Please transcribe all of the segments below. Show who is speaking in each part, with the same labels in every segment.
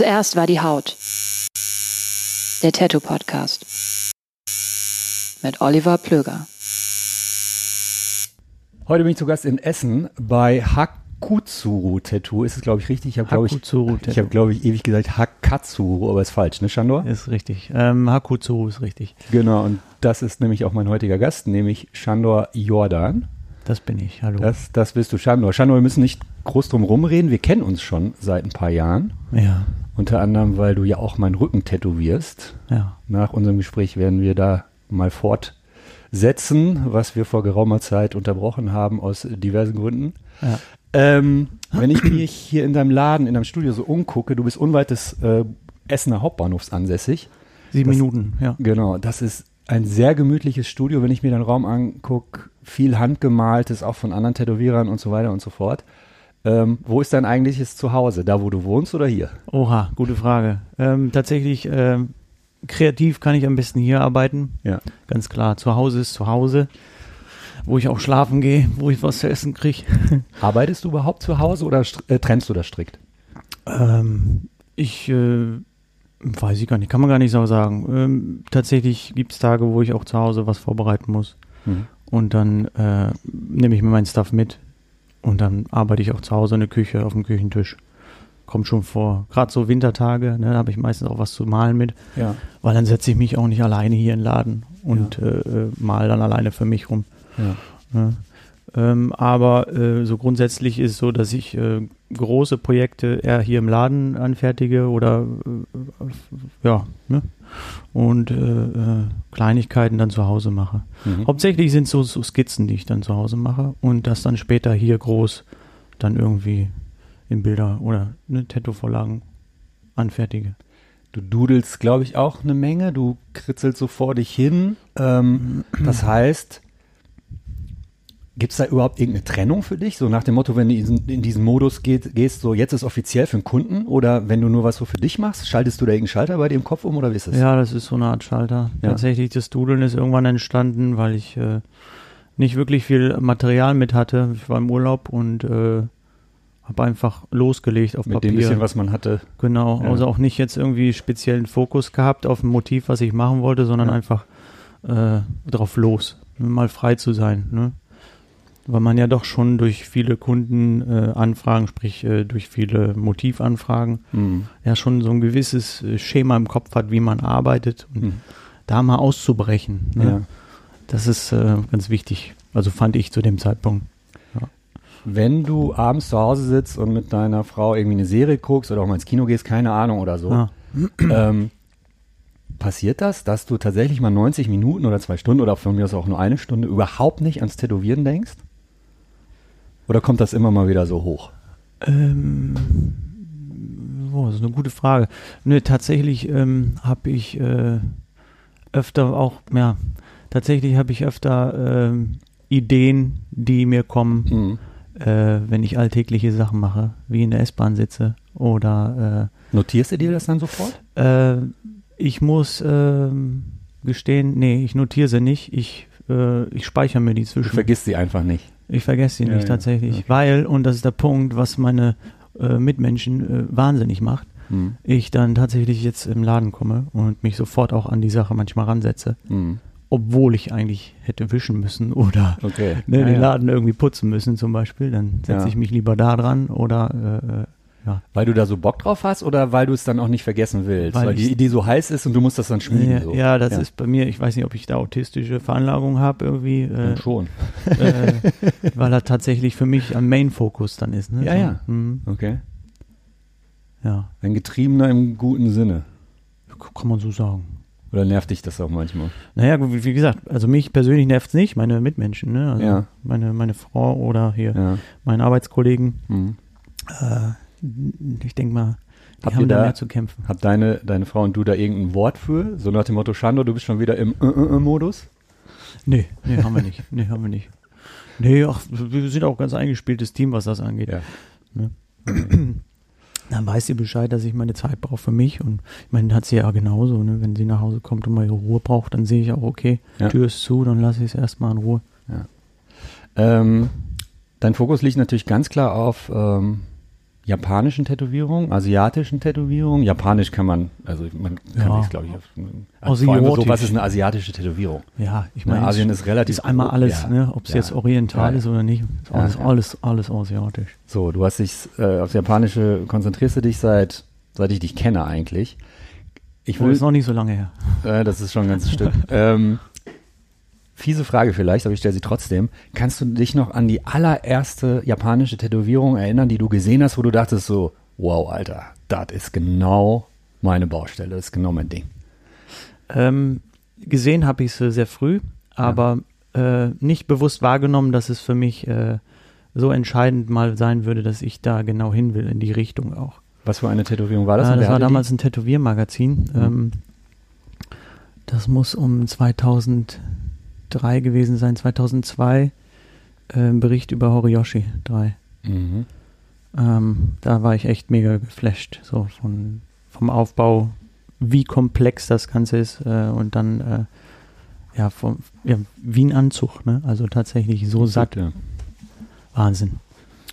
Speaker 1: Zuerst war die Haut. Der Tattoo Podcast. Mit Oliver Plöger.
Speaker 2: Heute bin ich zu Gast in Essen bei Hakutsuru Tattoo. Ist es, glaube ich, richtig? Ich habe, glaube ich, ich habe, glaube ich, ewig gesagt Hakatsuru, aber ist falsch, ne, Shandor?
Speaker 3: Ist richtig. Ähm, Hakutsuru ist richtig.
Speaker 2: Genau, und das ist nämlich auch mein heutiger Gast, nämlich Shandor Jordan.
Speaker 3: Das bin ich. Hallo.
Speaker 2: Das, das bist du, Shandor. Shandor, wir müssen nicht groß drum rumreden. Wir kennen uns schon seit ein paar Jahren.
Speaker 3: ja,
Speaker 2: Unter anderem, weil du ja auch meinen Rücken tätowierst.
Speaker 3: ja.
Speaker 2: Nach unserem Gespräch werden wir da mal fortsetzen, was wir vor geraumer Zeit unterbrochen haben aus diversen Gründen.
Speaker 3: ja.
Speaker 2: Ähm, wenn ich mich hier in deinem Laden, in deinem Studio so umgucke, du bist unweit des äh, Essener Hauptbahnhofs ansässig.
Speaker 3: Sieben
Speaker 2: Das-
Speaker 3: Minuten, ja.
Speaker 2: Genau, das ist ein sehr gemütliches Studio, wenn ich mir den Raum angucke. Viel handgemaltes, auch von anderen Tätowierern und so weiter und so fort. Ähm, wo ist dein eigentliches Zuhause? Da, wo du wohnst oder hier?
Speaker 3: Oha, gute Frage. Ähm, tatsächlich, ähm, kreativ kann ich am besten hier arbeiten.
Speaker 2: Ja.
Speaker 3: Ganz klar. Zu Hause ist zu Hause. Wo ich auch schlafen gehe, wo ich was zu essen kriege.
Speaker 2: Arbeitest du überhaupt zu Hause oder äh, trennst du das strikt?
Speaker 3: ähm, ich äh, weiß ich gar nicht, kann man gar nicht so sagen. Ähm, tatsächlich gibt es Tage, wo ich auch zu Hause was vorbereiten muss.
Speaker 2: Mhm.
Speaker 3: Und dann äh, nehme ich mir meinen Stuff mit und dann arbeite ich auch zu Hause in der Küche, auf dem Küchentisch. Kommt schon vor. Gerade so Wintertage, ne, da habe ich meistens auch was zu malen mit,
Speaker 2: Ja.
Speaker 3: weil dann setze ich mich auch nicht alleine hier in den Laden und äh, äh, mal dann alleine für mich rum.
Speaker 2: ja.
Speaker 3: Ne? Ähm, aber äh, so grundsätzlich ist es so, dass ich äh, große Projekte eher hier im Laden anfertige oder äh, ja, ne? Und äh, äh, Kleinigkeiten dann zu Hause mache.
Speaker 2: Mhm.
Speaker 3: Hauptsächlich sind so, so Skizzen, die ich dann zu Hause mache und das dann später hier groß dann irgendwie in Bilder oder ne, Tattoo-Vorlagen anfertige.
Speaker 2: Du dudelst, glaube ich, auch eine Menge. Du kritzelst so vor dich hin. Ähm, das heißt, gibt es da überhaupt irgendeine Trennung für dich? So nach dem Motto, wenn du in diesen, in diesen Modus geht, gehst, so jetzt ist offiziell für den Kunden oder wenn du nur was so für dich machst, schaltest du da irgendeinen Schalter bei dir im Kopf um oder wie ist das?
Speaker 3: Ja, das ist so eine Art Schalter.
Speaker 2: Ja.
Speaker 3: Tatsächlich, das Dudeln ist irgendwann entstanden, weil ich äh, nicht wirklich viel Material mit hatte. Ich war im Urlaub und äh, habe einfach losgelegt auf
Speaker 2: Mit
Speaker 3: Papier.
Speaker 2: dem bisschen, was man hatte.
Speaker 3: genau,
Speaker 2: Ja.
Speaker 3: also auch nicht jetzt irgendwie speziellen Fokus gehabt auf ein Motiv, was ich machen wollte, sondern
Speaker 2: Ja.
Speaker 3: einfach äh, drauf los, mal frei zu sein. Ne? Weil man ja doch schon durch viele Kundenanfragen, äh, sprich äh, durch viele Motivanfragen,
Speaker 2: Mhm.
Speaker 3: ja schon so ein gewisses äh, Schema im Kopf hat, wie man arbeitet und
Speaker 2: Mhm.
Speaker 3: da mal auszubrechen. Ne?
Speaker 2: Ja.
Speaker 3: Das ist äh, ganz wichtig. Also fand ich zu dem Zeitpunkt.
Speaker 2: Wenn du abends zu Hause sitzt und mit deiner Frau irgendwie eine Serie guckst oder auch mal ins Kino gehst, keine Ahnung oder so,
Speaker 3: Ah.
Speaker 2: ähm, passiert das, dass du tatsächlich mal 90 Minuten oder zwei Stunden oder von mir aus auch nur eine Stunde überhaupt nicht ans Tätowieren denkst? Oder kommt das immer mal wieder so hoch?
Speaker 3: Ähm, boah, das ist eine gute Frage. Nö, tatsächlich ähm, habe ich äh, öfter auch, ja, tatsächlich habe ich öfter ähm, Ideen, die mir kommen,
Speaker 2: Mhm.
Speaker 3: äh, wenn ich alltägliche Sachen mache, wie in der S-Bahn sitze oder
Speaker 2: Notierst du dir das dann sofort?
Speaker 3: äh, äh, ich muss ähm, gestehen, nee, ich notiere sie nicht, ich, äh, ich speichere mir die
Speaker 2: Du
Speaker 3: zwischen.
Speaker 2: vergisst sie einfach nicht.
Speaker 3: Ich vergesse sie
Speaker 2: Ja,
Speaker 3: nicht
Speaker 2: ja,
Speaker 3: tatsächlich,
Speaker 2: okay.
Speaker 3: weil, und das ist der Punkt, was meine äh, Mitmenschen äh, wahnsinnig macht,
Speaker 2: Mhm.
Speaker 3: ich dann tatsächlich jetzt im Laden komme und mich sofort auch an die Sache manchmal ransetze,
Speaker 2: Mhm. setze
Speaker 3: ich eigentlich hätte wischen müssen oder
Speaker 2: Okay.
Speaker 3: ne,
Speaker 2: Ja,
Speaker 3: den. Laden irgendwie putzen müssen zum Beispiel, dann setze ich mich lieber da dran oder äh, äh, ja.
Speaker 2: Weil du da so Bock drauf hast oder weil du es dann auch nicht vergessen willst? Weil,
Speaker 3: Weil
Speaker 2: die Idee so heiß ist und du musst das dann schmieden.
Speaker 3: Ja,
Speaker 2: so.
Speaker 3: ja, das
Speaker 2: Ja.
Speaker 3: ist bei mir, ich weiß nicht, ob ich da autistische Veranlagung habe irgendwie, äh,
Speaker 2: schon.
Speaker 3: äh, weil er tatsächlich für mich am Main-Fokus dann ist. Ne?
Speaker 2: Ja, ja.
Speaker 3: hm,
Speaker 2: Okay.
Speaker 3: ja,
Speaker 2: Ein Getriebener im guten Sinne.
Speaker 3: kann man so sagen.
Speaker 2: Oder nervt dich das auch manchmal?
Speaker 3: Naja, wie, wie gesagt, also mich persönlich nervt es nicht, meine Mitmenschen, ne? also
Speaker 2: Ja.
Speaker 3: meine, meine Frau oder hier
Speaker 2: Ja.
Speaker 3: meine Arbeitskollegen.
Speaker 2: Mhm.
Speaker 3: Äh, ich denke mal, die
Speaker 2: Habt
Speaker 3: haben da mehr zu kämpfen.
Speaker 2: Hat deine, deine Frau und du da irgendein Wort für? So nach dem Motto, Shando, du bist schon wieder im äh, äh, Modus?
Speaker 3: Nee, nee, haben wir nicht. Nee, haben wir nicht. Nee, ach, wir sind auch ein ganz eingespieltes Team, was das angeht.
Speaker 2: Ja.
Speaker 3: Ne? Dann weiß sie Bescheid, dass ich meine Zeit brauche für mich. Und ich meine, hat sie ja genauso. Ne? Wenn sie nach Hause kommt und mal ihre Ruhe braucht, dann sehe ich auch, okay,
Speaker 2: Ja.
Speaker 3: Tür ist zu, dann lasse ich es erstmal in Ruhe.
Speaker 2: Ähm, dein Fokus liegt natürlich ganz klar auf ähm, japanischen Tätowierungen, asiatischen Tätowierungen. Japanisch kann man, also man kann
Speaker 3: Ja.
Speaker 2: glaube ich, auf, also vor allem so, was ist eine asiatische Tätowierung?
Speaker 3: Ja, ich
Speaker 2: Ne,
Speaker 3: meine,
Speaker 2: Asien ist relativ
Speaker 3: ist einmal alles,
Speaker 2: ja.
Speaker 3: ne? ob es
Speaker 2: Ja.
Speaker 3: jetzt oriental ist oder nicht, ist alles, alles, alles asiatisch.
Speaker 2: So, du hast dich äh, aufs Japanische konzentrierst du dich seit seit ich dich kenne eigentlich. Ich
Speaker 3: Oh,
Speaker 2: will,
Speaker 3: ist noch nicht so lange her.
Speaker 2: äh, das ist schon ein ganzes Stück. Ähm, fiese Frage vielleicht, aber ich stelle sie trotzdem. Kannst du dich noch an die allererste japanische Tätowierung erinnern, die du gesehen hast, wo du dachtest so, wow, Alter, das ist genau meine Baustelle, das ist genau mein Ding.
Speaker 3: Ähm, gesehen habe ich es sehr früh, aber äh, nicht bewusst wahrgenommen, dass es für mich äh, so entscheidend mal sein würde, dass ich da genau hin will, in die Richtung auch.
Speaker 2: Was für eine Tätowierung war das?
Speaker 3: Das,
Speaker 2: Und
Speaker 3: das war
Speaker 2: hatte die?
Speaker 3: damals ein Tätowiermagazin.
Speaker 2: Mhm.
Speaker 3: Ähm, das muss um 2003 gewesen sein, 2002. Äh, Bericht über Horiyoshi 3.
Speaker 2: Mhm.
Speaker 3: Ähm, da war ich echt mega geflasht, so von, vom Aufbau, wie komplex das Ganze ist äh, und dann äh, ja, vom, ja, wie ein Anzug, ne? Also tatsächlich so satt,
Speaker 2: Ja.
Speaker 3: Wahnsinn.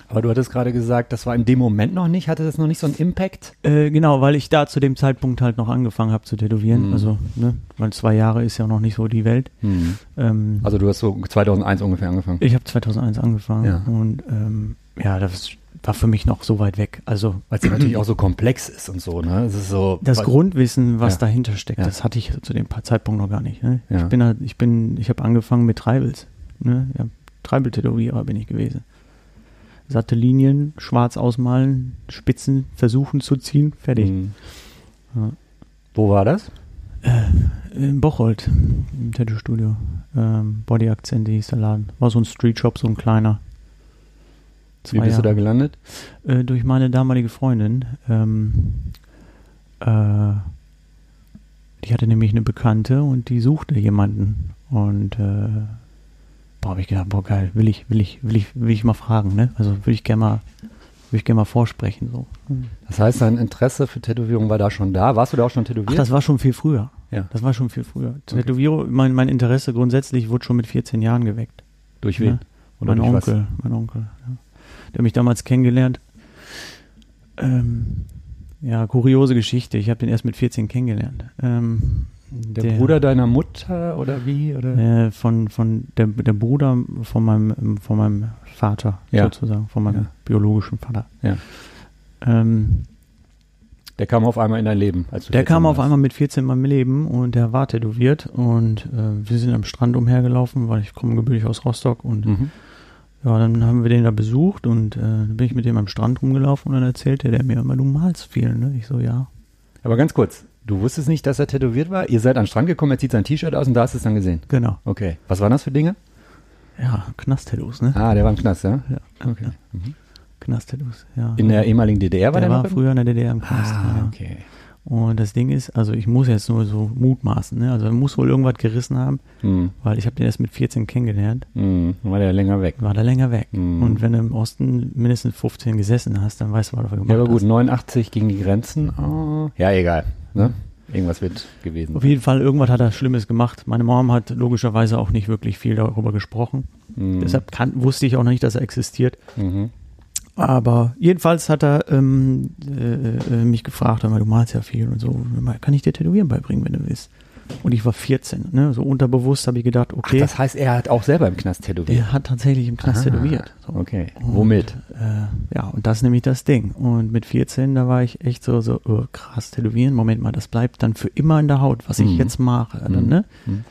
Speaker 2: Aber du hattest gerade gesagt, das war in dem Moment noch nicht, hatte das noch nicht so einen Impact?
Speaker 3: Äh, genau, weil ich da zu dem Zeitpunkt halt noch angefangen habe zu tätowieren.
Speaker 2: Mhm.
Speaker 3: Also, ne, weil zwei Jahre ist ja noch nicht so die Welt. Ähm,
Speaker 2: Also du hast so 2001 ungefähr angefangen.
Speaker 3: ich habe 2001 angefangen
Speaker 2: Ja.
Speaker 3: und ähm, ja, das war für mich noch so weit weg. Also
Speaker 2: Weil es ja natürlich auch so komplex ist und so, ne? Es ist so.
Speaker 3: das Grundwissen, was
Speaker 2: Ja.
Speaker 3: dahinter steckt,
Speaker 2: Ja.
Speaker 3: das hatte ich zu dem Zeitpunkt noch gar nicht. Ne?
Speaker 2: Ja.
Speaker 3: Ich bin halt, ich bin, ich habe angefangen mit Treibels. Ne? Ja, Treibel-Tätowierer bin ich gewesen. Satte Linien, schwarz ausmalen, Spitzen versuchen zu ziehen, fertig.
Speaker 2: Mhm.
Speaker 3: Ja.
Speaker 2: Wo war das?
Speaker 3: In Bocholt, im Tattoo-Studio. Ähm, Body Akzente hieß der Laden. War so ein Street-Shop, so ein kleiner.
Speaker 2: Wie bist du da
Speaker 3: Jahre.
Speaker 2: gelandet?
Speaker 3: Äh, durch meine damalige Freundin. Ähm, äh, die hatte nämlich eine Bekannte und die suchte jemanden. Und äh, boah, hab ich gedacht, boah geil, will ich, will ich, will ich, will ich mal fragen, ne? Also würde ich gerne mal, würde ich gerne mal vorsprechen. So.
Speaker 2: Das heißt, dein Interesse für Tätowierung war da schon da. Warst du da auch schon tätowiert?
Speaker 3: Ach, das war schon viel früher.
Speaker 2: Ja.
Speaker 3: Das war schon viel früher. Tätowierung, mein, mein Interesse grundsätzlich wurde schon mit 14 Jahren geweckt.
Speaker 2: durch wen?
Speaker 3: Ja.
Speaker 2: Oder
Speaker 3: mein Onkel, mein Onkel. Ja. Der hat mich damals kennengelernt. Ähm, ja, kuriose Geschichte. Ich habe den erst mit 14 kennengelernt. Ähm,
Speaker 2: was? Der, Bruder deiner Mutter oder wie? Oder?
Speaker 3: äh, von, von der, der Bruder von meinem, von meinem Vater,
Speaker 2: Ja.
Speaker 3: sozusagen, von meinem
Speaker 2: Ja.
Speaker 3: biologischen Vater.
Speaker 2: Ja.
Speaker 3: Ähm,
Speaker 2: Der kam auf einmal in dein Leben. Als
Speaker 3: der
Speaker 2: 14
Speaker 3: kam auf einmal mit 14 in meinem Leben und der war tätowiert und äh, wir sind am Strand umhergelaufen, weil ich komme gebürtig aus Rostock und
Speaker 2: Mhm.
Speaker 3: Ja, dann haben wir den da besucht und äh, dann bin ich mit dem am Strand rumgelaufen und dann erzählte der mir immer, du malst viel, ne? Ich so, ja.
Speaker 2: Aber ganz kurz, du wusstest nicht, dass er tätowiert war? Ihr seid an den Strand gekommen, er zieht sein T-Shirt aus und da hast du es dann gesehen.
Speaker 3: Genau.
Speaker 2: Okay. Was waren das für Dinge?
Speaker 3: Ja, Knast-Tattoos, ne?
Speaker 2: Ah, der war im Knast, ja?
Speaker 3: Ja,
Speaker 2: Okay.
Speaker 3: ja.
Speaker 2: Mhm.
Speaker 3: Knast-Tattoos, ja.
Speaker 2: In der ehemaligen DDR war
Speaker 3: der
Speaker 2: der,
Speaker 3: war früher in der DDR im Knast.
Speaker 2: Ah,
Speaker 3: ja.
Speaker 2: okay.
Speaker 3: Und das Ding ist, also ich muss jetzt nur so mutmaßen, ne? Also er muss wohl irgendwas gerissen haben,
Speaker 2: Hm.
Speaker 3: weil ich habe den erst mit 14 kennengelernt,
Speaker 2: Hm. Dann war der länger weg.
Speaker 3: war da länger weg.
Speaker 2: Mhm.
Speaker 3: Und wenn du im Osten mindestens 15 gesessen hast, dann weißt du, was du gemacht
Speaker 2: Ja, aber gut,
Speaker 3: hast.
Speaker 2: 89 gegen die Grenzen. Oh. Ja, egal. Ne? Irgendwas wird gewesen
Speaker 3: Auf jeden Fall, irgendwas hat er Schlimmes gemacht. Meine Mom hat logischerweise auch nicht wirklich viel darüber gesprochen.
Speaker 2: Mhm.
Speaker 3: Deshalb kann, wusste ich auch noch nicht, dass er existiert.
Speaker 2: Mhm.
Speaker 3: Aber jedenfalls hat er ähm, äh, äh, mich gefragt, du malst ja viel und so, kann ich dir Tätowieren beibringen, wenn du willst. Und ich war 14, ne? so unterbewusst habe ich gedacht,
Speaker 2: Ach,
Speaker 3: okay,
Speaker 2: das heißt, er hat auch selber im Knast tätowiert.
Speaker 3: der hat tatsächlich im Knast
Speaker 2: Ah,
Speaker 3: tätowiert. So.
Speaker 2: Okay.
Speaker 3: Und,
Speaker 2: Womit?
Speaker 3: Äh, ja, und das ist nämlich das Ding. Und mit 14, da war ich echt so, so oh, krass tätowieren. Moment mal, das bleibt dann für immer in der Haut, was ich
Speaker 2: Mhm.
Speaker 3: jetzt mache. Dann,
Speaker 2: Mhm.
Speaker 3: ne?
Speaker 2: Mhm.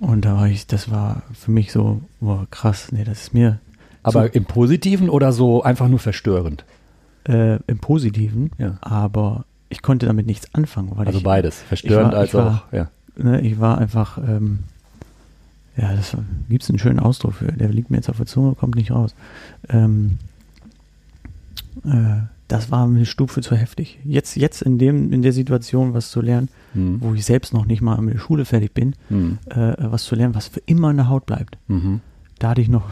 Speaker 3: Und da war ich, das war für mich so, oh, krass, nee, das ist mir
Speaker 2: Aber im Positiven oder so einfach nur verstörend?
Speaker 3: äh, im Positiven,
Speaker 2: Ja.
Speaker 3: aber ich konnte damit nichts anfangen, weil
Speaker 2: Also
Speaker 3: ich,
Speaker 2: beides. Verstörend
Speaker 3: war-
Speaker 2: als
Speaker 3: ich war-
Speaker 2: auch. Ja.
Speaker 3: Ne, ich war einfach, ähm, ja, das gibt es einen schönen Ausdruck für, der liegt mir jetzt auf der Zunge, kommt nicht raus. Ähm, äh, das war eine Stufe zu heftig. Jetzt, jetzt in dem, in der Situation, was zu lernen,
Speaker 2: Mhm.
Speaker 3: wo ich selbst noch nicht mal mit der Schule fertig bin,
Speaker 2: Mhm.
Speaker 3: äh, was zu lernen, was für immer in der Haut bleibt.
Speaker 2: Mhm.
Speaker 3: Da hatte ich noch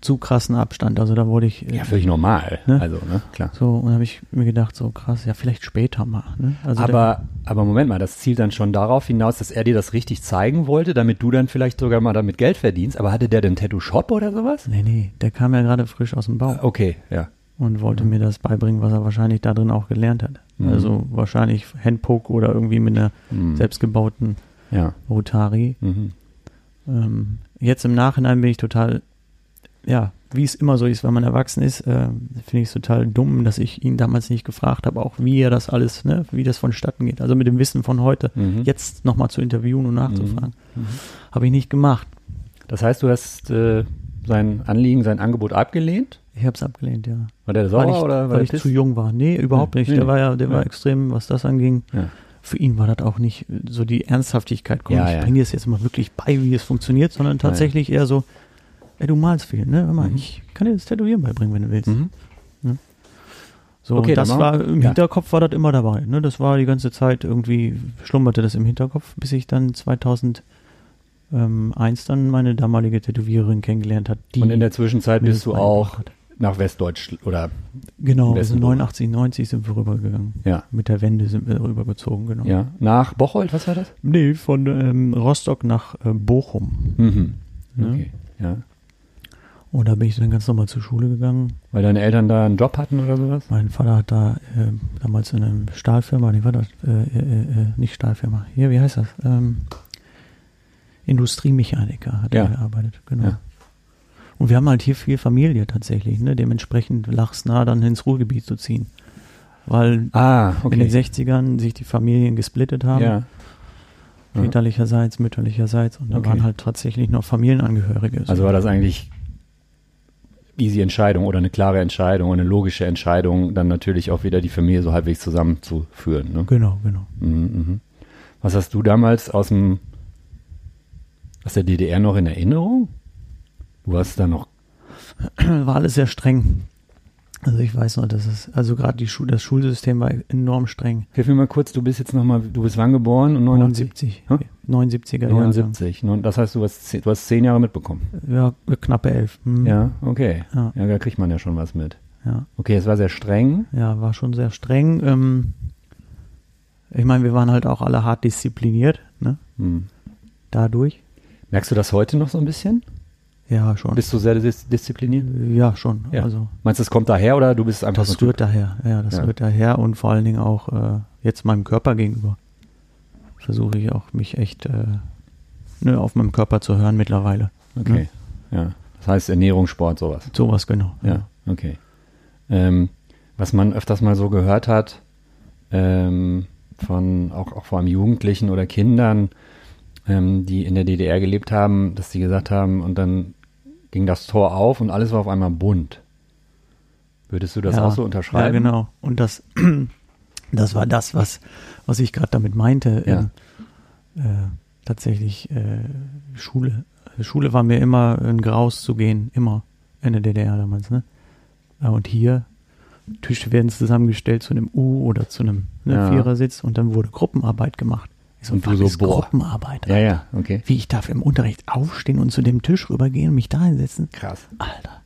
Speaker 3: zu krassen Abstand. Also da wurde ich. äh,
Speaker 2: Ja, völlig normal.
Speaker 3: Ne?
Speaker 2: Also, ne? Klar.
Speaker 3: So, und habe ich mir gedacht, so krass, ja, vielleicht später mal. Ne? Also
Speaker 2: aber, aber Moment mal, das zielt dann schon darauf hinaus, dass er dir das richtig zeigen wollte, damit du dann vielleicht sogar mal damit Geld verdienst. Aber hatte der den Tattoo-Shop oder sowas?
Speaker 3: Nee, nee, der kam ja gerade frisch aus dem Bau
Speaker 2: Okay, ja.
Speaker 3: und wollte mir das beibringen, was er wahrscheinlich da drin auch gelernt hat.
Speaker 2: Mhm.
Speaker 3: Also wahrscheinlich Handpoke oder irgendwie mit einer
Speaker 2: Mhm.
Speaker 3: selbstgebauten
Speaker 2: Ja.
Speaker 3: Rotari.
Speaker 2: Mhm.
Speaker 3: Ähm, jetzt im Nachhinein bin ich total, ja, wie es immer so ist, wenn man erwachsen ist, äh, finde ich es total dumm, dass ich ihn damals nicht gefragt habe, auch wie er das alles, ne, wie das vonstatten geht. Also mit dem Wissen von heute,
Speaker 2: Mhm.
Speaker 3: jetzt nochmal zu interviewen und nachzufragen.
Speaker 2: Mhm.
Speaker 3: Habe ich nicht gemacht.
Speaker 2: Das heißt, du hast äh, sein Anliegen, sein Angebot abgelehnt?
Speaker 3: Ich habe es abgelehnt, ja.
Speaker 2: War der sauer
Speaker 3: weil ich,
Speaker 2: oder war
Speaker 3: weil
Speaker 2: der
Speaker 3: ich zu jung war. Nee, überhaupt
Speaker 2: Nee,
Speaker 3: nicht.
Speaker 2: nee,
Speaker 3: der
Speaker 2: nee.
Speaker 3: war ja, der war
Speaker 2: Ja.
Speaker 3: extrem, was das anging.
Speaker 2: Ja.
Speaker 3: Für ihn war das auch nicht so die Ernsthaftigkeit, komm,
Speaker 2: Ja,
Speaker 3: ich
Speaker 2: ja.
Speaker 3: bringe dir es jetzt mal wirklich bei, wie es funktioniert, sondern tatsächlich eher so, ey, du malst viel, ne? Hör mal,
Speaker 2: Mhm.
Speaker 3: ich kann dir das Tätowieren beibringen, wenn du willst.
Speaker 2: Mhm.
Speaker 3: So,
Speaker 2: Okay,
Speaker 3: das war im
Speaker 2: ja.
Speaker 3: Hinterkopf war das immer dabei. Ne? Das war die ganze Zeit irgendwie, schlummerte das im Hinterkopf, bis ich dann 2001 dann meine damalige Tätowiererin kennengelernt hat. Die
Speaker 2: Und in der Zwischenzeit bist du auch
Speaker 3: hat.
Speaker 2: Nach Westdeutsch oder
Speaker 3: Genau, wir sind
Speaker 2: durch?
Speaker 3: 89, 90 sind wir rübergegangen.
Speaker 2: ja,
Speaker 3: Mit der Wende sind wir rübergezogen, genau.
Speaker 2: ja. Nach Bocholt, was war das?
Speaker 3: Nee, von ähm, Rostock nach äh, Bochum.
Speaker 2: Mhm.
Speaker 3: Ja.
Speaker 2: Okay. Ja.
Speaker 3: Und da bin ich dann ganz normal zur Schule gegangen.
Speaker 2: Weil deine Eltern da einen Job hatten oder sowas?
Speaker 3: Mein Vater hat da äh, damals in einer Stahlfirma, nee, war das, äh, äh, äh, nicht Stahlfirma, hier, wie heißt das? Ähm, Industriemechaniker hat
Speaker 2: Ja.
Speaker 3: er gearbeitet, genau.
Speaker 2: Ja.
Speaker 3: Und wir haben halt hier viel Familie tatsächlich, ne? dementsprechend lachs nah dann ins Ruhrgebiet zu ziehen. Weil
Speaker 2: Ah,
Speaker 3: in
Speaker 2: okay.
Speaker 3: den 60ern sich die Familien gesplittet haben,
Speaker 2: ja.
Speaker 3: Väterlicherseits, mütterlicherseits, und da
Speaker 2: Okay.
Speaker 3: waren halt tatsächlich noch Familienangehörige.
Speaker 2: Also war das eigentlich easy Entscheidung oder eine klare Entscheidung und eine logische Entscheidung, dann natürlich auch wieder die Familie so halbwegs zusammenzuführen. Ne?
Speaker 3: Genau, genau.
Speaker 2: Mhm, mhm. Was hast du damals aus dem aus der DDR noch in Erinnerung? Du warst da noch.
Speaker 3: war alles sehr streng. Also ich weiß noch, dass es, also gerade die Schu das Schulsystem war enorm streng.
Speaker 2: Hilf mir mal kurz, du bist jetzt nochmal, du bist wann geboren? Und 89?
Speaker 3: 79.
Speaker 2: Hä?
Speaker 3: 79er Jahre.
Speaker 2: 79. Neun- Das heißt, du hast, zehn, du hast zehn Jahre mitbekommen.
Speaker 3: Ja, knappe elf. Hm.
Speaker 2: Ja, okay.
Speaker 3: Ja.
Speaker 2: Ja, da kriegt man ja schon was mit.
Speaker 3: Ja,
Speaker 2: Okay, es war sehr streng.
Speaker 3: ja, war schon sehr streng. Ähm, ich meine, wir waren halt auch alle hart diszipliniert, ne?
Speaker 2: Hm.
Speaker 3: Dadurch.
Speaker 2: Merkst du das heute noch so ein bisschen?
Speaker 3: Ja, schon.
Speaker 2: Bist du sehr dis diszipliniert?
Speaker 3: ja, schon.
Speaker 2: Ja.
Speaker 3: Also
Speaker 2: Meinst du, es kommt daher oder du bist einfach
Speaker 3: das rührt daher. Ja, das
Speaker 2: Ja.
Speaker 3: rührt daher und vor allen Dingen auch äh, jetzt meinem Körper gegenüber. Versuche ich auch mich echt äh, ne, auf meinem Körper zu hören mittlerweile.
Speaker 2: Okay, ja. Das heißt Ernährung, Sport, sowas.
Speaker 3: Sowas genau.
Speaker 2: Ja, okay. Ähm, was man öfters mal so gehört hat, ähm, von auch, auch vor allem Jugendlichen oder Kindern, ähm, die in der DDR gelebt haben, dass die gesagt haben, und dann ging das Tor auf und alles war auf einmal bunt. Würdest du das
Speaker 3: ja,
Speaker 2: auch so unterschreiben?
Speaker 3: Ja, genau. Und das, das war das, was, was ich gerade damit meinte.
Speaker 2: Ja.
Speaker 3: Ähm, äh, tatsächlich äh, Schule. Schule war mir immer ein Graus zu gehen, immer in der DDR damals. Ne? Und hier Tische werden zusammengestellt zu einem U oder zu einem ne,
Speaker 2: Ja.
Speaker 3: Vierersitz und dann wurde Gruppenarbeit gemacht. So,
Speaker 2: Und du so, boah.
Speaker 3: Gruppenarbeit?
Speaker 2: Ja, ja, okay.
Speaker 3: Wie ich darf im Unterricht aufstehen und zu dem Tisch rübergehen und mich da hinsetzen?
Speaker 2: Krass.
Speaker 3: Alter,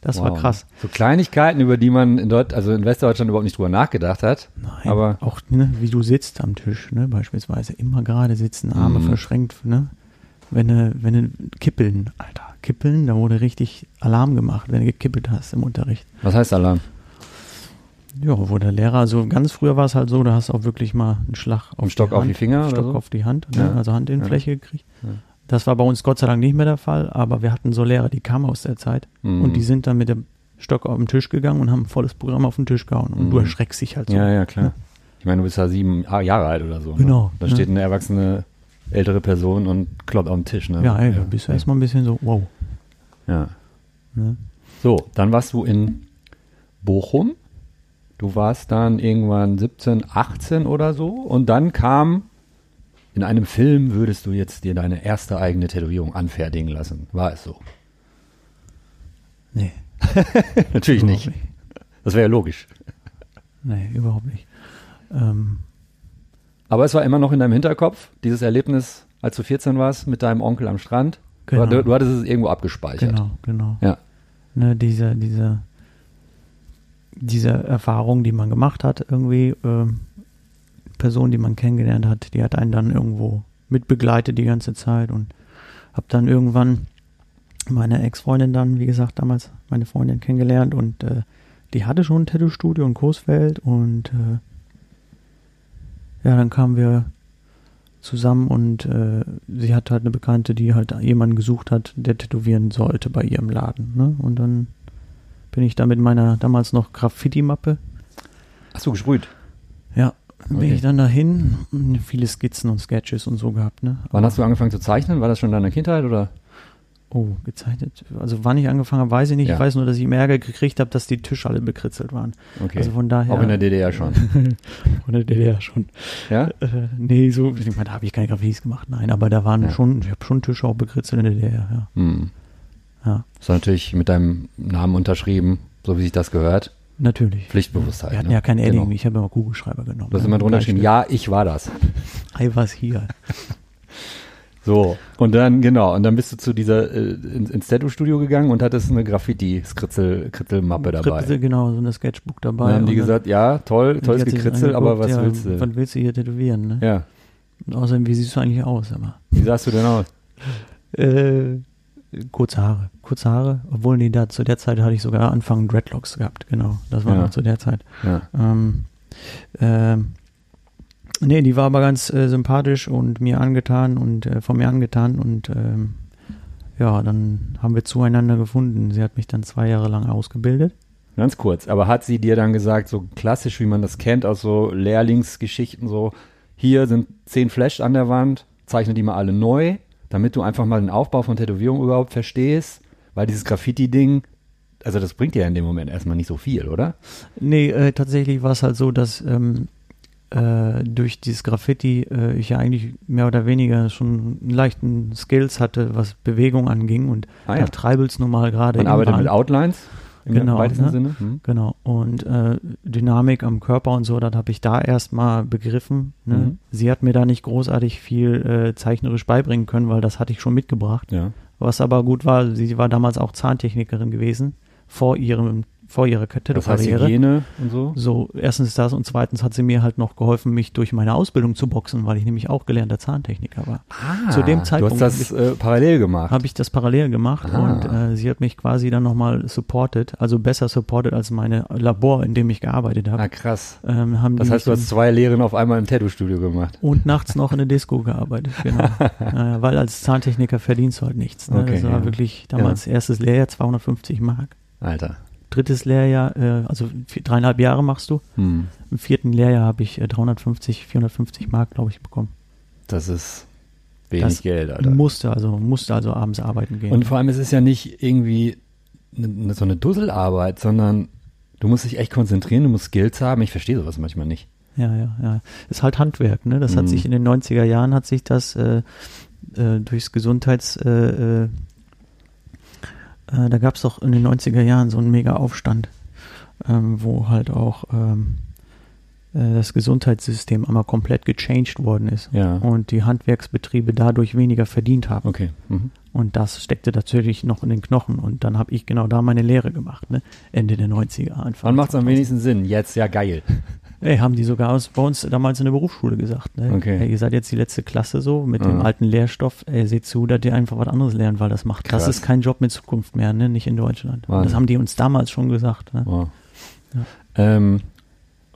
Speaker 3: das war
Speaker 2: Wow.
Speaker 3: krass.
Speaker 2: So Kleinigkeiten, über die man in Dort, also in Westdeutschland überhaupt nicht drüber nachgedacht hat.
Speaker 3: Nein,
Speaker 2: Aber
Speaker 3: auch ne, wie du sitzt am Tisch, ne, beispielsweise immer gerade sitzen, Arme
Speaker 2: Mhm.
Speaker 3: verschränkt, ne? Wenn du, wenn du kippeln, Alter, kippeln, da wurde richtig Alarm gemacht, wenn du gekippelt hast im Unterricht.
Speaker 2: was heißt Alarm?
Speaker 3: Ja, wo der Lehrer, also ganz früher war es halt so, da hast du auch wirklich mal einen Schlag auf
Speaker 2: Stock
Speaker 3: die
Speaker 2: auf
Speaker 3: Hand,
Speaker 2: die Finger oder
Speaker 3: Stock
Speaker 2: so?
Speaker 3: auf die Hand, ne?
Speaker 2: Ja.
Speaker 3: also Hand in
Speaker 2: Ja.
Speaker 3: Fläche gekriegt.
Speaker 2: Ja.
Speaker 3: Das war bei uns Gott sei Dank nicht mehr der Fall, aber wir hatten so Lehrer, die kamen aus der Zeit
Speaker 2: Mhm.
Speaker 3: und die sind dann mit dem Stock auf den Tisch gegangen und haben ein volles Programm auf den Tisch gehauen und
Speaker 2: Mhm.
Speaker 3: du erschreckst dich halt so.
Speaker 2: Ja, ja, klar. Ich meine, du bist ja sieben ah, Jahre alt oder so. Ne?
Speaker 3: Genau,
Speaker 2: Da
Speaker 3: ja.
Speaker 2: steht eine erwachsene ältere Person und kloppt auf den Tisch. Ne?
Speaker 3: Ja, ey, da bist du erstmal ein bisschen so, wow.
Speaker 2: Ja.
Speaker 3: Ne?
Speaker 2: So, dann warst du in Bochum. Du warst dann irgendwann 17, 18 oder so. Und dann kam, in einem Film würdest du jetzt dir deine erste eigene Tätowierung anfertigen lassen. War es so?
Speaker 3: Nee.
Speaker 2: Natürlich
Speaker 3: überhaupt
Speaker 2: nicht. Das wäre ja logisch.
Speaker 3: Nee, überhaupt nicht. Ähm,
Speaker 2: Aber es war immer noch in deinem Hinterkopf, dieses Erlebnis, als du 14 warst, mit deinem Onkel am Strand.
Speaker 3: Genau.
Speaker 2: Du, du hattest es irgendwo abgespeichert.
Speaker 3: genau, genau.
Speaker 2: Ja.
Speaker 3: Ne, diese, diese, diese Erfahrung, die man gemacht hat, irgendwie, ähm, Person, die man kennengelernt hat, die hat einen dann irgendwo mitbegleitet die ganze Zeit und hab dann irgendwann meine Ex-Freundin dann, wie gesagt, damals meine Freundin kennengelernt und äh, die hatte schon ein Tattoo-Studio in Coesfeld und äh, ja, dann kamen wir zusammen und äh, sie hat halt eine Bekannte, die halt jemanden gesucht hat, der tätowieren sollte bei ihrem Laden. Ne? Und dann bin ich da mit meiner damals noch Graffiti-Mappe,
Speaker 2: Hast du gesprüht?
Speaker 3: ja, bin
Speaker 2: Okay.
Speaker 3: ich dann dahin, viele Skizzen und Sketches und so gehabt. Ne?
Speaker 2: Wann hast du angefangen zu zeichnen? War das schon in deiner Kindheit oder?
Speaker 3: Oh, gezeichnet. Also wann ich angefangen habe, weiß ich nicht.
Speaker 2: Ja.
Speaker 3: Ich weiß nur, dass ich im Ärger gekriegt habe, dass die Tische alle bekritzelt waren.
Speaker 2: Okay.
Speaker 3: Also von daher.
Speaker 2: Auch in der DDR schon.
Speaker 3: Von der DDR schon.
Speaker 2: Ja?
Speaker 3: Äh, nee, so, ich meine, da habe ich keine Graffitis gemacht, nein, aber da waren
Speaker 2: Ja.
Speaker 3: schon, ich habe schon Tische auch bekritzelt in der DDR, ja.
Speaker 2: Hm.
Speaker 3: Ja,
Speaker 2: Ist natürlich mit deinem Namen unterschrieben, so wie sich das gehört.
Speaker 3: natürlich.
Speaker 2: Pflichtbewusstheit.
Speaker 3: Wir hatten
Speaker 2: ne?
Speaker 3: ja kein Edding,
Speaker 2: Genau.
Speaker 3: ich habe immer Kugelschreiber genommen.
Speaker 2: Du hast
Speaker 3: ne,
Speaker 2: immer drunter geschrieben, ja, ich war das.
Speaker 3: Ei, was hier.
Speaker 2: So, und dann, genau, und dann bist du zu dieser, äh, ins, Tattoo-Studio gegangen und hattest eine Graffiti-Skritzel-Mappe dabei.
Speaker 3: Kritzel, genau, so eine Sketchbook dabei.
Speaker 2: dann haben die
Speaker 3: Und
Speaker 2: gesagt, ja, toll, tolles Gekritzel, aber was
Speaker 3: angeguckt,
Speaker 2: willst
Speaker 3: ja,
Speaker 2: du?
Speaker 3: Was willst du hier tätowieren, ne?
Speaker 2: Ja,
Speaker 3: Und außerdem, wie siehst du eigentlich aus, immer?
Speaker 2: wie sahst du denn aus?
Speaker 3: Äh, kurze Haare. Kurze Haare, obwohl nee, da zu der Zeit hatte ich sogar Anfang Dreadlocks gehabt, genau. Das war
Speaker 2: Ja.
Speaker 3: noch zu der Zeit.
Speaker 2: Ja.
Speaker 3: Ähm, ähm, nee, die war aber ganz äh, sympathisch und mir angetan und äh, von mir angetan und ähm, ja, dann haben wir zueinander gefunden. Sie hat mich dann zwei Jahre lang ausgebildet.
Speaker 2: Ganz kurz, aber hat sie dir dann gesagt, so klassisch, wie man das kennt aus so Lehrlingsgeschichten, so, hier sind zehn Flash an der Wand, zeichne die mal alle neu, damit du einfach mal den Aufbau von Tätowierung überhaupt verstehst, weil dieses Graffiti-Ding, also das bringt dir ja in dem Moment erstmal nicht so viel, oder?
Speaker 3: Nee, äh, tatsächlich war es halt so, dass ähm, äh, durch dieses Graffiti äh, ich ja eigentlich mehr oder weniger schon einen leichten Skills hatte, was Bewegung anging und
Speaker 2: Ah
Speaker 3: da
Speaker 2: ja.
Speaker 3: Treibels nun mal gerade
Speaker 2: Man arbeitet mit Outlines im
Speaker 3: Genau,
Speaker 2: weitesten
Speaker 3: ne?
Speaker 2: Sinne. Hm.
Speaker 3: Genau. Und äh, Dynamik am Körper und so, das habe ich da erstmal begriffen. Ne?
Speaker 2: Mhm.
Speaker 3: Sie hat mir da nicht großartig viel äh, zeichnerisch beibringen können, weil das hatte ich schon mitgebracht.
Speaker 2: Ja.
Speaker 3: Was aber gut war, sie war damals auch Zahntechnikerin gewesen, vor ihrem, vor ihrer
Speaker 2: Das heißt
Speaker 3: Tattoo-Karriere.
Speaker 2: Hygiene und so.
Speaker 3: So, erstens das und zweitens hat sie mir halt noch geholfen, mich durch meine Ausbildung zu boxen, weil ich nämlich auch gelernter Zahntechniker war.
Speaker 2: Ah,
Speaker 3: Zu dem Zeitpunkt
Speaker 2: Du hast das äh, parallel gemacht.
Speaker 3: Habe ich das parallel gemacht
Speaker 2: Ah.
Speaker 3: und äh, sie hat mich quasi dann nochmal supported, also besser supported als meine Labor, in dem ich gearbeitet habe.
Speaker 2: ah, krass.
Speaker 3: Ähm,
Speaker 2: Das heißt, du hast zwei Lehren auf einmal im Tattoo-Studio gemacht.
Speaker 3: und nachts noch in der Disco gearbeitet, genau. äh, weil als Zahntechniker verdienst du halt nichts. Ne?
Speaker 2: Okay,
Speaker 3: das war
Speaker 2: ja.
Speaker 3: wirklich damals erstes Lehrjahr 250 Mark.
Speaker 2: Alter.
Speaker 3: Drittes Lehrjahr, äh, also vier, dreieinhalb Jahre machst du.
Speaker 2: Hm.
Speaker 3: Im vierten Lehrjahr habe ich äh, 350, 450 Mark, glaube ich, bekommen.
Speaker 2: Das ist wenig
Speaker 3: Das
Speaker 2: Geld, Alter.
Speaker 3: Musste also, musste also abends arbeiten gehen.
Speaker 2: Und vor allem, es ist ja nicht irgendwie ne, ne, so eine Dusselarbeit, sondern du musst dich echt konzentrieren, du musst Skills haben. Ich verstehe sowas manchmal nicht.
Speaker 3: Ja, ja, ja. Ist halt Handwerk, ne? Das hat
Speaker 2: Mhm.
Speaker 3: sich in den 90er Jahren hat sich das äh, äh, durchs Gesundheits äh, äh, da gab es doch in den 90er Jahren so einen mega Aufstand. ähm, wo halt auch ähm, äh, das Gesundheitssystem einmal komplett gechanged worden ist
Speaker 2: Ja.
Speaker 3: und die Handwerksbetriebe dadurch weniger verdient haben.
Speaker 2: Okay. Mhm.
Speaker 3: Und das steckte natürlich noch in den Knochen. Und dann habe ich genau da meine Lehre gemacht, ne? Ende der 90er einfach.
Speaker 2: Wann macht es am wenigsten Sinn? Jetzt, ja geil.
Speaker 3: Ey, haben die sogar aus, bei uns damals in der Berufsschule gesagt. Ne?
Speaker 2: Okay.
Speaker 3: Ey, ihr seid jetzt die letzte Klasse so mit dem
Speaker 2: Ja.
Speaker 3: alten Lehrstoff. Ey, seht zu, dass ihr einfach was anderes lernt, weil das macht.
Speaker 2: Krass.
Speaker 3: Das ist kein Job mit Zukunft mehr, ne? Nicht in Deutschland.
Speaker 2: Wahnsinn.
Speaker 3: das haben die uns damals schon gesagt. Ne?
Speaker 2: Wow.
Speaker 3: Ja.
Speaker 2: Ähm,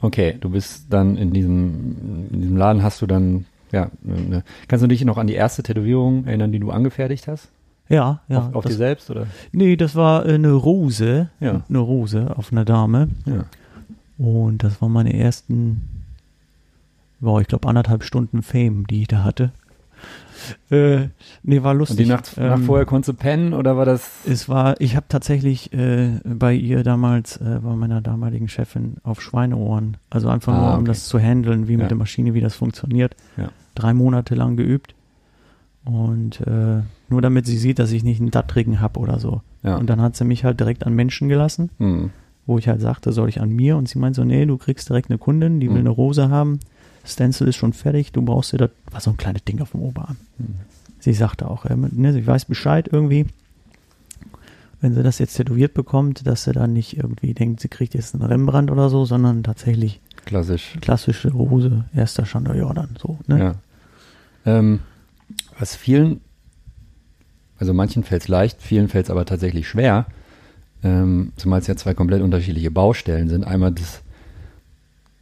Speaker 2: okay, du bist dann in diesem, in diesem Laden hast du dann, ja, eine, kannst du dich noch an die erste Tätowierung erinnern, die du angefertigt hast?
Speaker 3: Ja, ja.
Speaker 2: auf auf
Speaker 3: das,
Speaker 2: dir selbst, oder?
Speaker 3: nee, das war äh, eine Rose.
Speaker 2: Ja.
Speaker 3: Eine Rose auf einer Dame.
Speaker 2: Ja.
Speaker 3: Und das waren meine ersten, wow, ich glaube anderthalb Stunden Fame, die ich da hatte. Äh, nee, war
Speaker 2: Und
Speaker 3: lustig.
Speaker 2: die Nacht, Nacht
Speaker 3: Ähm,
Speaker 2: vorher konntest du pennen, oder war das?
Speaker 3: Es war, ich habe tatsächlich äh, bei ihr damals, äh, bei meiner damaligen Chefin, auf Schweineohren, also einfach
Speaker 2: Ah,
Speaker 3: nur, um
Speaker 2: okay.
Speaker 3: das zu handeln, wie
Speaker 2: Ja.
Speaker 3: mit der Maschine, wie das funktioniert.
Speaker 2: Ja.
Speaker 3: Drei Monate lang geübt. Und äh, nur damit sie sieht, dass ich nicht einen Dattrigen habe oder so.
Speaker 2: Ja.
Speaker 3: Und dann hat sie mich halt direkt an Menschen gelassen,
Speaker 2: Hm.
Speaker 3: Wo ich halt sagte, soll ich an mir? Und sie meint so, nee, du kriegst direkt eine Kundin, die will
Speaker 2: Mhm.
Speaker 3: eine Rose haben. Stencil ist schon fertig, du brauchst dir das, war so ein kleines Ding auf dem Oberarm.
Speaker 2: Mhm.
Speaker 3: Sie sagte auch, äh, ne, sie weiß Bescheid irgendwie, wenn sie das jetzt tätowiert bekommt, dass sie dann nicht irgendwie denkt, sie kriegt jetzt einen Rembrandt oder so, sondern tatsächlich
Speaker 2: Klassisch.
Speaker 3: klassische Rose, erster Chandon Jordan, so, ne?
Speaker 2: Ja. Ähm, was vielen, also manchen fällt es leicht, vielen fällt es aber tatsächlich schwer, ähm, zumal es ja zwei komplett unterschiedliche Baustellen sind. Einmal das,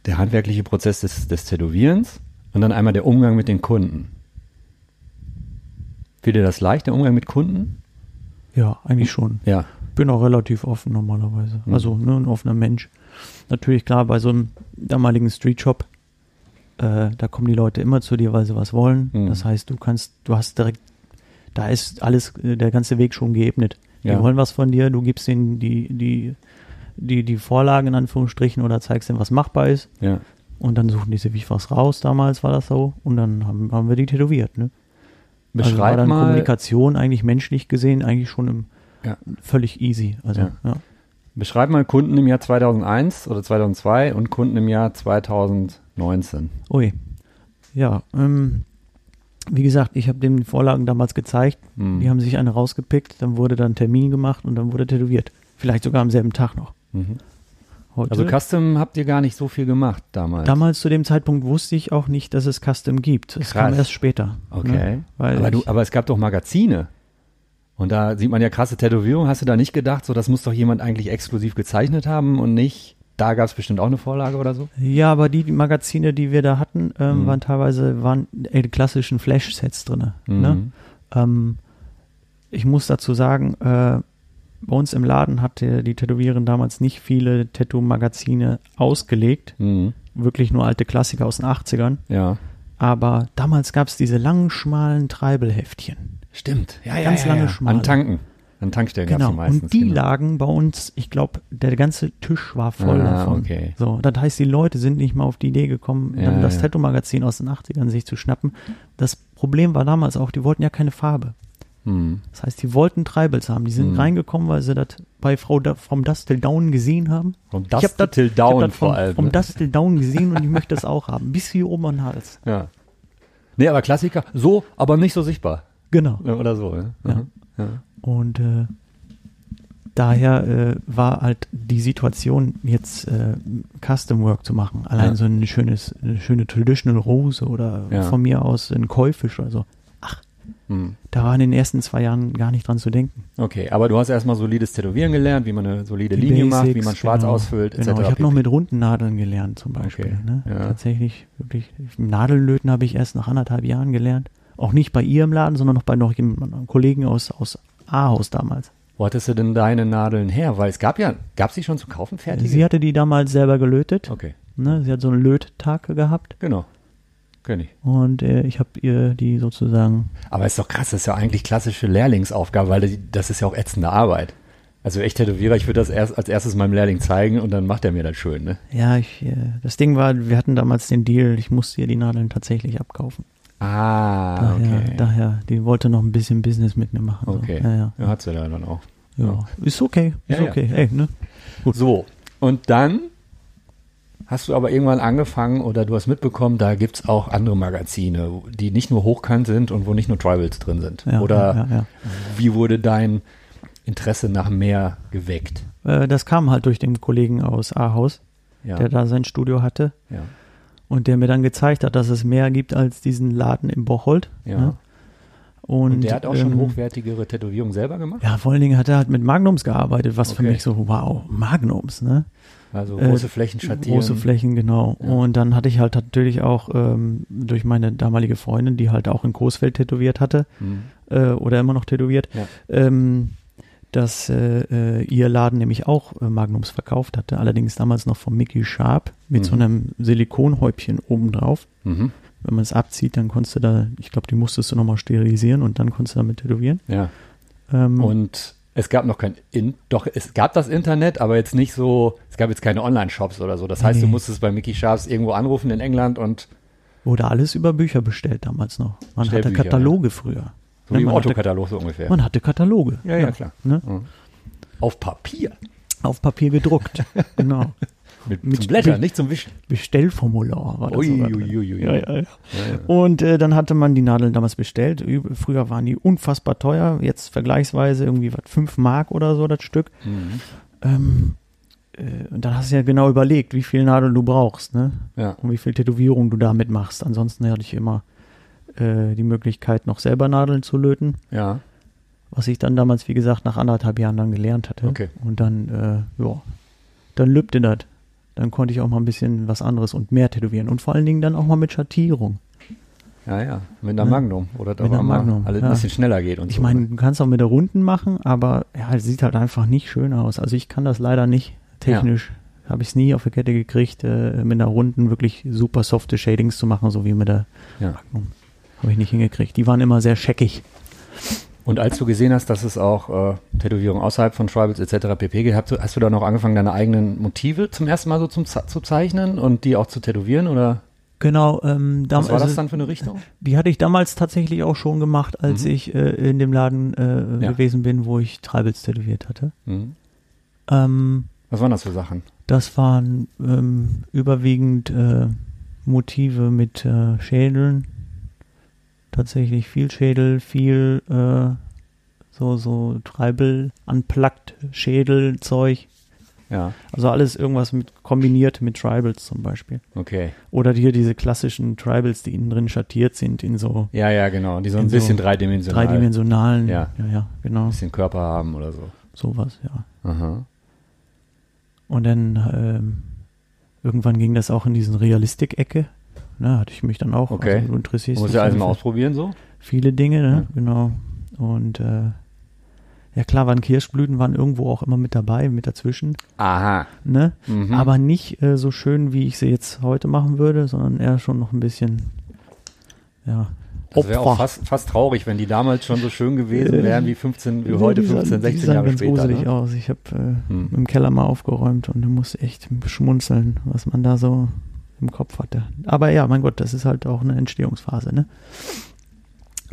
Speaker 2: der handwerkliche Prozess des, des Tätowierens und dann einmal der Umgang mit den Kunden. Fiel dir das leicht, der Umgang mit Kunden?
Speaker 3: Ja, eigentlich schon.
Speaker 2: Ja.
Speaker 3: Bin auch relativ offen normalerweise.
Speaker 2: Mhm.
Speaker 3: Also ne, ein offener Mensch. Natürlich klar, bei so einem damaligen Streetshop, äh, da kommen die Leute immer zu dir, weil sie was wollen.
Speaker 2: Mhm.
Speaker 3: Das heißt, du kannst, du hast direkt, da ist alles, äh, der ganze Weg schon geebnet. Die
Speaker 2: Ja.
Speaker 3: wollen was von dir, du gibst ihnen die, die, die, die Vorlagen in Anführungsstrichen oder zeigst ihnen, was machbar ist.
Speaker 2: Ja.
Speaker 3: Und dann suchen die sich was raus, damals war das so. Und dann haben, haben wir die tätowiert. Ne? also war
Speaker 2: Beschreib
Speaker 3: dann
Speaker 2: mal.
Speaker 3: Kommunikation eigentlich menschlich gesehen eigentlich schon im,
Speaker 2: Ja.
Speaker 3: völlig easy. Also,
Speaker 2: Ja.
Speaker 3: ja.
Speaker 2: Beschreib mal Kunden im Jahr 2001 oder 2002 und Kunden im Jahr 2019.
Speaker 3: Ui. Ja, ähm, wie gesagt, ich habe dem die Vorlagen damals gezeigt.
Speaker 2: Hm.
Speaker 3: Die haben sich eine rausgepickt, dann wurde dann Termin gemacht und dann wurde tätowiert. Vielleicht sogar am selben Tag noch.
Speaker 2: Mhm. Also Custom habt ihr gar nicht so viel gemacht damals.
Speaker 3: damals zu dem Zeitpunkt wusste ich auch nicht, dass es Custom gibt. Es kam erst später.
Speaker 2: Okay.
Speaker 3: Ne?
Speaker 2: Aber, du, aber es gab doch Magazine. Und da sieht man ja krasse Tätowierungen. Hast du da nicht gedacht, so das muss doch jemand eigentlich exklusiv gezeichnet haben und nicht, da gab es bestimmt auch eine Vorlage oder so?
Speaker 3: ja, aber die, die Magazine, die wir da hatten, ähm,
Speaker 2: Mhm.
Speaker 3: waren teilweise waren äh, die klassischen Flash-Sets drin. Ne?
Speaker 2: Mhm.
Speaker 3: Ähm, ich muss dazu sagen, äh, bei uns im Laden hatte die Tätowiererin damals nicht viele Tattoo-Magazine ausgelegt.
Speaker 2: Mhm.
Speaker 3: Wirklich nur alte Klassiker aus den 80ern.
Speaker 2: Ja.
Speaker 3: Aber damals gab es diese langen, schmalen Treibelheftchen.
Speaker 2: Stimmt. Ja,
Speaker 3: Ganz
Speaker 2: ja,
Speaker 3: lange
Speaker 2: ja.
Speaker 3: schmale.
Speaker 2: An Tanken. An Tankstellen
Speaker 3: Genau.
Speaker 2: die meistens.
Speaker 3: Und die
Speaker 2: genau.
Speaker 3: lagen bei uns, ich glaube, der ganze Tisch war voll
Speaker 2: Ah,
Speaker 3: davon.
Speaker 2: okay.
Speaker 3: So, das heißt, die Leute sind nicht mal auf die Idee gekommen,
Speaker 2: Ja,
Speaker 3: dann das
Speaker 2: ja.
Speaker 3: Tattoo-Magazin aus den 80ern sich zu schnappen. Das Problem war damals auch, die wollten ja keine Farbe.
Speaker 2: Mhm.
Speaker 3: Das heißt, die wollten Treibels haben. Die sind
Speaker 2: Hm.
Speaker 3: reingekommen, weil sie das bei Frau da vom Dust Till Down gesehen haben.
Speaker 2: Vom
Speaker 3: Ich
Speaker 2: Dust
Speaker 3: hab dat-
Speaker 2: Till
Speaker 3: Ich hab vom,
Speaker 2: vor allem.
Speaker 3: vom
Speaker 2: ne?
Speaker 3: Dust Till Down gesehen und ich möchte das auch haben. Bis hier oben an den Hals.
Speaker 2: Ja. Nee, aber Klassiker, so, aber nicht so sichtbar.
Speaker 3: Genau.
Speaker 2: Oder so, ne?
Speaker 3: Ja.
Speaker 2: Mhm. ja.
Speaker 3: Und äh, daher äh, war halt die Situation, jetzt äh, Custom Work zu machen. Allein
Speaker 2: Ja.
Speaker 3: so ein schönes, eine schöne Traditional Rose oder
Speaker 2: Ja.
Speaker 3: von mir aus ein Käufisch oder so.
Speaker 2: Mhm.
Speaker 3: Da war in den ersten zwei Jahren gar nicht dran zu denken.
Speaker 2: Okay, aber du hast erstmal solides Tätowieren gelernt, wie man eine solide
Speaker 3: Die
Speaker 2: Linie macht, wie
Speaker 3: Basics,
Speaker 2: man schwarz
Speaker 3: genau.
Speaker 2: ausfüllt, etc.
Speaker 3: Genau, ich habe noch mit runden Nadeln gelernt zum Beispiel.
Speaker 2: Okay,
Speaker 3: Ne?
Speaker 2: ja.
Speaker 3: Tatsächlich, wirklich. Nadellöten habe ich erst nach anderthalb Jahren gelernt. Auch nicht bei ihr im Laden, sondern noch bei noch jemandem, Kollegen aus, aus Ahaus damals.
Speaker 2: Wo hattest du denn deine Nadeln her? Weil es gab ja, gab es die schon zu kaufen, fertige?
Speaker 3: Sie hatte die damals selber gelötet.
Speaker 2: okay,
Speaker 3: Ne? Sie hat so einen Löttag gehabt
Speaker 2: genau. Kenn ich.
Speaker 3: und äh, ich habe ihr die sozusagen.
Speaker 2: Aber ist doch krass, das ist ja eigentlich klassische Lehrlingsaufgabe, weil das ist ja auch ätzende Arbeit. Also echt Tätowierer, ich würde das erst als erstes meinem Lehrling zeigen und dann macht er mir das schön, ne?
Speaker 3: Ja, ich, äh, das Ding war, wir hatten damals den Deal, ich musste ihr die Nadeln tatsächlich abkaufen.
Speaker 2: Ah,
Speaker 3: Daher,
Speaker 2: okay.
Speaker 3: daher, die wollte noch ein bisschen Business mit mir machen.
Speaker 2: Okay.
Speaker 3: So. Ja, ja.
Speaker 2: Ja, hat sie da dann auch.
Speaker 3: ja. Ist okay, ist
Speaker 2: Ja, ja.
Speaker 3: okay. Ey, ne?
Speaker 2: So, Und dann hast du aber irgendwann angefangen oder du hast mitbekommen, da gibt es auch andere Magazine, die nicht nur hochkant sind und wo nicht nur Tribals drin sind.
Speaker 3: Ja,
Speaker 2: oder
Speaker 3: ja, ja,
Speaker 2: wie wurde dein Interesse nach mehr geweckt?
Speaker 3: Äh, das kam halt durch den Kollegen aus Ahaus,
Speaker 2: Ja.
Speaker 3: der da sein Studio hatte
Speaker 2: ja.
Speaker 3: Und der mir dann gezeigt hat, dass es mehr gibt als diesen Laden im Bocholt.
Speaker 2: ja.
Speaker 3: Ne? Und,
Speaker 2: Und, der hat auch schon
Speaker 3: ähm,
Speaker 2: hochwertigere Tätowierungen selber gemacht?
Speaker 3: Ja, vor allen Dingen hat er halt mit Magnums gearbeitet, was für
Speaker 2: Okay.
Speaker 3: mich so, wow, Magnums, ne?
Speaker 2: Also
Speaker 3: Äh,
Speaker 2: große Flächen schattieren.
Speaker 3: Große Flächen, genau.
Speaker 2: Ja.
Speaker 3: Und dann hatte ich halt natürlich auch ähm, durch meine damalige Freundin, die halt auch in Großfeld tätowiert hatte,
Speaker 2: Hm.
Speaker 3: äh, oder immer noch tätowiert,
Speaker 2: Ja.
Speaker 3: ähm, dass äh, äh, ihr Laden nämlich auch äh, Magnums verkauft hatte, allerdings damals noch von Mickey Sharp mit so
Speaker 2: Mhm.
Speaker 3: einem Silikonhäubchen obendrauf.
Speaker 2: Mhm.
Speaker 3: Wenn man es abzieht, dann konntest du da, ich glaube, die musstest du nochmal sterilisieren und dann konntest du damit tätowieren.
Speaker 2: Ja.
Speaker 3: Ähm,
Speaker 2: Und es gab noch kein, In doch es gab das Internet, aber jetzt nicht so, es gab jetzt keine Online-Shops oder so. Das heißt, du
Speaker 3: Nee.
Speaker 2: musstest bei Mickey Sharps irgendwo anrufen in England und
Speaker 3: wurde alles über Bücher bestellt damals noch. Man hatte Kataloge früher.
Speaker 2: So
Speaker 3: Ne,
Speaker 2: wie im
Speaker 3: man hatte-
Speaker 2: Otto-Katalog so ungefähr.
Speaker 3: Man hatte Kataloge.
Speaker 2: ja, ja, klar.
Speaker 3: Ne?
Speaker 2: Mhm. Auf Papier.
Speaker 3: Auf Papier gedruckt. genau.
Speaker 2: Mit,
Speaker 3: Mit
Speaker 2: zum Blättern, nicht zum Wischen.
Speaker 3: Bestellformular war das.
Speaker 2: Ui, ui, ui.
Speaker 3: Ja, ja, ja. Und äh, dann hatte man die Nadeln damals bestellt. Früher waren die unfassbar teuer. Jetzt vergleichsweise irgendwie was 5 Mark oder so das Stück.
Speaker 2: Mhm.
Speaker 3: Ähm, äh, und dann hast du ja genau überlegt, wie viel Nadeln du brauchst, ne?
Speaker 2: ja.
Speaker 3: Und wie viel Tätowierung du damit machst. Ansonsten hatte ich immer äh, die Möglichkeit, noch selber Nadeln zu löten.
Speaker 2: Ja.
Speaker 3: Was ich dann damals, wie gesagt, nach anderthalb Jahren dann gelernt hatte.
Speaker 2: Okay.
Speaker 3: Und dann, äh, ja, dann lübte das. Dann konnte ich auch mal ein bisschen was anderes und mehr tätowieren. Und vor allen Dingen dann auch mal mit Schattierung.
Speaker 2: Ja, ja. Mit einer
Speaker 3: Ne?
Speaker 2: Magnum. Oder
Speaker 3: Mit einer
Speaker 2: mal
Speaker 3: Magnum,
Speaker 2: alles
Speaker 3: ja.
Speaker 2: ein bisschen schneller geht und
Speaker 3: Ich
Speaker 2: so.
Speaker 3: meine, du kannst auch mit der Runden machen, aber ja, es sieht halt einfach nicht schön aus. Also ich kann das leider nicht technisch. Habe ich es nie auf die Kette gekriegt, äh, mit einer Runden wirklich super softe Shadings zu machen, so wie mit der
Speaker 2: Ja.
Speaker 3: Magnum. Habe ich nicht hingekriegt. Die waren immer sehr scheckig.
Speaker 2: Und als du gesehen hast, dass es auch äh, Tätowierungen außerhalb von Tribals etc. pp. gibt, hast du, hast du dann auch angefangen, deine eigenen Motive zum ersten Mal so zum, zu zeichnen und die auch zu tätowieren? Oder
Speaker 3: Genau, ähm,
Speaker 2: was war
Speaker 3: also
Speaker 2: das dann für eine Richtung?
Speaker 3: Die hatte ich damals tatsächlich auch schon gemacht, als
Speaker 2: Mhm.
Speaker 3: ich äh, in dem Laden äh,
Speaker 2: Ja.
Speaker 3: gewesen bin, wo ich Tribals tätowiert hatte.
Speaker 2: Mhm.
Speaker 3: Ähm,
Speaker 2: Was waren das für Sachen?
Speaker 3: das waren ähm, überwiegend äh, Motive mit äh, Schädeln. Tatsächlich viel Schädel, viel äh, so, so Tribal, unplugged Schädelzeug.
Speaker 2: Ja,
Speaker 3: Also alles irgendwas mit kombiniert mit Tribals zum Beispiel.
Speaker 2: okay.
Speaker 3: Oder hier diese klassischen Tribals, die innen drin schattiert sind in so
Speaker 2: Ja, ja, genau. Die so ein
Speaker 3: In so
Speaker 2: bisschen dreidimensional,
Speaker 3: dreidimensionalen,
Speaker 2: Ja.
Speaker 3: ja, ja, genau,
Speaker 2: ein bisschen Körper haben oder so.
Speaker 3: sowas, ja.
Speaker 2: Aha.
Speaker 3: Und dann ähm, irgendwann ging das auch in diesen Realistik-Ecke. Ne, hatte ich mich dann auch.
Speaker 2: Okay.
Speaker 3: Also, du interessierst
Speaker 2: Muss ja alles mal ausprobieren so.
Speaker 3: viele Dinge, ne?
Speaker 2: Ja.
Speaker 3: genau. Und äh, ja klar, waren Kirschblüten waren irgendwo auch immer mit dabei, mit dazwischen,
Speaker 2: Aha.
Speaker 3: ne?
Speaker 2: Mhm.
Speaker 3: Aber nicht äh, so schön, wie ich sie jetzt heute machen würde, sondern eher schon noch ein bisschen, ja,
Speaker 2: das wäre auch fast, fast traurig, wenn die damals schon so schön gewesen
Speaker 3: Äh,
Speaker 2: wären wie 15, wie
Speaker 3: Ja,
Speaker 2: heute
Speaker 3: die sahen-
Speaker 2: 15,
Speaker 3: die
Speaker 2: 16
Speaker 3: sahen
Speaker 2: Jahre
Speaker 3: ganz
Speaker 2: später.
Speaker 3: gruselig
Speaker 2: Ne?
Speaker 3: aus. Ich habe äh,
Speaker 2: Hm.
Speaker 3: im Keller mal aufgeräumt und du musst echt schmunzeln, was man da so im Kopf hatte. Aber ja, mein Gott, das ist halt auch eine Entstehungsphase, ne?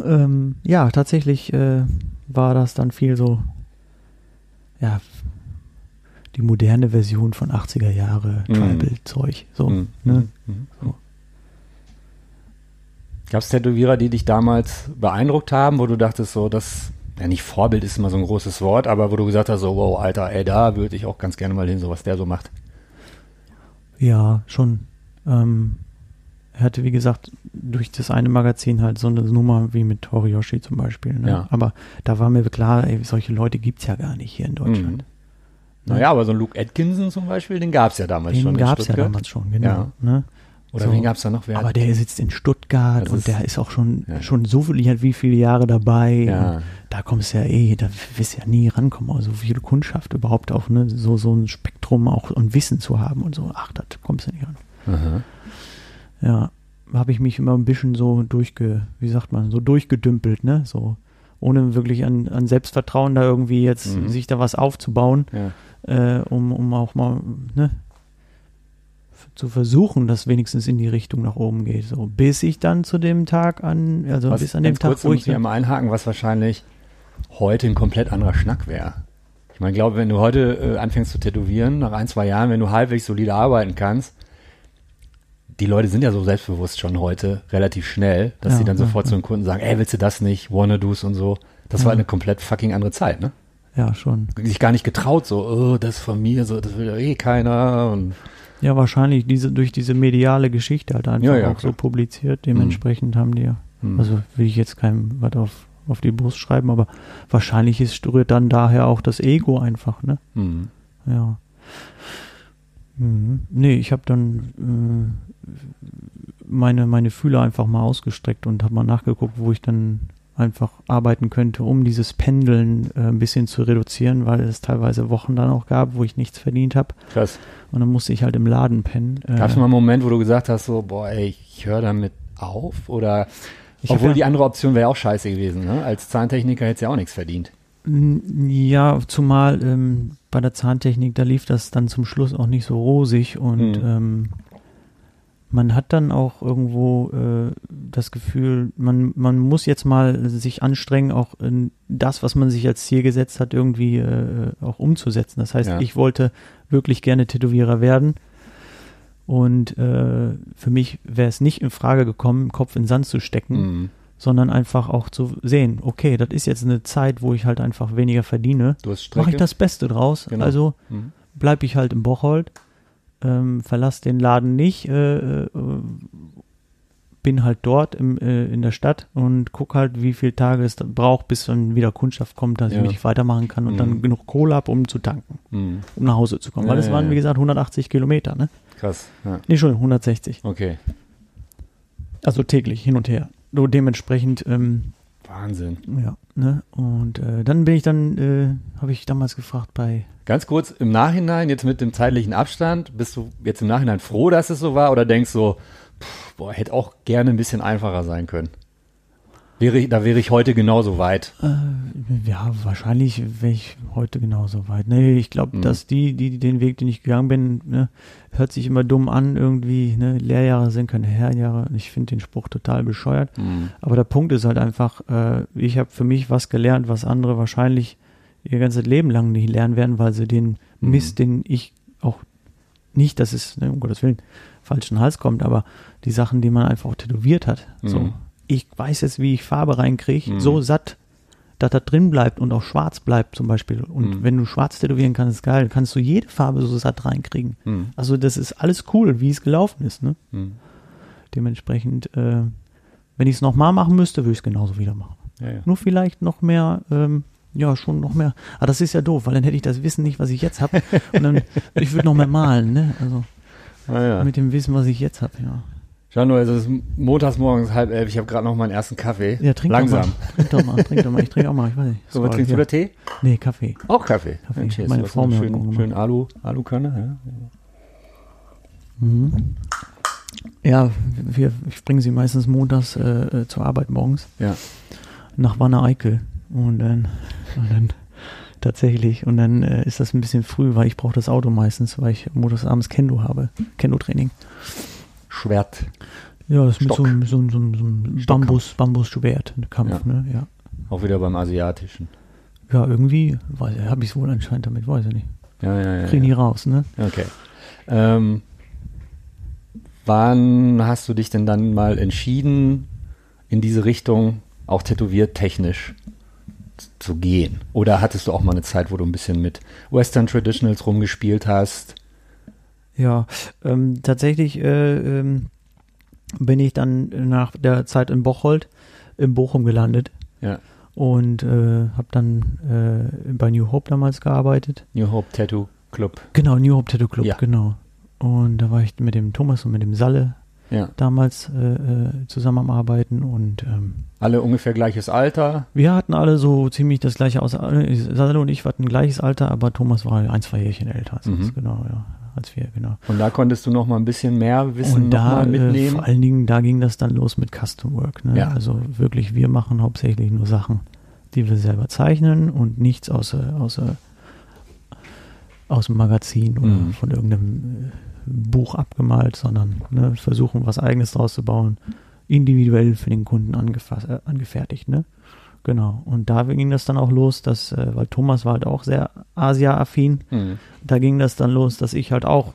Speaker 3: Ähm, ja, tatsächlich äh, war das dann viel so, ja, die moderne Version von 80er Jahre
Speaker 2: Mhm.
Speaker 3: Tribal-Zeug. So,
Speaker 2: Mhm.
Speaker 3: ne?
Speaker 2: Mhm.
Speaker 3: So.
Speaker 2: Gab es Tätowierer, die dich damals beeindruckt haben, wo du dachtest, so, das, ja nicht Vorbild ist immer so ein großes Wort, aber wo du gesagt hast, so, wow, Alter, ey, da würde ich auch ganz gerne mal hin, so was der so macht.
Speaker 3: Ja, schon. Ähm, er hatte, wie gesagt, durch das eine Magazin halt so eine Nummer wie mit Horiyoshi zum Beispiel. Ne?
Speaker 2: Ja.
Speaker 3: Aber da war mir klar, ey, solche Leute gibt's ja gar nicht hier in Deutschland.
Speaker 2: Mhm. Naja, aber so ein Luke Atkinson zum Beispiel, den gab es ja damals schon.
Speaker 3: Den
Speaker 2: in
Speaker 3: gab's ja damals schon, genau.
Speaker 2: Ja.
Speaker 3: Ne?
Speaker 2: Oder
Speaker 3: So.
Speaker 2: wen gab es da noch? Wer
Speaker 3: Aber der sitzt in Stuttgart und
Speaker 2: ist-
Speaker 3: der ist auch schon,
Speaker 2: Ja.
Speaker 3: schon so viel, wie viele Jahre dabei.
Speaker 2: Ja.
Speaker 3: Da kommst du ja eh, da wirst du ja nie rankommen. Also viele Kundschaft überhaupt auch, ne? So, so ein Spektrum auch und Wissen zu haben und so. Ach, da kommst du nicht ran.
Speaker 2: Aha.
Speaker 3: Ja, habe ich mich immer ein bisschen so durchge, wie sagt man, so durchgedümpelt, ne? So, ohne wirklich an, an Selbstvertrauen da irgendwie jetzt
Speaker 2: Mhm.
Speaker 3: sich da was aufzubauen,
Speaker 2: Ja.
Speaker 3: äh, um, um auch mal, ne? zu versuchen, dass wenigstens in die Richtung nach oben geht. So, bis ich dann zu dem Tag an, also
Speaker 2: Was,
Speaker 3: bis an dem Tag,
Speaker 2: kurz,
Speaker 3: wo ich,
Speaker 2: ich einmal einhaken, was wahrscheinlich heute ein komplett anderer Schnack wäre. Ich Man glaubt, wenn du heute äh, anfängst zu tätowieren, nach ein, zwei Jahren, wenn du halbwegs solide arbeiten kannst, die Leute sind ja so selbstbewusst schon heute relativ schnell, dass
Speaker 3: Ja,
Speaker 2: sie dann sofort
Speaker 3: ja.
Speaker 2: zu den Kunden sagen, ey, willst du das nicht? Wanna-Dos und so. Das war eine komplett fucking andere Zeit, ne?
Speaker 3: Ja, schon.
Speaker 2: Sich gar nicht getraut, so, oh, das von mir, so, das will ja eh keiner. Und
Speaker 3: Ja, wahrscheinlich diese, durch diese mediale Geschichte halt einfach
Speaker 2: Ja,
Speaker 3: auch so
Speaker 2: klar.
Speaker 3: publiziert. Dementsprechend haben die ja,
Speaker 2: hm.
Speaker 3: also will ich jetzt keinem was auf, auf die Brust schreiben, aber wahrscheinlich ist, rührt dann daher auch das Ego einfach, ne?
Speaker 2: hm.
Speaker 3: Ja. Mhm. Nee, ich habe dann äh, meine, meine Fühler einfach mal ausgestreckt und habe mal nachgeguckt, wo ich dann einfach arbeiten könnte, um dieses Pendeln äh, ein bisschen zu reduzieren, weil es teilweise Wochen dann auch gab, wo ich nichts verdient habe.
Speaker 2: Krass.
Speaker 3: Und dann musste ich halt im Laden pennen. Äh,
Speaker 2: Gab es mal einen Moment, wo du gesagt hast, so, boah, ey, ich höre damit auf? Oder,
Speaker 3: Ich
Speaker 2: obwohl
Speaker 3: ja-
Speaker 2: die andere Option wäre auch scheiße gewesen, ne? Als Zahntechniker hättest du ja auch nichts verdient.
Speaker 3: Ja, zumal ähm, bei der Zahntechnik, da lief das dann zum Schluss auch nicht so rosig und
Speaker 2: Mhm.
Speaker 3: ähm, man hat dann auch irgendwo äh, das Gefühl, man, man muss jetzt mal sich anstrengen, auch in das, was man sich als Ziel gesetzt hat, irgendwie äh, auch umzusetzen. Das heißt,
Speaker 2: Ja.
Speaker 3: ich wollte wirklich gerne Tätowierer werden und äh, für mich wäre es nicht in Frage gekommen, Kopf in den Sand zu stecken
Speaker 2: Mhm.
Speaker 3: Sondern einfach auch zu sehen, okay, das ist jetzt eine Zeit, wo ich halt einfach weniger verdiene.
Speaker 2: Du hast.
Speaker 3: Mache ich das Beste draus.
Speaker 2: Genau.
Speaker 3: Also
Speaker 2: Mhm.
Speaker 3: bleibe ich halt im Bocholt, ähm, verlass den Laden nicht, äh, äh, bin halt dort im, äh, in der Stadt und guck halt, wie viele Tage es braucht, bis dann wieder Kundschaft kommt, dass
Speaker 2: Ja.
Speaker 3: ich mich weitermachen kann und
Speaker 2: Mhm.
Speaker 3: dann genug Kohle habe, um zu tanken,
Speaker 2: Mhm.
Speaker 3: um nach Hause zu kommen.
Speaker 2: Ja,
Speaker 3: Weil es
Speaker 2: ja,
Speaker 3: waren, wie gesagt, 180 Kilometer, ne?
Speaker 2: Krass. Ja.
Speaker 3: Nee, schon 160.
Speaker 2: Okay.
Speaker 3: Also täglich hin und her. So dementsprechend, ähm,
Speaker 2: Wahnsinn.
Speaker 3: Ja, ne? Und äh, dann bin ich dann, äh, habe ich damals gefragt bei,
Speaker 2: Ganz kurz, im Nachhinein, jetzt mit dem zeitlichen Abstand, bist du jetzt im Nachhinein froh, dass es so war oder denkst so, pff, boah, hätte auch gerne ein bisschen einfacher sein können? Wäre ich, da wäre ich heute genauso weit.
Speaker 3: äh, ja, wahrscheinlich wäre ich heute genauso weit. Nee, ich glaube,
Speaker 2: Mhm.
Speaker 3: dass die, die, den Weg, den ich gegangen bin, ne, hört sich immer dumm an, irgendwie, ne, Lehrjahre sind keine Herrenjahre. Ich finde den Spruch total bescheuert.
Speaker 2: Mhm.
Speaker 3: Aber der Punkt ist halt einfach, äh, ich habe für mich was gelernt, was andere wahrscheinlich ihr ganzes Leben lang nicht lernen werden, weil sie den
Speaker 2: Mhm.
Speaker 3: Mist, den ich auch nicht, dass es, ne, um Gottes Willen, falschen Hals kommt, aber die Sachen, die man einfach auch tätowiert hat. So,
Speaker 2: Mhm.
Speaker 3: Ich weiß jetzt, wie ich Farbe reinkriege,
Speaker 2: Mhm.
Speaker 3: so satt, dass das drin bleibt und auch schwarz bleibt zum Beispiel. Und
Speaker 2: Mhm.
Speaker 3: wenn du schwarz tätowieren kannst, ist geil, kannst du jede Farbe so satt reinkriegen.
Speaker 2: Mhm.
Speaker 3: Also das ist alles cool, wie es gelaufen ist. Ne?
Speaker 2: Mhm.
Speaker 3: Dementsprechend, äh, wenn ich es nochmal machen müsste, würde ich es genauso wieder machen.
Speaker 2: Ja, ja.
Speaker 3: Nur vielleicht noch mehr, ähm, ja, schon noch mehr. Aber das ist ja doof, weil dann hätte ich das Wissen nicht, was ich jetzt habe. Und dann, ich würde noch mehr malen, ne? Also
Speaker 2: Ah, ja.
Speaker 3: mit dem Wissen, was ich jetzt habe, ja.
Speaker 2: Nur, es ist montags morgens halb elf, ich habe gerade noch meinen ersten Kaffee.
Speaker 3: Ja, trink
Speaker 2: Langsam.
Speaker 3: doch mal. Trink doch mal, trink doch mal. Ich trinke auch mal, ich weiß nicht.
Speaker 2: So, was trinkst du da Tee?
Speaker 3: Nee, Kaffee.
Speaker 2: Auch Kaffee.
Speaker 3: Kaffee.
Speaker 2: Cheers.
Speaker 3: Meine Frau mir gemacht.
Speaker 2: schönen Alu, Alukanne. Ja.
Speaker 3: Mhm. Ja, wir, bringe sie meistens montags äh, äh, zur Arbeit morgens
Speaker 2: Ja.
Speaker 3: nach Wanne Eickel. Und dann, und dann tatsächlich. Und dann äh, ist das ein bisschen früh, weil ich brauche das Auto meistens, weil ich montags abends Kendo habe. Kendo-Training.
Speaker 2: Schwert.
Speaker 3: Ja, das ist mit so,
Speaker 2: Stock.
Speaker 3: einem- so, einem- so, einem-. Bambus, Bambusschwert, Kampf,
Speaker 2: Ja.
Speaker 3: ne? Ja.
Speaker 2: Auch wieder beim Asiatischen.
Speaker 3: Ja, irgendwie, habe ich es wohl anscheinend damit, weiß ich nicht.
Speaker 2: Ja, ja, ja.
Speaker 3: Krieg nie
Speaker 2: ja.
Speaker 3: raus, ne?
Speaker 2: Okay. Ähm, wann hast du dich denn dann mal entschieden, in diese Richtung auch tätowiert technisch zu gehen? Oder hattest du auch mal eine Zeit, wo du ein bisschen mit Western Traditionals rumgespielt hast?
Speaker 3: Ja, ähm, tatsächlich äh, ähm, bin ich dann nach der Zeit in Bocholt in Bochum gelandet
Speaker 2: Ja.
Speaker 3: und äh, habe dann äh, bei New Hope damals gearbeitet.
Speaker 2: New Hope Tattoo Club.
Speaker 3: Genau, New Hope Tattoo Club,
Speaker 2: Ja.
Speaker 3: genau. Und da war ich mit dem Thomas und mit dem Salle
Speaker 2: Ja.
Speaker 3: damals äh, äh, zusammen am Arbeiten und ähm,
Speaker 2: Alle ungefähr gleiches Alter.
Speaker 3: wir hatten alle so ziemlich das gleiche aus. äh, Salle und ich hatten gleiches Alter, aber Thomas war ein, zwei Jährchen älter als uns,
Speaker 2: Mhm.
Speaker 3: genau, ja, als wir, genau.
Speaker 2: Und da konntest du noch mal ein bisschen mehr Wissen
Speaker 3: und
Speaker 2: noch
Speaker 3: da
Speaker 2: mal
Speaker 3: äh,
Speaker 2: mitnehmen.
Speaker 3: vor allen Dingen, da ging das dann los mit Custom Work. Ne?
Speaker 2: Ja.
Speaker 3: Also wirklich, wir machen hauptsächlich nur Sachen, die wir selber zeichnen und nichts außer, außer aus dem Magazin oder
Speaker 2: Mhm.
Speaker 3: von irgendeinem äh, Buch abgemalt, sondern ne, versuchen, was Eigenes draus zu bauen, individuell für den Kunden angefasst, äh, angefertigt. Ne? Genau. Und da ging das dann auch los, dass, äh, weil Thomas war halt auch sehr Asia-affin,
Speaker 2: Mhm.
Speaker 3: da ging das dann los, dass ich halt auch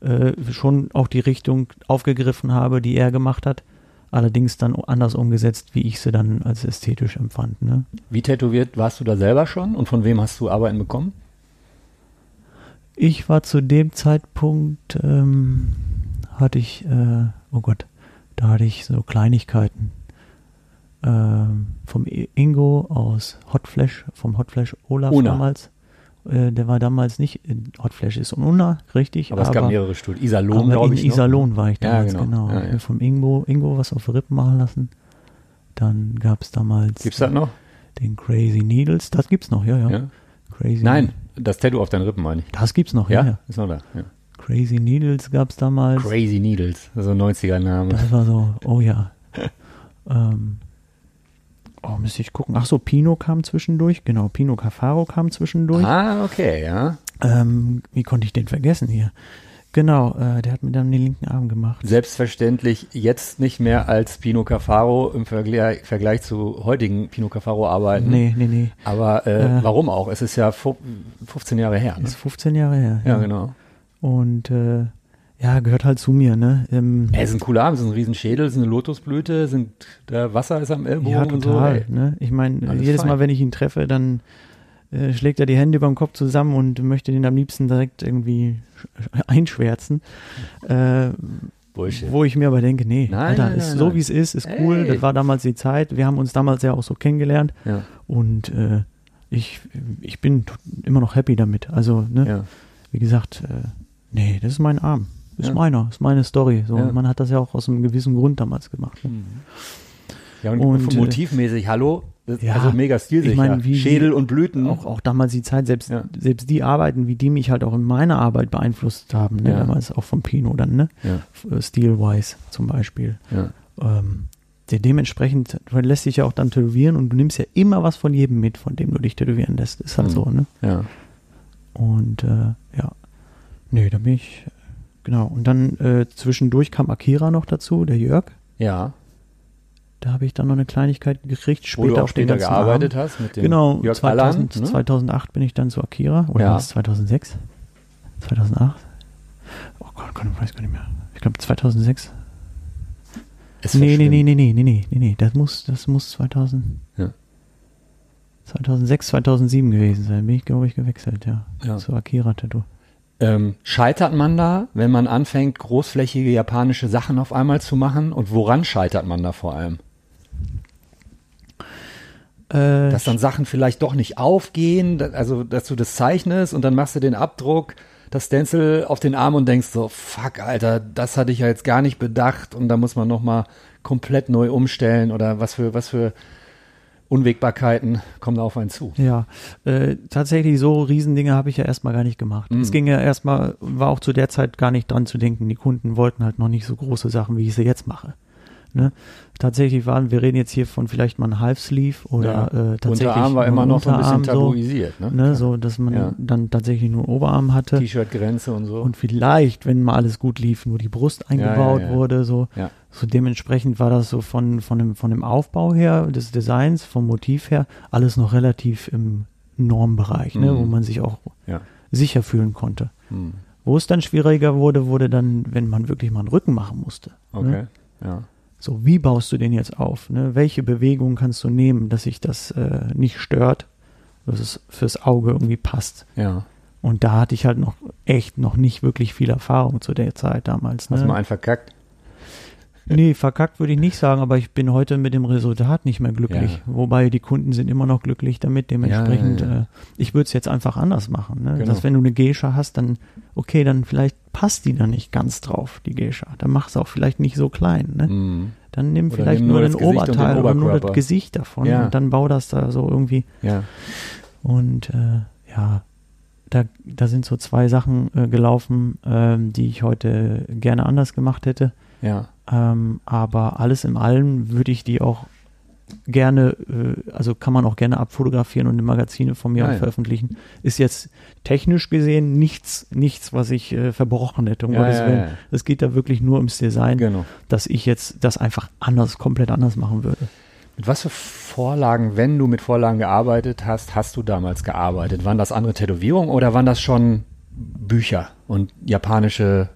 Speaker 3: äh, schon auch die Richtung aufgegriffen habe, die er gemacht hat. Allerdings dann anders umgesetzt, wie ich sie dann als ästhetisch empfand. Ne?
Speaker 2: Wie tätowiert warst du da selber schon und von wem hast du Arbeiten bekommen?
Speaker 3: Ich war zu dem Zeitpunkt, ähm, hatte ich, äh, oh Gott, da hatte ich so Kleinigkeiten. Ähm, vom Ingo aus Hot Flash, vom Hot Flash Olaf
Speaker 2: Una.
Speaker 3: damals. Äh, der war damals nicht in Hot Flash, ist Unna, richtig.
Speaker 2: Aber, es gab mehrere Stuhl. Iserlohn,
Speaker 3: aber
Speaker 2: glaube
Speaker 3: in
Speaker 2: ich. noch.
Speaker 3: Iserlohn war ich
Speaker 2: Ja,
Speaker 3: damals,
Speaker 2: genau.
Speaker 3: genau.
Speaker 2: Ja,
Speaker 3: Hab
Speaker 2: ja.
Speaker 3: Vom Ingo, Ingo was auf Rippen machen lassen. Dann gab es damals
Speaker 2: Gibt's das noch?
Speaker 3: den Crazy Needles. Das gibt's noch, ja, ja.
Speaker 2: Ja.
Speaker 3: Crazy
Speaker 2: Nein, das Tattoo auf deinen Rippen meine ich.
Speaker 3: Das gibt's noch,
Speaker 2: Ja,
Speaker 3: ja. ja.
Speaker 2: ist noch da. Ja.
Speaker 3: Crazy Needles gab's damals.
Speaker 2: Crazy Needles, so ein 90er-Name.
Speaker 3: Das war so, oh ja. ähm, oh, müsste ich gucken. Ach so, Pino kam zwischendurch. Genau, Pino Cafaro kam zwischendurch.
Speaker 2: Ah, okay, ja.
Speaker 3: Ähm, wie konnte ich den vergessen hier? Genau, äh, der hat mir dann den linken Arm gemacht.
Speaker 2: Selbstverständlich jetzt nicht mehr als Pino Cafaro im Vergleich, Vergleich zu heutigen Pino Cafaro-Arbeiten.
Speaker 3: Nee, nee, nee.
Speaker 2: Aber äh,
Speaker 3: Äh.
Speaker 2: warum auch? Es ist ja fu- 15 Jahre her. Ne?
Speaker 3: Ist 15 Jahre her.
Speaker 2: Ja, genau.
Speaker 3: Und äh, ja, gehört halt zu mir, ne? Ähm,
Speaker 2: Ey, es ist ein cooler Arm, es ist ein Riesenschädel, es ist eine Lotusblüte, sind, der Wasser ist am Ellbogen
Speaker 3: ja,
Speaker 2: und so.
Speaker 3: total. Ne? Ich meine, jedes
Speaker 2: fein.
Speaker 3: Mal, wenn ich ihn treffe, dann äh, schlägt er die Hände über den Kopf zusammen und möchte den am liebsten direkt irgendwie sch- einschwärzen. Äh,
Speaker 2: Bullshit.
Speaker 3: Wo ich mir aber denke, nee,
Speaker 2: Nein,
Speaker 3: Alter,
Speaker 2: nein,
Speaker 3: ist
Speaker 2: nein,
Speaker 3: so wie es ist, ist cool.
Speaker 2: Ey.
Speaker 3: Das war damals die Zeit. Wir haben uns damals ja auch so kennengelernt
Speaker 2: Ja,
Speaker 3: und äh, ich, ich bin immer noch happy damit. Also, ne,
Speaker 2: ja.
Speaker 3: wie gesagt, äh, nee, das ist mein Arm. Ist
Speaker 2: Ja.
Speaker 3: meiner, ist meine Story. So,
Speaker 2: Ja.
Speaker 3: Man hat das ja auch aus einem gewissen Grund damals gemacht. Ne?
Speaker 2: ja und,
Speaker 3: Und, äh,
Speaker 2: motivmäßig, hallo, das,
Speaker 3: ja,
Speaker 2: also mega stilsicher.
Speaker 3: ich mein, wie-
Speaker 2: Schädel und Blüten.
Speaker 3: Auch, auch damals die Zeit, selbst,
Speaker 2: Ja.
Speaker 3: selbst die Arbeiten, wie die mich halt auch in meiner Arbeit beeinflusst haben, ne?
Speaker 2: Ja.
Speaker 3: damals auch vom Pino dann, ne?
Speaker 2: Ja,
Speaker 3: äh, Stilwise zum Beispiel.
Speaker 2: ja.
Speaker 3: Ähm, der dementsprechend, lässt dich ja auch dann tätowieren und du nimmst ja immer was von jedem mit, von dem du dich tätowieren lässt. Ist halt
Speaker 2: Mhm.
Speaker 3: so, ne?
Speaker 2: ja.
Speaker 3: Und äh, ja, nee, da bin ich, genau. Und dann äh, zwischendurch kam Akira noch dazu, der Jörg.
Speaker 2: Ja,
Speaker 3: Da habe ich dann noch eine Kleinigkeit gekriegt,
Speaker 2: wo du
Speaker 3: später
Speaker 2: auch
Speaker 3: auf den
Speaker 2: später gearbeitet
Speaker 3: Arm.
Speaker 2: hast mit dem
Speaker 3: Genau,
Speaker 2: Jörg
Speaker 3: 2000,
Speaker 2: Allan. Ne?
Speaker 3: 2008 bin ich dann zu Akira. Oder
Speaker 2: Ja.
Speaker 3: war es 2006? 2008? Oh Gott, Gott, ich weiß gar nicht mehr. Ich glaube 2006.
Speaker 2: Ist
Speaker 3: Nee, nee, nee, nee, nee, nee, nee, nee, nee, das muss, das muss 2000,
Speaker 2: Ja.
Speaker 3: 2006, 2007 gewesen sein. Bin ich, glaube ich, gewechselt, ja.
Speaker 2: Ja.
Speaker 3: Zu Akira Tattoo.
Speaker 2: Ähm, scheitert man da, wenn man anfängt, großflächige japanische Sachen auf einmal zu machen? Und woran scheitert man da vor allem?
Speaker 3: Äh,
Speaker 2: Dass dann Sachen vielleicht doch nicht aufgehen, also dass du das zeichnest und dann machst du den Abdruck, das Stencil auf den Arm und denkst so, fuck, Alter, das hatte ich ja jetzt gar nicht bedacht und da muss man nochmal komplett neu umstellen oder was für, was für Unwägbarkeiten kommen da auf einen zu.
Speaker 3: Ja, äh, tatsächlich so Riesendinge habe ich ja erstmal gar nicht gemacht.
Speaker 2: Mhm.
Speaker 3: Es ging ja erstmal, war auch zu der Zeit gar nicht dran zu denken. Die Kunden wollten halt noch nicht so große Sachen, wie ich sie jetzt mache. Ne? Tatsächlich waren, wir reden jetzt hier von vielleicht mal einem Half-Sleeve oder äh, tatsächlich
Speaker 2: Unterarm war immer noch so ein bisschen
Speaker 3: Unterarm
Speaker 2: tabuisiert, ne?
Speaker 3: So, ne? so, dass man
Speaker 2: Ja.
Speaker 3: dann tatsächlich nur Oberarm hatte.
Speaker 2: T-Shirt-Grenze und so.
Speaker 3: Und vielleicht, wenn mal alles gut lief, nur die Brust eingebaut
Speaker 2: ja, ja.
Speaker 3: wurde, so.
Speaker 2: Ja.
Speaker 3: So dementsprechend war das so von, von, dem, von dem Aufbau her, des Designs, vom Motiv her, alles noch relativ im Normbereich, ne,
Speaker 2: Mhm.
Speaker 3: wo man sich auch
Speaker 2: Ja.
Speaker 3: sicher fühlen konnte.
Speaker 2: Hm.
Speaker 3: Wo es dann schwieriger wurde, wurde dann, wenn man wirklich mal einen Rücken machen musste.
Speaker 2: Okay.
Speaker 3: Ne?
Speaker 2: Ja.
Speaker 3: So, wie baust du den jetzt auf? Ne? Welche Bewegung kannst du nehmen, dass sich das äh, nicht stört, dass es fürs Auge irgendwie passt?
Speaker 2: Ja.
Speaker 3: Und da hatte ich halt noch echt noch nicht wirklich viel Erfahrung zu der Zeit damals.
Speaker 2: Hast
Speaker 3: Ne?
Speaker 2: du mal einen verkackt?
Speaker 3: Nee, verkackt würde ich nicht sagen, aber ich bin heute mit dem Resultat nicht mehr glücklich.
Speaker 2: Ja.
Speaker 3: Wobei die Kunden sind immer noch glücklich damit. Dementsprechend,
Speaker 2: Ja.
Speaker 3: Äh, ich würde es jetzt einfach anders machen. Ne?
Speaker 2: Genau.
Speaker 3: Dass wenn du eine Geisha hast, dann, okay, dann vielleicht passt die da nicht ganz drauf, die Geisha. Dann mach es auch vielleicht nicht so klein. Ne?
Speaker 2: Hm.
Speaker 3: Dann nimm
Speaker 2: Oder
Speaker 3: vielleicht
Speaker 2: nimm
Speaker 3: nur
Speaker 2: nur
Speaker 3: den
Speaker 2: und den
Speaker 3: Oberteil oder nur das. Gesicht davon
Speaker 2: Ja.
Speaker 3: und dann bau das da so irgendwie. Und äh, ja, da, da sind so zwei Sachen äh, gelaufen, ähm, die ich heute gerne anders gemacht hätte.
Speaker 2: Ja.
Speaker 3: Ähm, aber alles in allem würde ich die auch gerne, äh, also kann man auch gerne abfotografieren und in Magazine von mir auch
Speaker 2: ja.
Speaker 3: veröffentlichen. Ist jetzt technisch gesehen nichts, nichts, was ich äh, verbrochen hätte, um
Speaker 2: Ja,
Speaker 3: Gottes Willen.
Speaker 2: ja.
Speaker 3: Es geht da wirklich nur ums Design,
Speaker 2: Genau.
Speaker 3: dass ich jetzt das einfach anders, komplett anders machen würde.
Speaker 2: Mit was für Vorlagen, wenn du mit Vorlagen gearbeitet hast, hast du damals gearbeitet? Waren das andere Tätowierungen oder waren das schon Bücher und japanische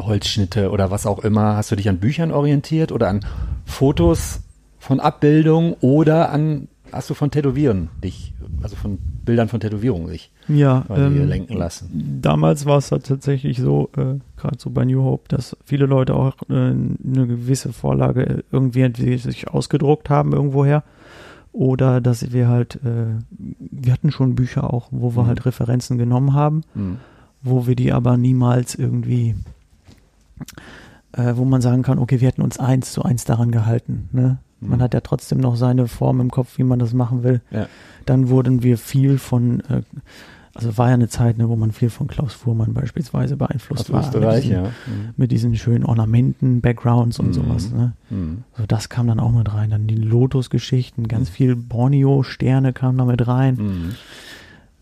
Speaker 2: Holzschnitte oder was auch immer? Hast du dich an Büchern orientiert oder an Fotos von Abbildungen oder an hast du von Tätowieren dich, also von Bildern von Tätowierungen dich
Speaker 3: Ja, ähm,
Speaker 2: lenken lassen?
Speaker 3: damals war es halt tatsächlich so, äh, gerade so bei New Hope, dass viele Leute auch äh, eine gewisse Vorlage irgendwie sich ausgedruckt haben irgendwoher oder dass wir halt, äh, wir hatten schon Bücher auch, wo wir
Speaker 2: Mhm.
Speaker 3: halt Referenzen genommen haben,
Speaker 2: Hm.
Speaker 3: wo wir die aber niemals irgendwie, äh, wo man sagen kann, okay, wir hätten uns eins zu eins daran gehalten. Ne? Man
Speaker 2: Mhm.
Speaker 3: hat ja trotzdem noch seine Form im Kopf, wie man das machen will.
Speaker 2: Ja.
Speaker 3: Dann wurden wir viel von, äh, also war ja eine Zeit, ne, wo man viel von Klaus Fuhrmann beispielsweise beeinflusst
Speaker 2: Aus
Speaker 3: war.
Speaker 2: Österreich,
Speaker 3: mit diesen,
Speaker 2: ja.
Speaker 3: Mit diesen schönen Ornamenten, Backgrounds und
Speaker 2: Mhm.
Speaker 3: sowas. Ne?
Speaker 2: Hm.
Speaker 3: So das kam dann auch mit rein. Dann die Lotus-Geschichten, ganz
Speaker 2: Mhm.
Speaker 3: viel Borneo-Sterne kamen da mit rein.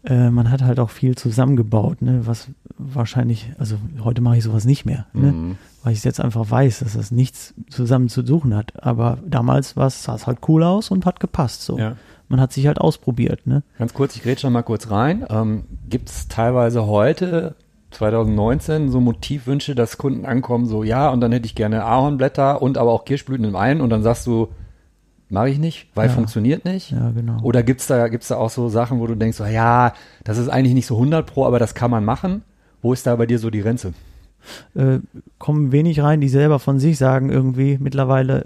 Speaker 3: Äh, man hat halt auch viel zusammengebaut, ne? was wahrscheinlich, also heute mache ich sowas nicht mehr, ne?
Speaker 2: Hm.
Speaker 3: weil ich es jetzt einfach weiß, dass das nichts zusammen zu suchen hat. Aber damals sah es halt cool aus und hat gepasst. So.
Speaker 2: Ja.
Speaker 3: Man hat sich halt ausprobiert. Ne?
Speaker 2: Ganz kurz, ich rede schon mal kurz rein. Ähm, Gibt es teilweise heute, 2019, so Motivwünsche, dass Kunden ankommen, so ja, und dann hätte ich gerne Ahornblätter und aber auch Kirschblüten im einen und dann sagst du, mache ich nicht, weil
Speaker 3: Ja.
Speaker 2: funktioniert nicht.
Speaker 3: Ja, genau.
Speaker 2: Oder gibt's da, gibt's da auch so Sachen, wo du denkst, so, ja, das ist eigentlich nicht so 100 pro, aber das kann man machen. Wo ist da bei dir so die Grenze?
Speaker 3: äh, kommen wenig rein, die selber von sich sagen irgendwie mittlerweile,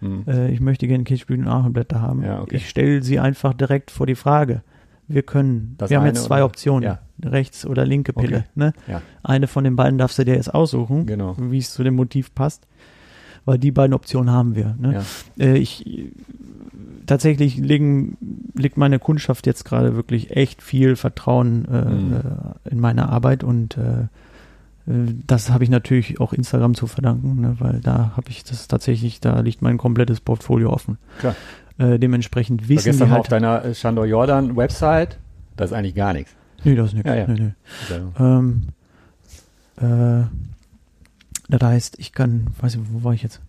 Speaker 3: äh,
Speaker 2: Hm.
Speaker 3: äh, ich möchte gerne Kirschblüten und Ahornblätter haben.
Speaker 2: Ja, okay.
Speaker 3: Ich stelle sie einfach direkt vor die Frage. Wir können,
Speaker 2: Das
Speaker 3: wir haben jetzt zwei
Speaker 2: oder-
Speaker 3: Optionen,
Speaker 2: ja.
Speaker 3: rechts oder linke Pille.
Speaker 2: Okay.
Speaker 3: Ne?
Speaker 2: Ja.
Speaker 3: Eine von den beiden darfst du dir jetzt aussuchen,
Speaker 2: Genau.
Speaker 3: wie es zu dem Motiv passt, weil die beiden Optionen haben wir. Ne?
Speaker 2: Ja.
Speaker 3: Äh, ich tatsächlich legen, legt meine Kundschaft jetzt gerade wirklich echt viel Vertrauen äh,
Speaker 2: Mhm.
Speaker 3: äh, in meine Arbeit und äh, das habe ich natürlich auch Instagram zu verdanken, ne, weil da habe ich das tatsächlich, da liegt mein komplettes Portfolio offen.
Speaker 2: Klar.
Speaker 3: Äh, dementsprechend wissen die
Speaker 2: mal
Speaker 3: halt,
Speaker 2: auf deiner äh, Shandor Jordan Website, da ist eigentlich gar nichts.
Speaker 3: nee, das ist nichts.
Speaker 2: Ja, ja.
Speaker 3: Nee, nee. Ähm, äh, das heißt, ich kann, weiß ich, wo war ich jetzt?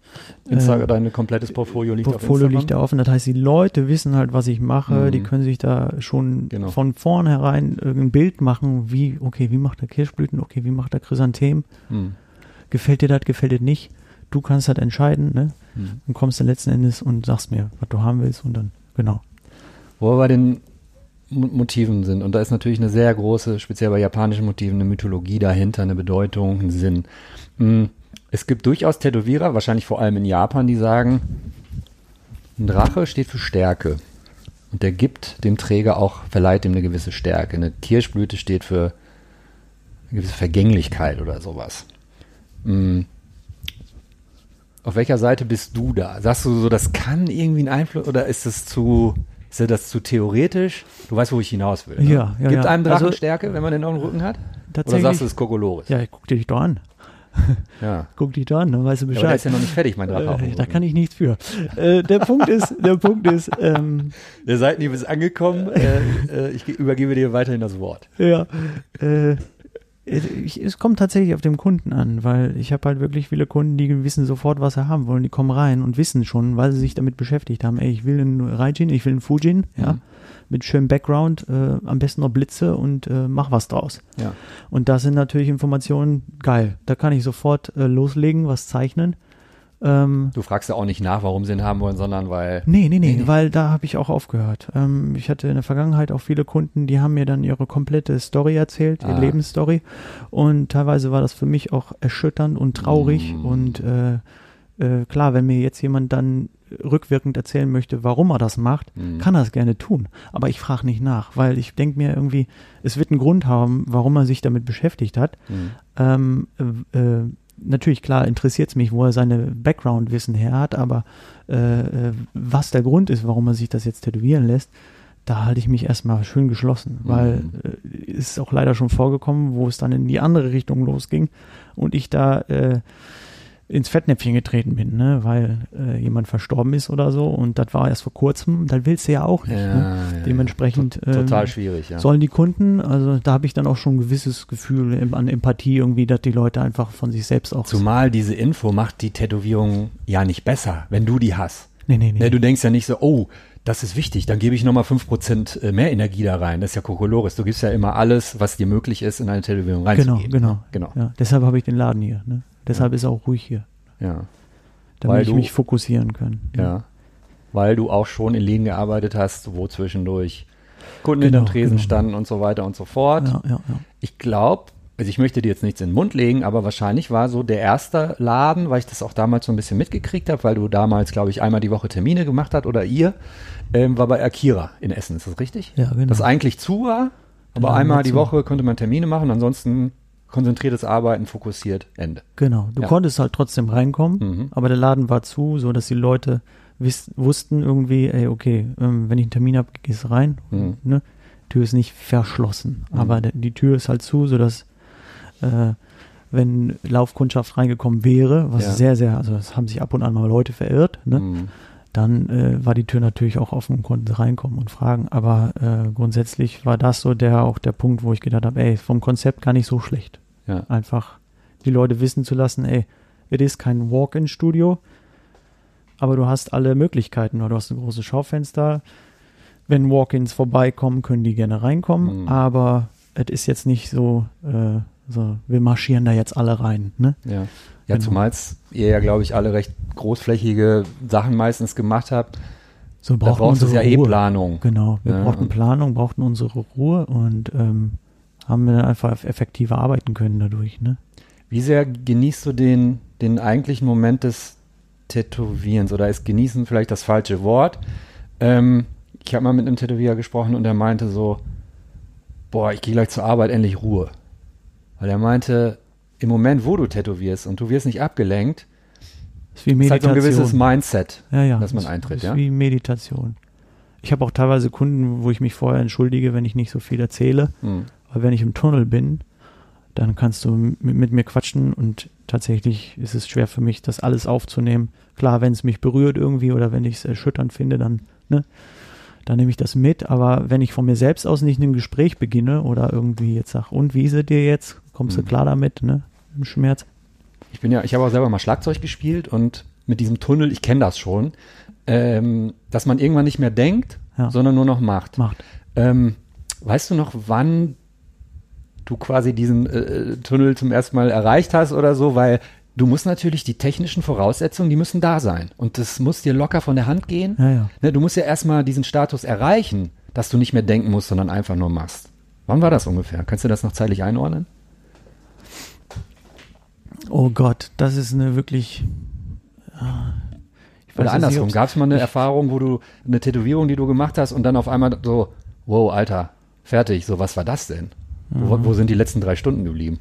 Speaker 2: Insta-
Speaker 3: Äh,
Speaker 2: dein komplettes Portfolio liegt
Speaker 3: Portfolio
Speaker 2: auf Instagram.
Speaker 3: liegt da offen. Das heißt, die Leute wissen halt, was ich mache.
Speaker 2: Mhm.
Speaker 3: Die können sich da schon
Speaker 2: Genau.
Speaker 3: von vornherein ein Bild machen, wie, okay, wie macht der Kirschblüten, okay, wie macht der Chrysantem?
Speaker 2: Hm.
Speaker 3: Gefällt dir das, gefällt dir nicht? Du kannst halt entscheiden, ne?
Speaker 2: Hm.
Speaker 3: Und kommst dann letzten Endes und sagst mir, was du haben willst und dann, genau.
Speaker 2: Wo wir bei den Mo- Motiven sind, und da ist natürlich eine sehr große, speziell bei japanischen Motiven, eine Mythologie dahinter, eine Bedeutung, ein Sinn. Hm. Es gibt durchaus Tätowierer, wahrscheinlich vor allem in Japan, die sagen, ein Drache steht für Stärke. Und der gibt dem Träger auch, verleiht ihm eine gewisse Stärke. Eine Kirschblüte steht für eine gewisse Vergänglichkeit oder sowas. Hm. Auf welcher Seite bist du da? Sagst du so, das kann irgendwie einen Einfluss oder ist das zu, ist das zu theoretisch? Du weißt, wo ich hinaus will. Ne?
Speaker 3: Ja, ja,
Speaker 2: Gibt
Speaker 3: ja.
Speaker 2: einem Drachen
Speaker 3: Also-
Speaker 2: Stärke, wenn man den auf dem Rücken hat? Oder sagst du, es ist Kokolores?
Speaker 3: ja, guck dir dich doch an.
Speaker 2: Ja.
Speaker 3: Guck dich doch an, dann weißt du
Speaker 2: Ja, aber der
Speaker 3: Bescheid.
Speaker 2: ist ja noch nicht fertig, mein Drache. dem
Speaker 3: äh, da kann ich nichts für. äh, der Punkt ist, der Punkt ist, ähm,
Speaker 2: Der Seitenhieb ist angekommen. äh, äh, ich ge- übergebe dir weiterhin das Wort.
Speaker 3: Ja, äh, ich, es kommt tatsächlich auf den Kunden an, weil ich habe halt wirklich viele Kunden, die wissen sofort, was sie haben wollen. Die kommen rein und wissen schon, weil sie sich damit beschäftigt haben. Ey, ich will einen Raijin, ich will einen Fujin, ja,
Speaker 2: Mhm.
Speaker 3: Mit schönem Background, äh, am besten noch Blitze und äh, mach was draus.
Speaker 2: Ja.
Speaker 3: Und das sind natürlich Informationen geil. Da kann ich sofort äh, loslegen, was zeichnen. Ähm,
Speaker 2: Du fragst ja auch nicht nach, warum sie ihn haben wollen, sondern weil.
Speaker 3: Nee, nee, nee,
Speaker 2: Nee,
Speaker 3: weil da habe ich auch aufgehört. Ähm, ich hatte in der Vergangenheit auch viele Kunden, die haben mir dann ihre komplette Story erzählt, ihre
Speaker 2: Ah.
Speaker 3: Lebensstory. Und teilweise war das für mich auch erschütternd und traurig.
Speaker 2: Mm.
Speaker 3: Und äh, äh, klar, wenn mir jetzt jemand dann rückwirkend erzählen möchte, warum er das macht,
Speaker 2: Mhm.
Speaker 3: kann er es gerne tun. Aber ich frage nicht nach, weil ich denke mir irgendwie, es wird einen Grund haben, warum er sich damit beschäftigt hat.
Speaker 2: Mhm.
Speaker 3: Ähm, äh, äh, natürlich, klar, interessiert es mich, wo er seine Background-Wissen her hat, aber äh, äh, was der Grund ist, warum er sich das jetzt tätowieren lässt, da halte ich mich erstmal schön geschlossen, weil
Speaker 2: Mhm.
Speaker 3: äh, ist auch leider schon vorgekommen, wo es dann in die andere Richtung losging und ich da äh, ins Fettnäpfchen getreten bin, ne, weil äh, jemand verstorben ist oder so und das war erst vor kurzem, dann willst du ja auch nicht.
Speaker 2: Ja,
Speaker 3: ne?
Speaker 2: ja,
Speaker 3: Dementsprechend
Speaker 2: ja. Total
Speaker 3: ähm,
Speaker 2: schwierig, ja.
Speaker 3: sollen die Kunden, also da habe ich dann auch schon ein gewisses Gefühl im- an Empathie irgendwie, dass die Leute einfach von sich selbst auch.
Speaker 2: Zumal diese Info macht die Tätowierung ja nicht besser, wenn du die hast.
Speaker 3: Nee, nee, nee.
Speaker 2: Ne, du denkst ja nicht so, oh, das ist wichtig, dann gebe ich nochmal 5% äh, mehr Energie da rein. Das ist ja Kokolores. Du gibst ja immer alles, was dir möglich ist, in eine Tätowierung
Speaker 3: genau,
Speaker 2: reinzugeben.
Speaker 3: genau.
Speaker 2: Genau.
Speaker 3: Ja, deshalb habe ich den Laden hier. Ne? Deshalb ist er auch ruhig hier.
Speaker 2: Ja.
Speaker 3: Damit
Speaker 2: Weil
Speaker 3: ich
Speaker 2: du-
Speaker 3: mich fokussieren kann.
Speaker 2: Ja. Weil du auch schon in Läden gearbeitet hast, wo zwischendurch Kunden
Speaker 3: Genau,
Speaker 2: hinterm Tresen
Speaker 3: genau.
Speaker 2: standen und so weiter und so fort.
Speaker 3: Ja, ja, ja.
Speaker 2: Ich glaube, also ich möchte dir jetzt nichts in den Mund legen, aber wahrscheinlich war so der erste Laden, weil ich das auch damals so ein bisschen mitgekriegt habe, weil du damals, glaube ich, einmal die Woche Termine gemacht hast oder ihr, ähm, war bei Akira in Essen. Ist das richtig?
Speaker 3: Ja, genau.
Speaker 2: Das eigentlich zu war, aber einmal die. Woche konnte man Termine machen, ansonsten konzentriertes Arbeiten, fokussiert, Ende.
Speaker 3: Genau. Du
Speaker 2: Ja.
Speaker 3: konntest halt trotzdem reinkommen,
Speaker 2: Mhm.
Speaker 3: aber der Laden war zu, so dass die Leute wiss, wussten irgendwie, ey, okay, ähm, wenn ich einen Termin habe, gehst du rein.
Speaker 2: Mhm.
Speaker 3: Ne? Tür ist nicht verschlossen,
Speaker 2: Mhm.
Speaker 3: aber der, die Tür ist halt zu, sodass äh, wenn Laufkundschaft reingekommen wäre, was
Speaker 2: Ja.
Speaker 3: sehr, sehr, also es haben sich ab und an mal Leute verirrt, ne? Dann äh, war die Tür natürlich auch offen und konnten reinkommen und fragen. Aber äh, grundsätzlich war das so der auch der Punkt, wo ich gedacht habe, ey, vom Konzept gar nicht so schlecht.
Speaker 2: Ja.
Speaker 3: Einfach die Leute wissen zu lassen, ey, es ist kein Walk-in-Studio, aber du hast alle Möglichkeiten. Du hast ein großes Schaufenster. Wenn Walk-ins vorbeikommen, können die gerne reinkommen,
Speaker 2: Mhm.
Speaker 3: aber es ist jetzt nicht so, äh, so, wir marschieren da jetzt alle rein. Ne?
Speaker 2: Ja. Ja,
Speaker 3: Genau.
Speaker 2: zumal ihr ja, glaube ich, alle recht großflächige Sachen meistens gemacht habt.
Speaker 3: So
Speaker 2: brauchst du
Speaker 3: unsere
Speaker 2: ja eh. Planung.
Speaker 3: Genau, wir
Speaker 2: Ja,
Speaker 3: brauchten Planung, brauchten unsere Ruhe und ähm, haben wir dann einfach effektiver arbeiten können dadurch. Ne?
Speaker 2: Wie sehr genießt du den, den eigentlichen Moment des Tätowierens? Oder ist genießen vielleicht das falsche Wort? Ähm, ich habe mal mit einem Tätowierer gesprochen und er meinte so, boah, ich gehe gleich zur Arbeit, endlich Ruhe. Weil er meinte, im Moment, wo du tätowierst und du wirst nicht abgelenkt,
Speaker 3: Das ist wie
Speaker 2: ist halt so
Speaker 3: Meditation.
Speaker 2: ein gewisses Mindset,
Speaker 3: ja, ja,
Speaker 2: dass man
Speaker 3: das
Speaker 2: eintritt,
Speaker 3: ist
Speaker 2: ja?
Speaker 3: wie Meditation. Ich habe auch teilweise Kunden, wo ich mich vorher entschuldige, wenn ich nicht so viel erzähle.
Speaker 2: Hm.
Speaker 3: Aber wenn ich im Tunnel bin, dann kannst du mit, mit mir quatschen und tatsächlich ist es schwer für mich, das alles aufzunehmen. Klar, wenn es mich berührt irgendwie oder wenn ich es erschütternd finde, dann, ne, dann nehme ich das mit. Aber wenn ich von mir selbst aus nicht in ein Gespräch beginne oder irgendwie jetzt sag, und wie ist es dir jetzt? Kommst du
Speaker 2: Mhm.
Speaker 3: klar damit, ne? Im Schmerz?
Speaker 2: Ich bin ja, ich habe auch selber mal Schlagzeug gespielt und mit diesem Tunnel, ich kenne das schon, ähm, dass man irgendwann nicht mehr denkt,
Speaker 3: Ja.
Speaker 2: sondern nur noch macht.
Speaker 3: Macht.
Speaker 2: Ähm, weißt du noch, wann du quasi diesen äh, Tunnel zum ersten Mal erreicht hast oder so? Weil du musst natürlich die technischen Voraussetzungen, die müssen da sein. Und das muss dir locker von der Hand gehen.
Speaker 3: Ja, ja.
Speaker 2: Ne, du musst ja erstmal diesen Status erreichen, dass du nicht mehr denken musst, sondern einfach nur machst. Wann war das ungefähr? Kannst du das noch zeitlich einordnen?
Speaker 3: Oh Gott, das ist eine wirklich. Ich
Speaker 2: Oder
Speaker 3: weiß nicht,
Speaker 2: andersrum, gab es mal eine Erfahrung, wo du eine Tätowierung, die du gemacht hast und dann auf einmal so, wow, Alter, fertig, so was war das denn? Wo,
Speaker 3: Mhm.
Speaker 2: wo sind die letzten drei Stunden geblieben?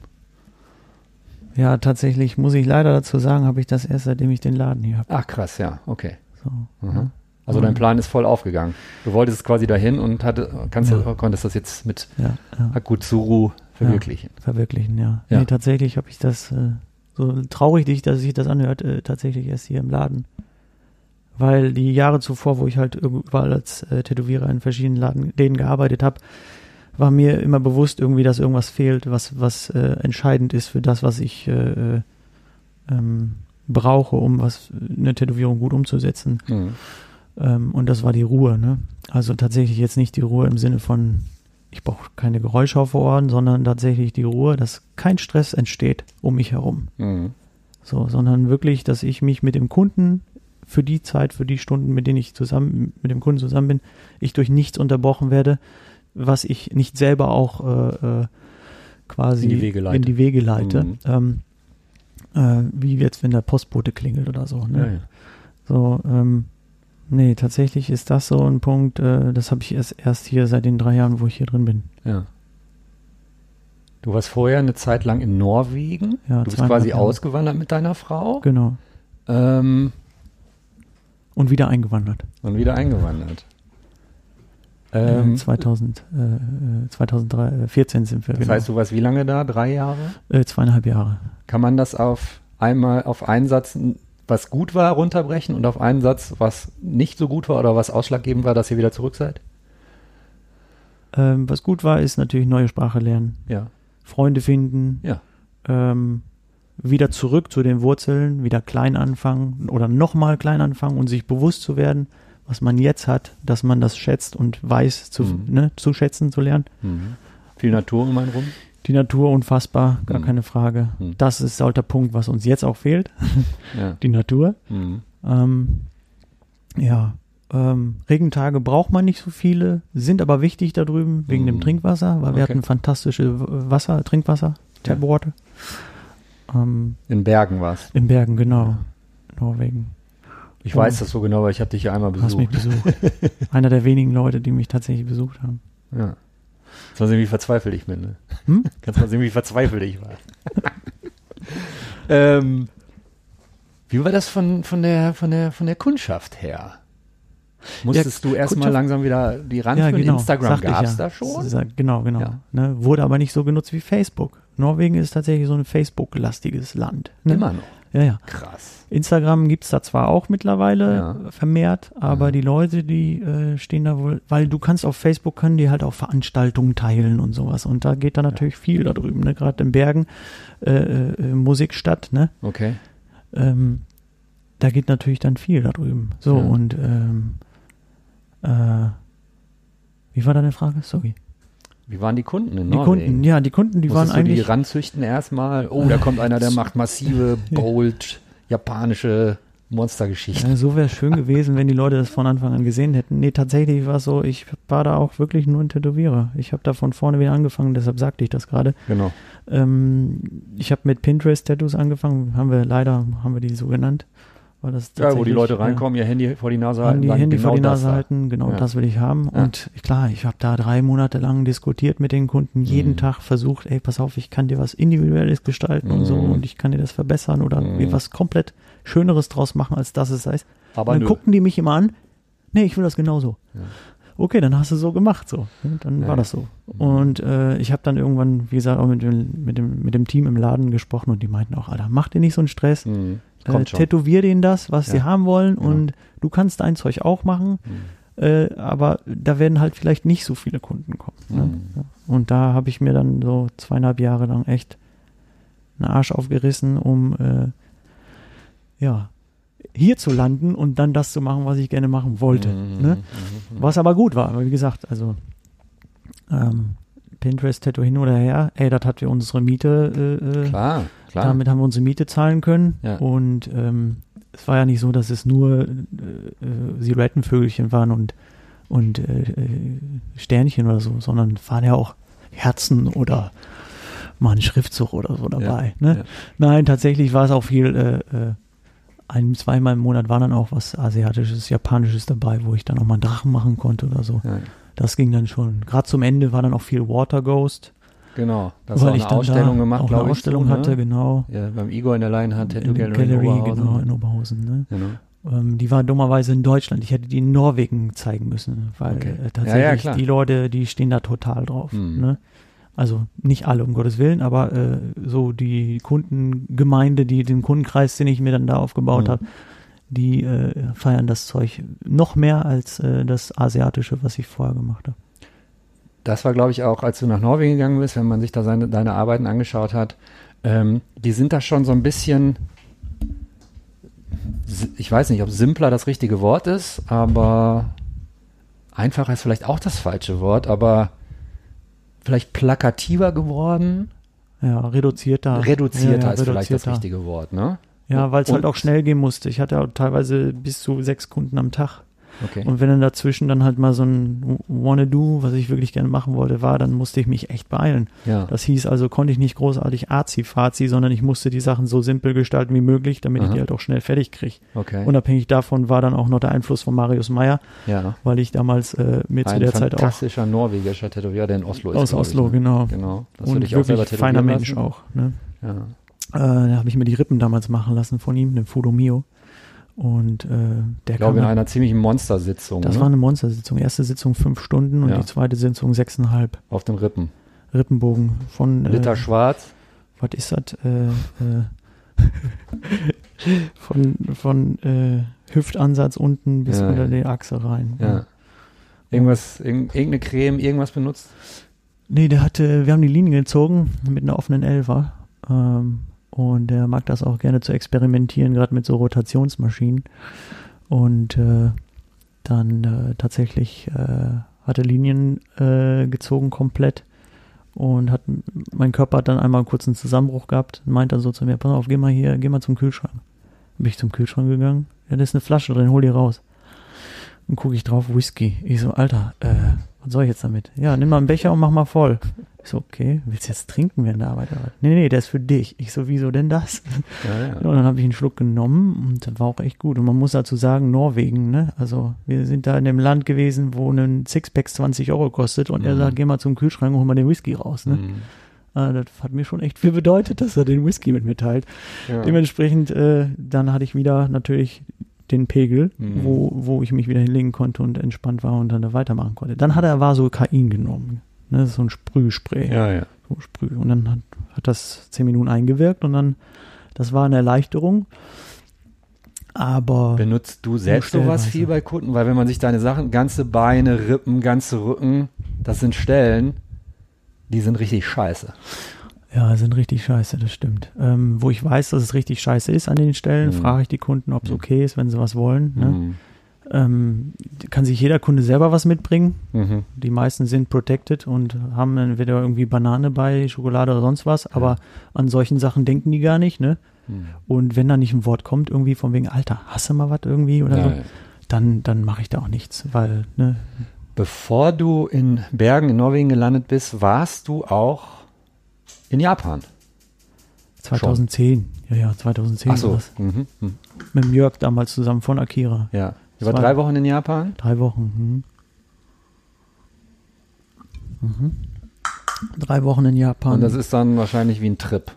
Speaker 3: Ja, tatsächlich muss ich leider dazu sagen, habe ich das erst seitdem ich den Laden hier habe.
Speaker 2: Ach krass, ja, okay.
Speaker 3: So.
Speaker 2: Mhm. Also dein Plan ist voll aufgegangen. Du wolltest quasi dahin und hatte, kannst
Speaker 3: Ja.
Speaker 2: konntest das jetzt mit
Speaker 3: Ja, ja.
Speaker 2: Hakutsuru verwirklichen.
Speaker 3: Verwirklichen, ja.
Speaker 2: Ja.
Speaker 3: Nee, tatsächlich habe ich das, äh, so traurig dich, dass sich das anhört, äh, tatsächlich erst hier im Laden. Weil die Jahre zuvor, wo ich halt überall als äh, Tätowierer in verschiedenen Laden, Läden gearbeitet habe, war mir immer bewusst irgendwie, dass irgendwas fehlt, was, was äh, entscheidend ist für das, was ich äh, äh, ähm, brauche, um was eine Tätowierung gut umzusetzen.
Speaker 2: Mhm.
Speaker 3: Ähm, und das war die Ruhe, ne? Also tatsächlich jetzt nicht die Ruhe im Sinne von, ich brauche keine Geräusche auf Ohren, sondern tatsächlich die Ruhe, dass kein Stress entsteht um mich herum.
Speaker 2: Mhm.
Speaker 3: So, sondern wirklich, dass ich mich mit dem Kunden für die Zeit, für die Stunden, mit denen ich zusammen, mit dem Kunden zusammen bin, ich durch nichts unterbrochen werde, was ich nicht selber auch äh, äh, quasi
Speaker 2: In die Wege leite.
Speaker 3: die Wege leite.
Speaker 2: Mhm.
Speaker 3: Ähm, äh, wie jetzt, wenn der Postbote klingelt oder so. Ne?
Speaker 2: Ja, ja.
Speaker 3: So, ähm, nee, tatsächlich ist das so ein Punkt, äh, das habe ich erst, erst hier seit den drei Jahren, wo ich hier drin bin.
Speaker 2: ja. Du warst vorher eine Zeit lang in Norwegen.
Speaker 3: Ja,
Speaker 2: du bist quasi
Speaker 3: Jahre.
Speaker 2: ausgewandert mit deiner Frau.
Speaker 3: Genau.
Speaker 2: Ähm,
Speaker 3: Und wieder eingewandert.
Speaker 2: und wieder eingewandert.
Speaker 3: Ähm,
Speaker 2: Ähm,
Speaker 3: 2000, äh, äh, 2014 sind wir,
Speaker 2: das
Speaker 3: genau.
Speaker 2: heißt, du warst wie lange da? Drei Jahre?
Speaker 3: äh, zweieinhalb Jahre.
Speaker 2: Kann man das auf einmal, auf einen Satz, was gut war, runterbrechen und auf einen Satz, was nicht so gut war oder was ausschlaggebend war, dass ihr wieder zurück seid?
Speaker 3: Ähm, was gut war, ist natürlich neue Sprache lernen,
Speaker 2: Ja.
Speaker 3: Freunde finden,
Speaker 2: Ja.
Speaker 3: ähm, wieder zurück zu den Wurzeln, wieder klein anfangen oder nochmal klein anfangen und sich bewusst zu werden, was man jetzt hat, dass man das schätzt und weiß zu,
Speaker 2: Mhm.
Speaker 3: ne, zu schätzen zu lernen.
Speaker 2: Mhm. Viel Natur um einen rum.
Speaker 3: Die Natur unfassbar, gar
Speaker 2: Mhm.
Speaker 3: keine Frage.
Speaker 2: Mhm.
Speaker 3: Das ist auch der Punkt, was uns jetzt auch fehlt,
Speaker 2: Ja.
Speaker 3: die Natur.
Speaker 2: Mhm.
Speaker 3: Ähm, ja, ähm, Regentage braucht man nicht so viele, sind aber wichtig da drüben wegen
Speaker 2: Mhm.
Speaker 3: dem Trinkwasser, weil wir
Speaker 2: Okay.
Speaker 3: hatten fantastische Wasser, Trinkwasser,
Speaker 2: Ja.
Speaker 3: Tapwater. Ähm,
Speaker 2: In Bergen war's.
Speaker 3: in Bergen, genau. Norwegen.
Speaker 2: Ich
Speaker 3: Oh.
Speaker 2: weiß das so genau, weil ich habe dich ja einmal
Speaker 3: Hast mich
Speaker 2: besucht.
Speaker 3: besucht. Einer der wenigen Leute, die mich tatsächlich besucht haben.
Speaker 2: Ja. Kannst mal sehen, wie verzweifelt ich bin. Ne?
Speaker 3: Hm?
Speaker 2: Kannst mal sehen, wie verzweifelt ich war. ähm, wie war das von, von, der, von, der, von der Kundschaft her? Musstest du erstmal langsam wieder die ranführen? Instagram
Speaker 3: sagte ich
Speaker 2: gab es
Speaker 3: ja.
Speaker 2: da schon?
Speaker 3: Genau, genau.
Speaker 2: Ja.
Speaker 3: Ne, wurde aber nicht so genutzt wie Facebook. Norwegen ist tatsächlich so ein Facebook-lastiges Land. Ne?
Speaker 2: Immer noch.
Speaker 3: Ja, ja.
Speaker 2: Krass.
Speaker 3: Instagram gibt's da zwar auch mittlerweile
Speaker 2: Ja.
Speaker 3: vermehrt, aber
Speaker 2: Ja.
Speaker 3: die Leute, die äh, stehen da wohl, weil du kannst auf Facebook, können die halt auch Veranstaltungen teilen und sowas. Und da geht da natürlich viel da drüben, ne? gerade in Bergen, äh, äh, Musikstadt, ne?
Speaker 2: Okay.
Speaker 3: ähm, da geht natürlich dann viel da drüben. So,
Speaker 2: Ja.
Speaker 3: und ähm, äh, wie war deine Frage? Sorry.
Speaker 2: Wie waren die Kunden in
Speaker 3: Die
Speaker 2: Norwegen?
Speaker 3: Kunden, ja, die Kunden, die waren
Speaker 2: Musstest die
Speaker 3: eigentlich.
Speaker 2: ranzüchten erstmal? Oh, da kommt einer, der macht massive, bold, japanische Monstergeschichten.
Speaker 3: Ja, so wäre es schön gewesen, wenn die Leute das von Anfang an gesehen hätten. Nee, tatsächlich war es so, ich war da auch wirklich nur ein Tätowierer. Ich habe da von vorne wieder angefangen, deshalb sagte ich das gerade.
Speaker 2: Genau.
Speaker 3: Ähm, ich habe mit Pinterest-Tattoos angefangen, haben wir leider, haben wir die so genannt. Weil das
Speaker 2: Ja, wo die Leute reinkommen, ihr Handy vor die Nase halten,
Speaker 3: die Handy
Speaker 2: genau
Speaker 3: vor die
Speaker 2: das
Speaker 3: Nase halten, genau
Speaker 2: Ja.
Speaker 3: das will ich haben.
Speaker 2: Ja.
Speaker 3: Und klar, ich habe da drei Monate lang diskutiert mit den Kunden, jeden
Speaker 2: Mhm.
Speaker 3: Tag versucht, ey, pass auf, ich kann dir was Individuelles gestalten und so
Speaker 2: Mhm.
Speaker 3: und ich kann dir das verbessern oder
Speaker 2: Mhm.
Speaker 3: mir was komplett Schöneres draus machen, als das es ist.
Speaker 2: Aber
Speaker 3: und dann
Speaker 2: nö.
Speaker 3: guckten die mich immer an, nee, ich will das genauso.
Speaker 2: Ja.
Speaker 3: Okay, dann hast du so gemacht, so. Und dann war das so. Und äh, ich habe dann irgendwann, wie gesagt, auch mit dem, mit, dem, mit dem Team im Laden gesprochen und die meinten auch, Alter, mach dir nicht so einen Stress,
Speaker 2: Mhm.
Speaker 3: Äh, tätowier denen das, was
Speaker 2: Ja.
Speaker 3: sie haben wollen
Speaker 2: Genau.
Speaker 3: und du kannst dein Zeug auch machen,
Speaker 2: Mhm.
Speaker 3: äh, aber da werden halt vielleicht nicht so viele Kunden kommen. Ne?
Speaker 2: Mhm.
Speaker 3: Ja. Und da habe ich mir dann so zweieinhalb Jahre lang echt einen Arsch aufgerissen, um äh, ja hier zu landen und dann das zu machen, was ich gerne machen wollte.
Speaker 2: Mhm.
Speaker 3: Ne?
Speaker 2: Mhm.
Speaker 3: Was aber gut war, wie gesagt, also ähm, Pinterest-Tattoo hin oder her, ey, das hat wir unsere Miete, äh, äh,
Speaker 2: Klar, klar.
Speaker 3: damit haben wir unsere Miete zahlen können.
Speaker 2: Ja.
Speaker 3: Und ähm, es war ja nicht so, dass es nur äh, Silhouettenvögelchen waren und, und äh, äh, Sternchen oder so, sondern es waren ja auch Herzen oder mal ein Schriftzug oder so dabei.
Speaker 2: Ja,
Speaker 3: ne?
Speaker 2: ja.
Speaker 3: Nein, tatsächlich war es auch viel, äh, äh, ein, zweimal im Monat war dann auch was Asiatisches, Japanisches dabei, wo ich dann auch mal einen Drachen machen konnte oder so.
Speaker 2: Ja,
Speaker 3: Das ging dann schon. Gerade zum Ende war dann auch viel Water Ghost,
Speaker 2: genau. Das
Speaker 3: weil
Speaker 2: war
Speaker 3: ich
Speaker 2: eine
Speaker 3: dann
Speaker 2: Ausstellung
Speaker 3: da
Speaker 2: gemacht,
Speaker 3: auch
Speaker 2: glaube
Speaker 3: eine
Speaker 2: ich.
Speaker 3: Ausstellung
Speaker 2: so, ne?
Speaker 3: hatte, genau.
Speaker 2: Ja, beim Igor in der Lionheart Tattoo
Speaker 3: der
Speaker 2: Gallery, in
Speaker 3: Gallery,
Speaker 2: Oberhausen.
Speaker 3: genau, in Oberhausen. Ne?
Speaker 2: Genau.
Speaker 3: Ähm, die war dummerweise in Deutschland. Ich hätte die in Norwegen zeigen müssen, weil
Speaker 2: Okay.
Speaker 3: äh,
Speaker 2: Ja,
Speaker 3: tatsächlich
Speaker 2: ja, klar.
Speaker 3: die Leute, die stehen da total drauf.
Speaker 2: Mhm.
Speaker 3: Ne? Also nicht alle, um Gottes Willen, aber äh, so die Kundengemeinde, die den Kundenkreis, den ich mir dann da aufgebaut
Speaker 2: Mhm.
Speaker 3: habe, die äh, feiern das Zeug noch mehr als äh, das Asiatische, was ich vorher gemacht habe.
Speaker 2: Das war, glaube ich, auch, als du nach Norwegen gegangen bist, wenn man sich da seine, deine Arbeiten angeschaut hat. Ähm, die sind da schon so ein bisschen, ich weiß nicht, ob simpler das richtige Wort ist, aber einfacher ist vielleicht auch das falsche Wort, aber vielleicht plakativer geworden.
Speaker 3: Ja, reduzierter.
Speaker 2: Reduzierter
Speaker 3: ja, ja,
Speaker 2: ist vielleicht das
Speaker 3: reduzierter.
Speaker 2: richtige Wort, ne?
Speaker 3: Ja, weil es halt auch schnell gehen musste. Ich hatte auch teilweise bis zu sechs Kunden am Tag.
Speaker 2: Okay.
Speaker 3: Und wenn dann dazwischen dann halt mal so ein Wanna-Do, was ich wirklich gerne machen wollte, war, dann musste ich mich echt beeilen.
Speaker 2: ja.
Speaker 3: Das hieß also, konnte ich nicht großartig Azi-Fazi, sondern ich musste die Sachen so simpel gestalten wie möglich, damit ich
Speaker 2: Aha.
Speaker 3: die halt auch schnell fertig kriege.
Speaker 2: okay.
Speaker 3: Unabhängig davon war dann auch noch der Einfluss von Marius Meyer,
Speaker 2: ja.
Speaker 3: weil ich damals äh, mir zu
Speaker 2: Ein
Speaker 3: der Zeit auch
Speaker 2: fantastischer norwegischer Tätowierer, der in Oslo ist.
Speaker 3: aus Oslo,
Speaker 2: ich, ne?
Speaker 3: genau.
Speaker 2: Genau. Das
Speaker 3: Und
Speaker 2: ich
Speaker 3: wirklich feiner
Speaker 2: tätowieren
Speaker 3: Mensch
Speaker 2: lassen.
Speaker 3: auch. Ne?
Speaker 2: Ja.
Speaker 3: Äh, da habe ich mir die Rippen damals machen lassen von ihm, dem Fudo Mio. Und äh, der
Speaker 2: Ich glaube, in einer ziemlichen Monstersitzung
Speaker 3: Das
Speaker 2: ne?
Speaker 3: war eine Monstersitzung. Erste Sitzung fünf Stunden und
Speaker 2: Ja.
Speaker 3: die zweite Sitzung sechseinhalb.
Speaker 2: auf den Rippen.
Speaker 3: Rippenbogen von
Speaker 2: Liter
Speaker 3: äh,
Speaker 2: schwarz.
Speaker 3: was ist das? Äh, äh, von von äh, Hüftansatz unten bis
Speaker 2: Ja,
Speaker 3: unter
Speaker 2: ja.
Speaker 3: die Achse rein.
Speaker 2: Ja. Irgendwas, irg irgendeine Creme, irgendwas benutzt?
Speaker 3: Nee, der hatte, wir haben die Linie gezogen mit einer offenen Elfer. Ähm, und er mag das auch gerne zu experimentieren, gerade mit so Rotationsmaschinen. Und äh, dann äh, tatsächlich äh, hat er Linien äh, gezogen komplett und hat mein Körper hat dann einmal einen kurzen Zusammenbruch gehabt und meint dann so zu mir, pass auf, geh mal hier, geh mal zum Kühlschrank. Bin ich zum Kühlschrank gegangen, ja, da ist eine Flasche drin, hol die raus. Und gucke ich drauf, Whisky. Ich so, Alter, äh, was soll ich jetzt damit? Ja, nimm mal einen Becher und mach mal voll. Ich so, okay, willst du jetzt trinken während der Arbeit? Nee, nee, der ist für dich. Ich so, wieso denn das?
Speaker 2: Ja, ja.
Speaker 3: Und dann habe ich einen Schluck genommen und das war auch echt gut. Und man muss dazu sagen, Norwegen, ne? Also wir sind da in dem Land gewesen, wo ein Sixpack 20 Euro kostet und er
Speaker 2: Mhm.
Speaker 3: sagt, geh mal zum Kühlschrank und hol mal den Whisky raus, ne?
Speaker 2: Mhm.
Speaker 3: Äh, das hat mir schon echt viel bedeutet, dass er den Whisky mit mir teilt.
Speaker 2: Ja.
Speaker 3: Dementsprechend, äh, dann hatte ich wieder natürlich den Pegel,
Speaker 2: Mhm.
Speaker 3: wo, wo ich mich wieder hinlegen konnte und entspannt war und dann da weitermachen konnte. Dann hat er Vasokain genommen. Ne, das ist so ein Sprühspray.
Speaker 2: ja, ja.
Speaker 3: So Sprüh. Und dann hat, hat das zehn Minuten eingewirkt und dann, das war eine Erleichterung. Aber
Speaker 2: Benutzt du selbst sowas viel bei Kunden? Weil wenn man sich deine Sachen, ganze Beine, Rippen, ganze Rücken, das sind Stellen, die sind richtig scheiße.
Speaker 3: ja, sind richtig scheiße, das stimmt. Ähm, wo ich weiß, dass es richtig scheiße ist an den Stellen,
Speaker 2: Mhm.
Speaker 3: frage ich die Kunden, ob es
Speaker 2: Mhm.
Speaker 3: okay ist, wenn sie was wollen. Ne?
Speaker 2: Mhm.
Speaker 3: Ähm, kann sich jeder Kunde selber was mitbringen.
Speaker 2: Mhm.
Speaker 3: Die meisten sind protected und haben entweder irgendwie Banane bei, Schokolade oder sonst was, aber an solchen Sachen denken die gar nicht, ne?
Speaker 2: Mhm.
Speaker 3: Und wenn da nicht ein Wort kommt, irgendwie von wegen, Alter, hast du mal was irgendwie oder
Speaker 2: Ja,
Speaker 3: so,
Speaker 2: ja.
Speaker 3: dann, dann mache ich da auch nichts, weil, ne,
Speaker 2: Bevor du in Bergen in Norwegen gelandet bist, warst du auch in Japan.
Speaker 3: 2010, ja, ja, 2010
Speaker 2: Ach
Speaker 3: war
Speaker 2: so.
Speaker 3: das.
Speaker 2: Mhm. Mhm.
Speaker 3: Mit dem Jörg damals zusammen von Akira.
Speaker 2: Ja. Über
Speaker 3: war-
Speaker 2: drei Wochen in Japan?
Speaker 3: Drei Wochen. Mhm. Mhm. Drei Wochen in Japan.
Speaker 2: Und das ist dann wahrscheinlich wie ein Trip.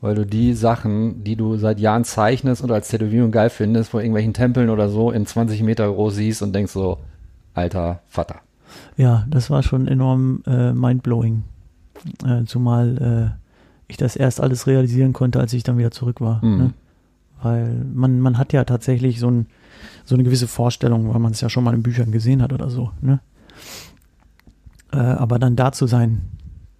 Speaker 2: Weil du die Sachen, die du seit Jahren zeichnest oder als Tätowierung geil findest, vor irgendwelchen Tempeln oder so in 20 Meter groß siehst und denkst so, alter Vater.
Speaker 3: Ja, das war schon enorm äh, mindblowing. Äh, zumal äh, ich das erst alles realisieren konnte, als ich dann wieder zurück war.
Speaker 2: Mhm.
Speaker 3: Ne? Weil man, man hat ja tatsächlich so, ein, so eine gewisse Vorstellung, weil man es ja schon mal in Büchern gesehen hat oder so. Ne? Äh, aber dann da zu sein,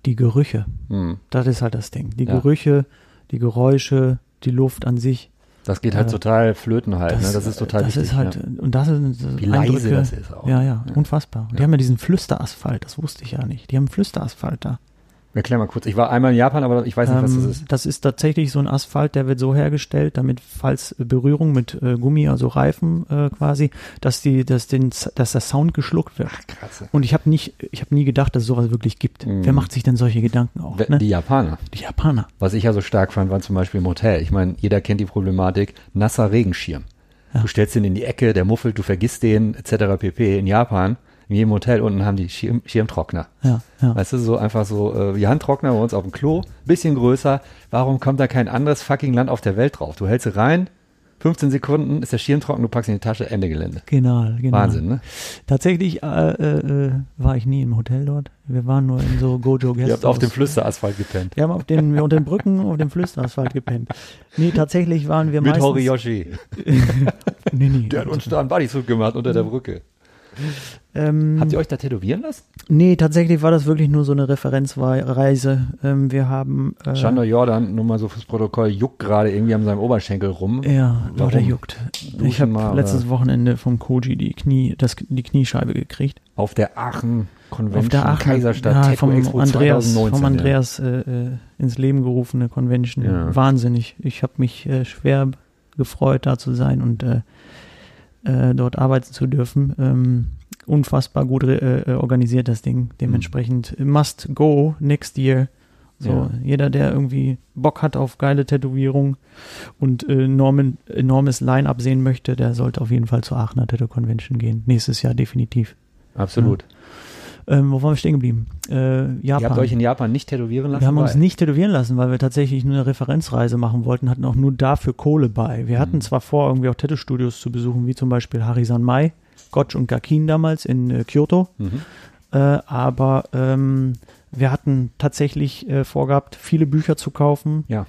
Speaker 3: die Gerüche,
Speaker 2: Hm.
Speaker 3: das ist halt das Ding. Die
Speaker 2: Ja.
Speaker 3: Gerüche, die Geräusche, die Luft an sich.
Speaker 2: Das geht halt
Speaker 3: Äh,
Speaker 2: total flöten halt. ne? Das ist total
Speaker 3: das
Speaker 2: wichtig.
Speaker 3: ist halt,
Speaker 2: ja.
Speaker 3: und das sind so
Speaker 2: Wie leise
Speaker 3: Eindrücke.
Speaker 2: das ist auch.
Speaker 3: Ja, ja,
Speaker 2: Ja.
Speaker 3: unfassbar. Und die
Speaker 2: Ja.
Speaker 3: haben ja diesen Flüsterasphalt, das wusste ich ja nicht. Die haben Flüsterasphalt da.
Speaker 2: Erklär mal kurz. Ich war einmal in Japan, aber ich weiß nicht, was das
Speaker 3: Ähm,
Speaker 2: ist.
Speaker 3: Das ist tatsächlich so ein Asphalt, der wird so hergestellt, damit falls Berührung mit äh, Gummi, also Reifen äh, quasi, dass die, dass den, dass der Sound geschluckt wird.
Speaker 2: Krass.
Speaker 3: Und ich habe nicht, ich habe nie gedacht, dass es sowas wirklich gibt.
Speaker 2: Mhm.
Speaker 3: Wer macht sich denn solche Gedanken auch? Ne?
Speaker 2: Die Japaner.
Speaker 3: Die Japaner.
Speaker 2: Was ich ja so stark fand, war zum Beispiel im Hotel. Ich meine, jeder kennt die Problematik. Nasser Regenschirm.
Speaker 3: Ja.
Speaker 2: Du stellst den in die Ecke, der muffelt, du vergisst den, etc. pp. In Japan, in jedem Hotel unten haben die Schirm, Schirmtrockner.
Speaker 3: Ja, ja.
Speaker 2: Weißt du, so einfach so äh, wie Handtrockner bei uns auf dem Klo, bisschen größer. Warum kommt da kein anderes fucking Land auf der Welt drauf? Du hältst sie rein, 15 Sekunden ist der Schirm trocken, du packst ihn in die Tasche, Ende Gelände.
Speaker 3: Genau, genau.
Speaker 2: Wahnsinn, ne?
Speaker 3: Tatsächlich äh, äh, äh, war ich nie im Hotel dort. Wir waren nur in so Gojo
Speaker 2: Ihr habt auf dem. Flüsterasphalt gepennt.
Speaker 3: Wir haben auf den, unter den Brücken auf dem Flüsterasphalt gepennt. Nee, tatsächlich waren wir
Speaker 2: Mit
Speaker 3: meistens...
Speaker 2: Horiyoshi.
Speaker 3: Nee, nee.
Speaker 2: Der hat uns da einen Bodysuit gemacht unter der Brücke.
Speaker 3: Ähm,
Speaker 2: Habt ihr euch da tätowieren lassen?
Speaker 3: Nee, tatsächlich war das wirklich nur so eine Referenzreise. Ähm, wir haben. Äh,
Speaker 2: Chandler Jordan, nur mal so fürs Protokoll, juckt gerade irgendwie an seinem Oberschenkel rum.
Speaker 3: Ja,
Speaker 2: Warum?
Speaker 3: Leute juckt.
Speaker 2: Duschen
Speaker 3: ich habe letztes? Wochenende vom Koji die Knie, das, die Kniescheibe gekriegt.
Speaker 2: Auf der Aachen Convention
Speaker 3: Auf der Aachen,
Speaker 2: Kaiserstadt
Speaker 3: ja, vom
Speaker 2: Expo
Speaker 3: Andreas,
Speaker 2: 2019.
Speaker 3: vom Andreas äh, äh, ins Leben gerufene Convention.
Speaker 2: Ja.
Speaker 3: Wahnsinnig. Ich habe mich äh, schwer gefreut, da zu sein und äh, äh, dort arbeiten zu dürfen. Ähm, unfassbar gut re- äh, organisiert das Ding. Dementsprechend must go next year. So,
Speaker 2: Ja.
Speaker 3: jeder, der irgendwie Bock hat auf geile Tätowierung und äh, enormen, enormes Line-Up sehen möchte, der sollte auf jeden Fall zur Aachener Tattoo Convention gehen. Nächstes Jahr definitiv.
Speaker 2: Ja.
Speaker 3: Ähm, wo waren wir stehen geblieben? Äh, Japan.
Speaker 2: Ihr habt euch in Japan nicht tätowieren lassen?
Speaker 3: Wir haben uns
Speaker 2: Weil-
Speaker 3: nicht tätowieren lassen, weil wir tatsächlich nur eine Referenzreise machen wollten, hatten auch nur dafür Kohle bei. Wir hatten
Speaker 2: Mhm.
Speaker 3: zwar vor, irgendwie auch Tattoo-Studios zu besuchen, wie zum Beispiel Harisan Mai, Gotch und Gakin damals in äh, Kyoto,
Speaker 2: Mhm.
Speaker 3: äh, aber ähm, wir hatten tatsächlich äh, vorgehabt, viele Bücher zu kaufen,
Speaker 2: Ja.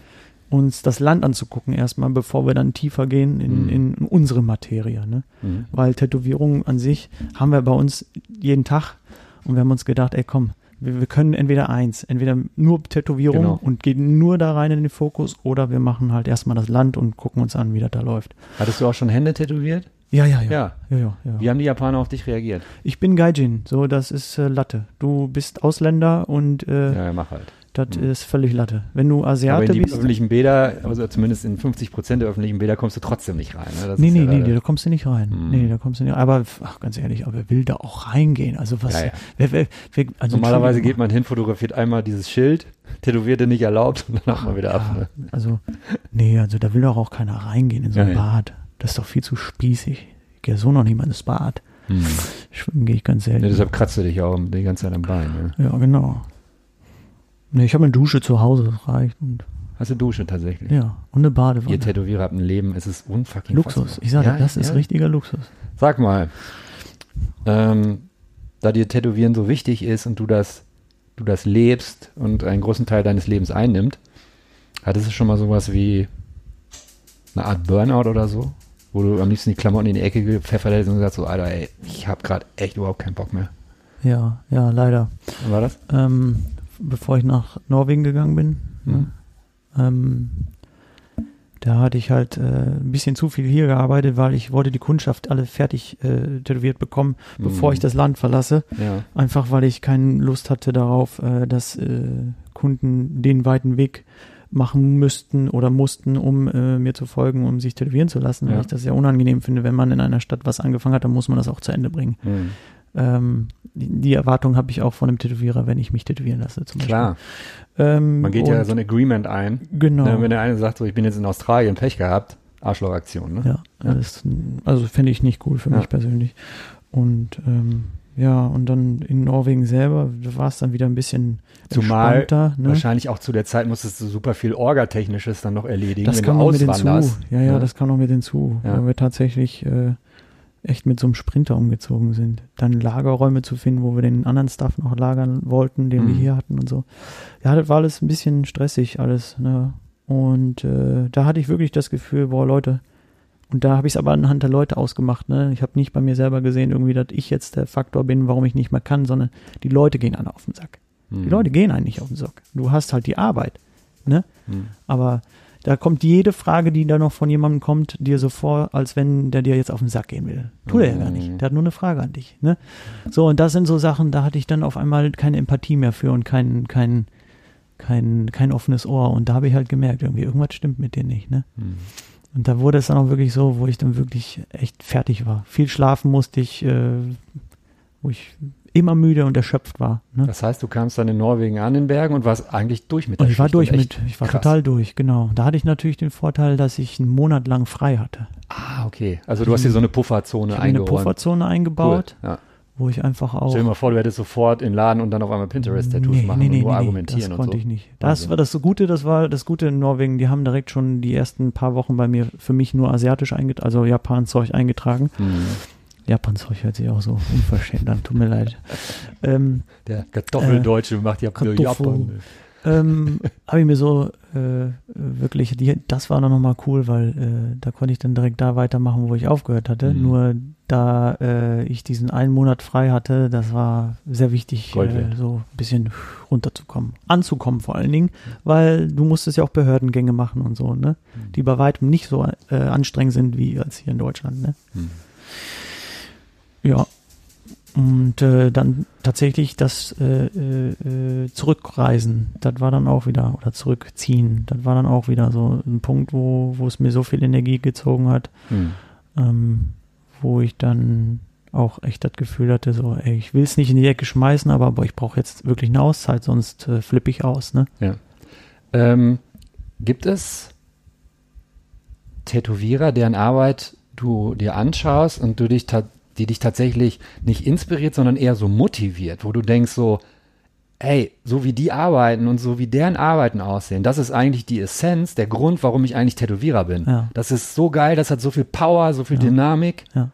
Speaker 3: uns das Land anzugucken erstmal, bevor wir dann tiefer gehen in,
Speaker 2: Mhm.
Speaker 3: in unsere Materie. Ne?
Speaker 2: Mhm.
Speaker 3: weil Tätowierungen an sich haben wir bei uns jeden Tag und wir haben uns gedacht, ey komm, Wir, wir können entweder eins, entweder nur Tätowierung
Speaker 2: Genau.
Speaker 3: und gehen nur da rein in den Fokus oder wir machen halt erstmal das Land und gucken uns an, wie das da läuft.
Speaker 2: Hattest du auch schon Hände tätowiert?
Speaker 3: Ja, ja, ja.
Speaker 2: Ja.
Speaker 3: ja, ja, ja.
Speaker 2: Wie haben die Japaner auf dich reagiert?
Speaker 3: Ich bin Gaijin, so das ist äh, Latte. Du bist Ausländer und äh,
Speaker 2: Ja, ja, mach halt.
Speaker 3: Das
Speaker 2: Mhm.
Speaker 3: ist völlig Latte. Wenn du
Speaker 2: Aber
Speaker 3: Asiate
Speaker 2: in die
Speaker 3: bist,
Speaker 2: öffentlichen Bäder, also zumindest in 50 Prozent der öffentlichen Bäder kommst du trotzdem nicht rein. Ne?
Speaker 3: Nee, nee,
Speaker 2: ja
Speaker 3: nee, da kommst du nicht rein.
Speaker 2: Mhm.
Speaker 3: Nee, da kommst du nicht Aber ach, ganz ehrlich, aber wer will da auch reingehen? Also was
Speaker 2: Ja, ja.
Speaker 3: Wer, wer, wer, also
Speaker 2: Normalerweise geht man hin, fotografiert einmal dieses Schild, tätowierte nicht erlaubt und dann haut man wieder ab. Ne?
Speaker 3: also, nee, also da will doch auch keiner reingehen in so ein. Bad. Das ist doch viel zu spießig. Ich gehe so noch nicht mal ins Bad.
Speaker 2: Hm.
Speaker 3: Schwimmen gehe ich ganz selten.
Speaker 2: Ja, deshalb kratzt du dich auch die ganze Zeit am Bein. Ne?
Speaker 3: ja, genau. Nee, ich habe eine Dusche zu Hause, das reicht. Und,
Speaker 2: Hast du Dusche tatsächlich?
Speaker 3: ja, und eine Badewanne.
Speaker 2: Ihr Tätowierer habt ein Leben, es ist unfucking
Speaker 3: Luxus. Ich sage,
Speaker 2: Ja,
Speaker 3: das ist
Speaker 2: ja.
Speaker 3: richtiger Luxus.
Speaker 2: Sag mal, ähm, da dir Tätowieren so wichtig ist und du das, du das lebst und einen großen Teil deines Lebens einnimmt, hattest du schon mal sowas wie eine Art Burnout oder so? Wo du am liebsten die Klamotten in die Ecke gepfeffert hättest und gesagt so, Alter, ey, ich habe gerade echt überhaupt keinen Bock mehr.
Speaker 3: Ja, ja, leider.
Speaker 2: Wann war das?
Speaker 3: Ähm, bevor ich nach Norwegen gegangen bin, ne,
Speaker 2: Mhm.
Speaker 3: ähm, da hatte ich halt äh, ein bisschen zu viel hier gearbeitet, weil ich wollte die Kundschaft alle fertig äh, tätowiert bekommen, bevor
Speaker 2: Mhm.
Speaker 3: ich das Land verlasse.
Speaker 2: Ja.
Speaker 3: Einfach weil ich keine Lust hatte darauf, äh, dass äh, Kunden den weiten Weg machen müssten oder mussten, um äh, mir zu folgen, um sich tätowieren zu lassen, weil
Speaker 2: Ja.
Speaker 3: ich das sehr unangenehm finde, wenn man in einer Stadt was angefangen hat, dann muss man das auch zu Ende bringen.
Speaker 2: Mhm.
Speaker 3: Ähm, die, Erwartung habe ich auch von einem Tätowierer, wenn ich mich tätowieren lasse zum
Speaker 2: Klar,
Speaker 3: Beispiel. Ähm,
Speaker 2: man geht ja so ein Agreement ein.
Speaker 3: Genau.
Speaker 2: Ne, wenn der eine sagt, so, ich bin jetzt in Australien, Pech gehabt, Arschlochaktion. Ne?
Speaker 3: ja,
Speaker 2: Ja.
Speaker 3: Das, also finde ich nicht cool für
Speaker 2: Ja.
Speaker 3: mich persönlich. Und ähm, ja, und dann in Norwegen selber war es dann wieder ein bisschen
Speaker 2: Zumal.
Speaker 3: Ne?
Speaker 2: Wahrscheinlich auch zu der Zeit musstest du super viel Orga-Technisches dann noch erledigen,
Speaker 3: Das
Speaker 2: wenn
Speaker 3: kam
Speaker 2: du
Speaker 3: noch mit hinzu.
Speaker 2: auswanderst.
Speaker 3: Ja, ja,
Speaker 2: ne?
Speaker 3: das kam noch mit hinzu,
Speaker 2: Ja.
Speaker 3: weil wir tatsächlich äh, echt mit so einem Sprinter umgezogen sind. Dann Lagerräume zu finden, wo wir den anderen Stuff noch lagern wollten, den wir
Speaker 2: Mhm.
Speaker 3: hier hatten und so. Ja, das war alles ein bisschen stressig alles. Ne? Und äh, da hatte ich wirklich das Gefühl, boah, Leute, und da habe ich es aber anhand der Leute ausgemacht. Ne? Ich habe nicht bei mir selber gesehen, irgendwie, dass ich jetzt der Faktor bin, warum ich nicht mehr kann, sondern die Leute gehen alle auf den Sack.
Speaker 2: Mhm.
Speaker 3: Die Leute gehen eigentlich auf den Sack. Du hast halt die Arbeit. Ne?
Speaker 2: Mhm.
Speaker 3: Aber da kommt jede Frage, die da noch von jemandem kommt, dir so vor, als wenn der dir jetzt auf den Sack gehen will. Tut er ja gar
Speaker 2: Mhm.
Speaker 3: nicht. Der hat nur eine Frage an dich. Ne? So, und das sind so Sachen, da hatte ich dann auf einmal keine Empathie mehr für und kein, kein, kein, kein offenes Ohr. Und da habe ich halt gemerkt, irgendwie, irgendwas stimmt mit dir nicht. Ne?
Speaker 2: Mhm.
Speaker 3: Und da wurde es dann auch wirklich so, wo ich dann wirklich echt fertig war. Viel schlafen musste ich, äh, wo ich immer müde und erschöpft war. Ne?
Speaker 2: Das heißt, du kamst dann in Norwegen an den Bergen und warst eigentlich durch mit der
Speaker 3: Und ich war durch mit, ich war
Speaker 2: krass.
Speaker 3: total durch, genau. Da hatte ich natürlich den Vorteil, dass ich einen Monat lang frei hatte.
Speaker 2: Ah, okay. Also du hast hier so eine Pufferzone
Speaker 3: Ich habe eine. Pufferzone eingebaut,
Speaker 2: Cool. Ja.
Speaker 3: wo ich einfach auch.
Speaker 2: Stell dir mal vor, du hättest sofort in den Laden und dann auf einmal Pinterest-Tattoos machen und nur argumentieren
Speaker 3: das
Speaker 2: und
Speaker 3: konnte
Speaker 2: so.
Speaker 3: ich nicht. Das
Speaker 2: Wahnsinn.
Speaker 3: war das so Gute, das war das Gute in Norwegen, die haben direkt schon die ersten paar Wochen bei mir für mich nur asiatisch eingetragen, also Japan-Zeug eingetragen.
Speaker 2: Mhm.
Speaker 3: Japan-Zeug hört sich auch so unverschämt an, tut mir leid. Ähm,
Speaker 2: Der Kartoffeldeutsche macht ja
Speaker 3: Kartoffel.
Speaker 2: Japan.
Speaker 3: ähm, habe ich mir so äh, wirklich, die, das war dann nochmal cool, weil äh, da konnte ich dann direkt da weitermachen, wo ich aufgehört hatte.
Speaker 2: Mhm.
Speaker 3: Nur da äh, ich diesen einen Monat frei hatte, das war sehr wichtig, äh, so ein bisschen runterzukommen. Anzukommen vor allen Dingen, weil du musstest ja auch Behördengänge machen und so, ne? Die bei weitem nicht so äh, anstrengend sind wie als hier in Deutschland, ne?
Speaker 2: Mhm.
Speaker 3: Ja. Und äh, dann tatsächlich das äh, äh, äh, Zurückreisen, das war dann auch wieder, oder zurückziehen, das war dann auch wieder so ein Punkt, wo, wo es mir so viel Energie gezogen hat,
Speaker 2: Mhm.
Speaker 3: ähm, wo ich dann auch echt das Gefühl hatte, so, ey, ich will es nicht in die Ecke schmeißen, aber boah, ich brauche jetzt wirklich eine Auszeit, sonst äh, flippe ich aus, ne?
Speaker 2: Ähm, gibt es Tätowierer, deren Arbeit du dir anschaust und du dich die dich tatsächlich nicht inspiriert, sondern eher so motiviert, wo du denkst so, ey, so wie die arbeiten und so wie deren Arbeiten aussehen, das ist eigentlich die Essenz, der Grund, warum ich eigentlich Tätowierer bin.
Speaker 3: Ja.
Speaker 2: Das ist so geil, das hat so viel Power, so viel
Speaker 3: Ja.
Speaker 2: Dynamik.
Speaker 3: Ja.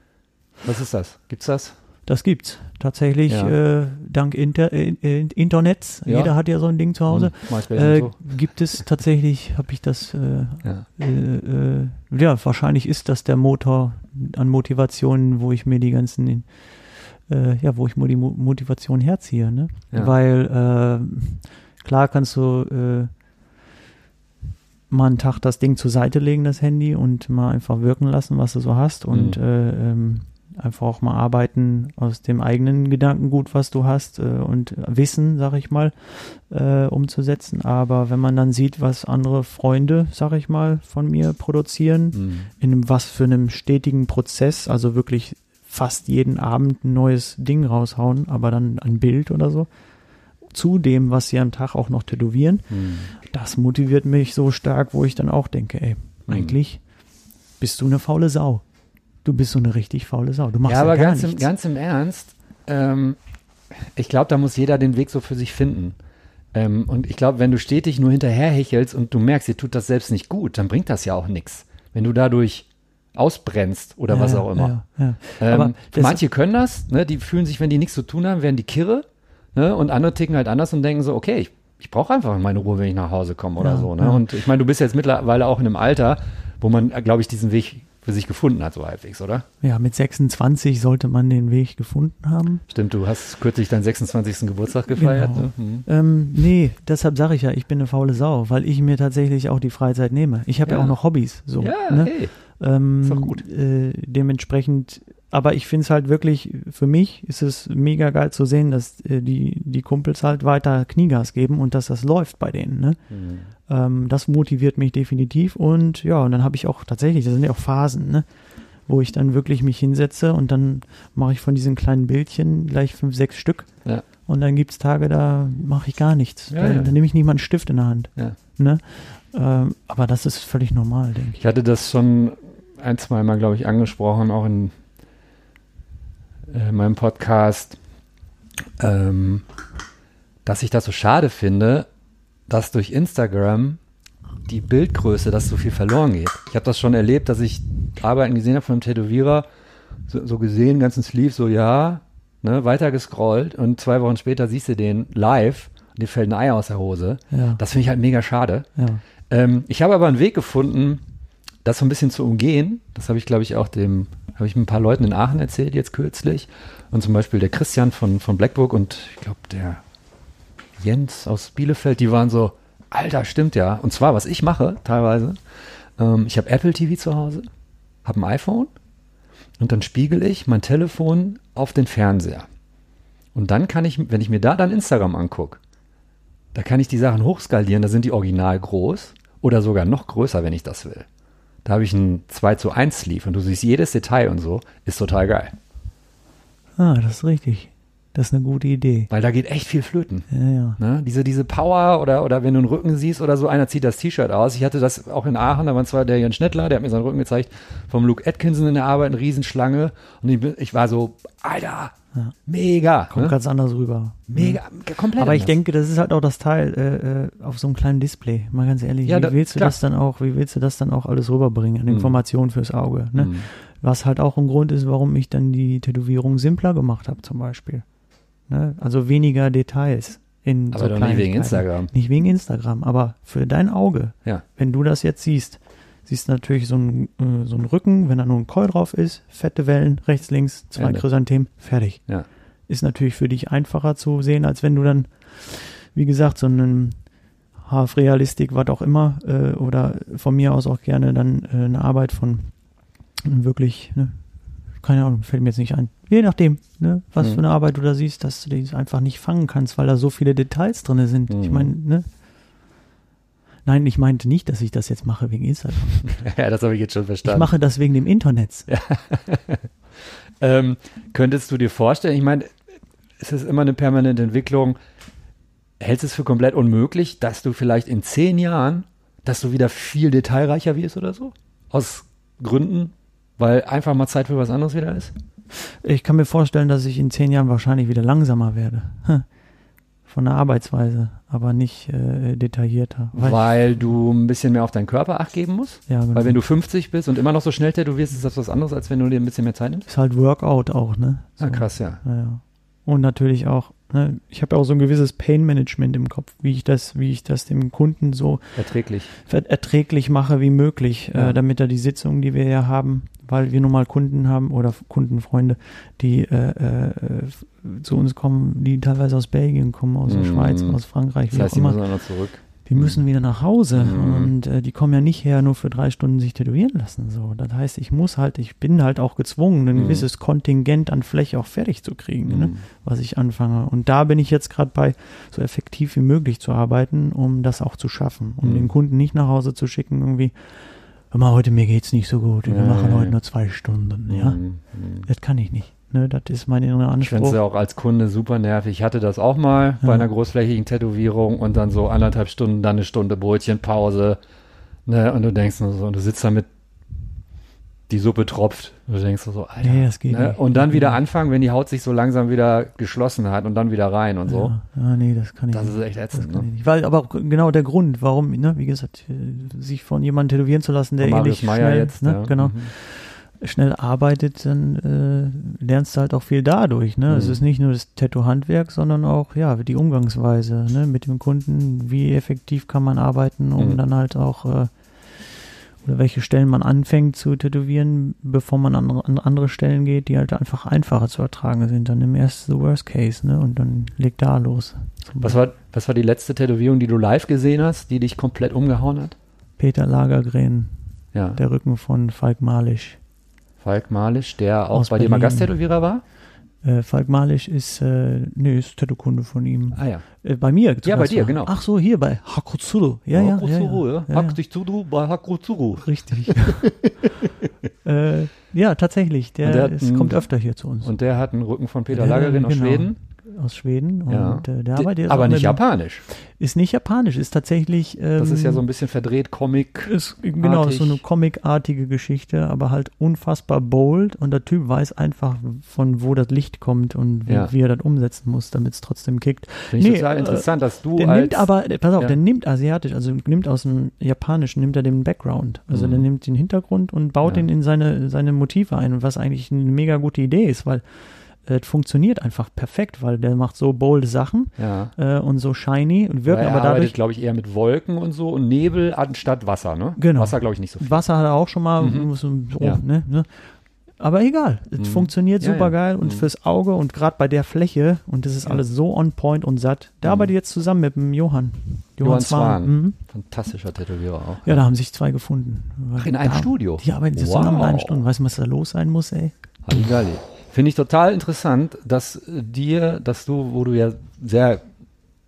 Speaker 2: Was ist das? Gibt's das?
Speaker 3: Das gibt's tatsächlich
Speaker 2: Ja.
Speaker 3: äh, dank Inter äh, äh, Internets.
Speaker 2: Ja.
Speaker 3: Jeder hat ja so ein Ding zu Hause.
Speaker 2: Hm,
Speaker 3: Äh, Gibt es tatsächlich, habe ich das, äh.
Speaker 2: Ja.
Speaker 3: äh, ja, wahrscheinlich ist das der Motor an Motivationen, wo ich mir die ganzen äh, ja, wo ich mir die Mo Motivation herziehe, ne? Weil klar kannst du mal einen Tag das Ding zur Seite legen, das Handy, und mal einfach wirken lassen, was du so hast und
Speaker 2: Mhm.
Speaker 3: äh, ähm, einfach auch mal arbeiten aus dem eigenen Gedankengut, was du hast äh, und Wissen, sag ich mal, äh, umzusetzen. Aber wenn man dann sieht, was andere Freunde, sag ich mal, von mir produzieren,
Speaker 2: Mhm.
Speaker 3: in einem, was für einem stetigen Prozess, also wirklich fast jeden Abend ein neues Ding raushauen, aber dann ein Bild oder so, zu dem, was sie am Tag auch noch tätowieren,
Speaker 2: Mhm.
Speaker 3: das motiviert mich so stark, wo ich dann auch denke, ey,
Speaker 2: Mhm.
Speaker 3: eigentlich bist du eine faule Sau. Du bist so eine richtig faule Sau. Du machst
Speaker 2: Ja,
Speaker 3: ja,
Speaker 2: aber
Speaker 3: gar
Speaker 2: ganz im, ganz im Ernst, ähm, ich glaube, da muss jeder den Weg so für sich finden. Ähm, und ich glaube, wenn du stetig nur hinterherhechelst und du merkst, dir tut das selbst nicht gut, dann bringt das ja auch nichts. Wenn du dadurch ausbrennst oder
Speaker 3: ja,
Speaker 2: was auch immer.
Speaker 3: Ja, ja.
Speaker 2: Ähm, manche können das, ne, die fühlen sich, wenn die nichts zu tun haben, werden die Kirre. Ne, und andere ticken halt anders und denken so, okay, ich, ich brauche einfach meine Ruhe, wenn ich nach Hause komme oder
Speaker 3: Ja,
Speaker 2: so. Ne?
Speaker 3: ja.
Speaker 2: Und ich meine, du bist jetzt mittlerweile auch in einem Alter, wo man, glaube ich, diesen Weg für sich gefunden hat, so halbwegs, oder?
Speaker 3: ja, mit 26 sollte man den Weg gefunden haben.
Speaker 2: Stimmt, du hast kürzlich deinen 26. Geburtstag gefeiert.
Speaker 3: Genau.
Speaker 2: Ne? Mhm.
Speaker 3: Ähm, nee, deshalb sage ich ja, ich bin eine faule Sau, weil ich mir tatsächlich auch die Freizeit nehme. Ich habe ja.
Speaker 2: Ja.
Speaker 3: auch noch Hobbys. So,
Speaker 2: Ja,
Speaker 3: ne?
Speaker 2: hey.
Speaker 3: Ähm,
Speaker 2: Ist doch gut.
Speaker 3: Äh, dementsprechend, aber ich finde es halt wirklich, für mich ist es mega geil zu sehen, dass äh, die, die Kumpels halt weiter Kniegas geben und dass das läuft bei denen. Ne?
Speaker 2: Mhm.
Speaker 3: Ähm, das motiviert mich definitiv und ja, und dann habe ich auch tatsächlich, das sind ja auch Phasen, ne? wo ich dann wirklich mich hinsetze und dann mache ich von diesen kleinen Bildchen gleich fünf, sechs Stück.
Speaker 2: Ja.
Speaker 3: Und dann gibt es Tage, da mache ich gar nichts.
Speaker 2: Ja,
Speaker 3: dann,
Speaker 2: ja.
Speaker 3: dann nehme ich nicht mal einen Stift in der Hand. Ne? Ähm, aber das ist völlig normal, denke ich.
Speaker 2: Ich hatte das schon ein, zwei Mal, glaube ich, angesprochen, auch in äh, meinem Podcast, ähm, dass ich das so schade finde, dass durch Instagram die Bildgröße, dass so viel verloren geht. Ich habe das schon erlebt, dass ich Arbeiten gesehen habe von einem Tätowierer, so, so gesehen, ganzen Sleeve, so ja, ne, weiter gescrollt und zwei Wochen später siehst du den live und dir fällt ein Ei aus der Hose.
Speaker 3: Ja.
Speaker 2: Das finde ich halt mega schade.
Speaker 3: ja.
Speaker 2: Ähm, ich habe aber einen Weg gefunden, das so ein bisschen zu umgehen. Das habe ich, glaube ich, auch dem, habe ich mit ein paar Leuten in Aachen erzählt jetzt kürzlich. Und zum Beispiel der Christian von, von Blackbook und ich glaube der Jens aus Bielefeld, die waren so, Alter, stimmt ja. Und zwar, was ich mache teilweise, ähm, ich habe Apple TV zu Hause, habe ein iPhone und dann spiegel ich mein Telefon auf den Fernseher. Und dann kann ich, wenn ich mir da dann Instagram angucke, da kann ich die Sachen hochskalieren, da sind die original groß oder sogar noch größer, wenn ich das will. Da habe ich ein 2 zu 1 Sleeve und du siehst jedes Detail und so, ist total geil.
Speaker 3: Ah, das ist richtig. Das ist eine gute Idee.
Speaker 2: Weil da geht echt viel flöten.
Speaker 3: Ja, ja.
Speaker 2: Ne? Diese, diese Power oder, oder wenn du einen Rücken siehst oder so, einer zieht das T-Shirt aus. Ich hatte das auch in Aachen, da war zwar der Jens Schnettler, der hat mir seinen Rücken gezeigt, vom Luke Atkinson in der Arbeit, eine Riesenschlange. Und ich, ich war so, Alter,
Speaker 3: Ja.
Speaker 2: mega.
Speaker 3: Kommt
Speaker 2: Ne?
Speaker 3: ganz anders rüber.
Speaker 2: Mega, komplett.
Speaker 3: Aber ich
Speaker 2: anders.
Speaker 3: denke, das ist halt auch das Teil äh, äh, auf so einem kleinen Display. Mal ganz ehrlich,
Speaker 2: Ja,
Speaker 3: wie
Speaker 2: da-
Speaker 3: willst du
Speaker 2: klar.
Speaker 3: das dann auch, wie willst du das dann auch alles rüberbringen an
Speaker 2: Mhm.
Speaker 3: Informationen fürs Auge? Ne?
Speaker 2: Mhm.
Speaker 3: Was halt auch ein Grund ist, warum ich dann die Tätowierung simpler gemacht habe, zum Beispiel. Ne? Also weniger Details in
Speaker 2: Aber
Speaker 3: so
Speaker 2: doch nicht wegen. Instagram.
Speaker 3: Nicht wegen Instagram, aber für dein Auge,
Speaker 2: Ja.
Speaker 3: wenn du das jetzt siehst, siehst du natürlich so einen, äh, so einen Rücken, wenn da nur ein Coil drauf ist, fette Wellen, rechts, links, zwei
Speaker 2: Ende.
Speaker 3: Chrysanthemen, fertig.
Speaker 2: Ja.
Speaker 3: Ist natürlich für dich einfacher zu sehen, als wenn du dann, wie gesagt, so einen Half-Realistik, was auch immer, äh, oder von mir aus auch gerne dann äh, eine Arbeit von wirklich, ne, keine Ahnung, fällt mir jetzt nicht ein. Je nachdem, ne, was
Speaker 2: Mhm.
Speaker 3: für eine Arbeit du da siehst, dass du die einfach nicht fangen kannst, weil da so viele Details drin sind. Ich
Speaker 2: Mhm.
Speaker 3: meine, ne? Nein, ich meinte nicht, dass ich das jetzt mache wegen Instagram.
Speaker 2: ja, das habe ich jetzt schon
Speaker 3: Ich
Speaker 2: verstanden.
Speaker 3: mache das wegen dem Internet.
Speaker 2: Ähm, könntest du dir vorstellen, ich meine, es ist immer eine permanente Entwicklung. Hältst du es für komplett unmöglich, dass du vielleicht in zehn Jahren, dass du wieder viel detailreicher wirst oder so? Aus Gründen, weil einfach mal Zeit für was anderes wieder ist?
Speaker 3: Ich kann mir vorstellen, dass ich in zehn Jahren wahrscheinlich wieder langsamer werde. Von der Arbeitsweise, aber nicht äh, detaillierter.
Speaker 2: Weil, du ein bisschen mehr auf deinen Körper acht geben musst?
Speaker 3: ja, genau.
Speaker 2: Weil wenn du 50 bist und immer noch so schnell tätowierst, ist das was anderes, als wenn du dir ein bisschen mehr Zeit nimmst?
Speaker 3: ist halt Workout auch, ne? So.
Speaker 2: Ah, krass, ja.
Speaker 3: Ja, ja. Und natürlich auch, ne, ich habe ja auch so ein gewisses Pain-Management im Kopf, wie ich das, wie ich das dem Kunden so
Speaker 2: Erträglich.
Speaker 3: erträglich mache wie möglich,
Speaker 2: Ja.
Speaker 3: äh, damit er die Sitzungen, die wir ja haben, weil wir nun mal Kunden haben oder Kundenfreunde, die äh, äh, zu uns kommen, die teilweise aus Belgien kommen, aus der
Speaker 2: Mhm.
Speaker 3: Schweiz, aus Frankreich,
Speaker 2: Das heißt,
Speaker 3: auch
Speaker 2: die
Speaker 3: immer.
Speaker 2: müssen zurück.
Speaker 3: Die müssen wieder nach Hause
Speaker 2: Mhm.
Speaker 3: und äh, die kommen ja nicht her, nur für drei Stunden sich tätowieren lassen. So, das heißt, ich muss halt, ich bin halt auch gezwungen, ein
Speaker 2: Mhm.
Speaker 3: gewisses Kontingent an Fläche auch fertig zu kriegen, ne,
Speaker 2: Mhm.
Speaker 3: was ich anfange. Und da bin ich jetzt gerade bei, so effektiv wie möglich zu arbeiten, um das auch zu schaffen, um
Speaker 2: Mhm.
Speaker 3: den Kunden nicht nach Hause zu schicken, irgendwie. Hör mal, heute mir geht's nicht so gut. Wir
Speaker 2: Ja,
Speaker 3: machen
Speaker 2: ja,
Speaker 3: heute
Speaker 2: ja.
Speaker 3: nur zwei Stunden. Ja.
Speaker 2: Mhm.
Speaker 3: das kann ich nicht. Ne, das ist mein innerer
Speaker 2: Ich finde
Speaker 3: Anspruch.
Speaker 2: es ja auch als Kunde super nervig. Ich hatte das auch mal bei
Speaker 3: Ja.
Speaker 2: einer großflächigen Tätowierung und dann so anderthalb Stunden, dann eine Stunde Brötchenpause. Ne, und du denkst nur so, und du sitzt da mit, die Suppe tropft. Und du denkst so, Alter.
Speaker 3: Nee, das geht
Speaker 2: ne?
Speaker 3: nicht.
Speaker 2: Und dann wieder anfangen, wenn die Haut sich so langsam wieder geschlossen hat und dann wieder rein und so.
Speaker 3: Ja, ja, nee, das kann ich
Speaker 2: Das
Speaker 3: nicht.
Speaker 2: ist echt
Speaker 3: Das
Speaker 2: ätzend.
Speaker 3: ich
Speaker 2: Ne?
Speaker 3: nicht. Weil, aber genau der Grund, warum, ne, wie gesagt, äh, sich von jemandem tätowieren zu lassen, der ähnlich
Speaker 2: Marius Meyer
Speaker 3: schnell,
Speaker 2: jetzt.
Speaker 3: ne,
Speaker 2: ja.
Speaker 3: genau,
Speaker 2: Mhm.
Speaker 3: Schnell arbeitet, dann äh, lernst du halt auch viel dadurch. Ne? Es
Speaker 2: Mhm.
Speaker 3: ist nicht nur das Tattoo-Handwerk, sondern auch ja die Umgangsweise ne? mit dem Kunden. Wie effektiv kann man arbeiten, um
Speaker 2: Mhm.
Speaker 3: dann halt auch äh, oder welche Stellen man anfängt zu tätowieren, bevor man an, an andere Stellen geht, die halt einfach einfacher zu ertragen sind. Dann im ersten the Worst Case, ne? Und dann leg da los.
Speaker 2: Was war, was war die letzte Tätowierung, die du live gesehen hast, die dich komplett umgehauen hat?
Speaker 3: Peter Lagergren,
Speaker 2: Ja.
Speaker 3: der Rücken von Falk Malisch.
Speaker 2: Falk Malisch, der auch
Speaker 3: Aus
Speaker 2: bei dir mal
Speaker 3: Berlin.
Speaker 2: Gasttätowierer war?
Speaker 3: Äh, Falk Malisch ist, äh, nee, ist Tattoo-Kunde von ihm.
Speaker 2: Ah ja.
Speaker 3: Äh, bei mir.
Speaker 2: Ja, bei dir,
Speaker 3: war.
Speaker 2: genau.
Speaker 3: Ach so, hier bei Hakutsuru. Ja, ja, ja,
Speaker 2: Hakutsuru,
Speaker 3: ja.
Speaker 2: ja.
Speaker 3: ja,
Speaker 2: Hack
Speaker 3: ja.
Speaker 2: dich zu, du bei Hakutsuru.
Speaker 3: Richtig. äh, ja, tatsächlich. Der,
Speaker 2: der
Speaker 3: ist, kommt öfter hier zu uns.
Speaker 2: Und der hat einen Rücken von Peter
Speaker 3: Ja,
Speaker 2: Lagergren aus
Speaker 3: genau.
Speaker 2: Schweden.
Speaker 3: Aus Schweden. Und äh, der arbeitet
Speaker 2: aber nicht japanisch.
Speaker 3: Ist nicht japanisch, ist tatsächlich. Ähm,
Speaker 2: Das ist ja so ein bisschen verdreht Comic.
Speaker 3: ist, genau, ist so eine
Speaker 2: artig.
Speaker 3: comicartige Geschichte, aber halt unfassbar bold und der Typ weiß einfach, von wo das Licht kommt und wie,
Speaker 2: Ja.
Speaker 3: wie er das umsetzen muss, damit es trotzdem kickt.
Speaker 2: Finde ich
Speaker 3: Nee,
Speaker 2: total
Speaker 3: äh,
Speaker 2: interessant, dass du
Speaker 3: Der
Speaker 2: als
Speaker 3: nimmt aber, pass auf,
Speaker 2: ja.
Speaker 3: der nimmt asiatisch, also nimmt aus dem Japanischen, nimmt er den Background. Also
Speaker 2: Mhm.
Speaker 3: der nimmt den Hintergrund und baut den in seine, seine Motive ein, was eigentlich eine mega gute Idee ist, weil es funktioniert einfach perfekt, weil der macht so bold Sachen
Speaker 2: ja.
Speaker 3: äh, und so shiny und wirkt
Speaker 2: er
Speaker 3: aber
Speaker 2: arbeitet,
Speaker 3: dadurch.
Speaker 2: glaube ich, eher mit Wolken und so und Nebel anstatt Wasser, ne?
Speaker 3: Genau.
Speaker 2: Wasser, glaube ich, nicht so viel.
Speaker 3: Wasser hat er auch schon mal,
Speaker 2: Mhm.
Speaker 3: so, so,
Speaker 2: Ja.
Speaker 3: ne, ne? Aber egal, es
Speaker 2: Mhm.
Speaker 3: funktioniert
Speaker 2: Ja, ja.
Speaker 3: super geil und
Speaker 2: Mhm.
Speaker 3: fürs Auge und gerade bei der Fläche und das ist
Speaker 2: Ja.
Speaker 3: alles so on point und satt. Der
Speaker 2: Mhm.
Speaker 3: arbeitet jetzt zusammen mit dem Johann.
Speaker 2: Johann Zwahn.
Speaker 3: Mhm.
Speaker 2: Fantastischer Tätowierer auch.
Speaker 3: Ja, da haben sich zwei gefunden.
Speaker 2: Ach, in einem
Speaker 3: da,
Speaker 2: Studio?
Speaker 3: Die arbeiten zusammen in
Speaker 2: Wow.
Speaker 3: einem Stunden. Weißt du, was da los sein muss, ey?
Speaker 2: Halligalli. Finde ich total interessant, dass äh, dir, dass du, wo du ja sehr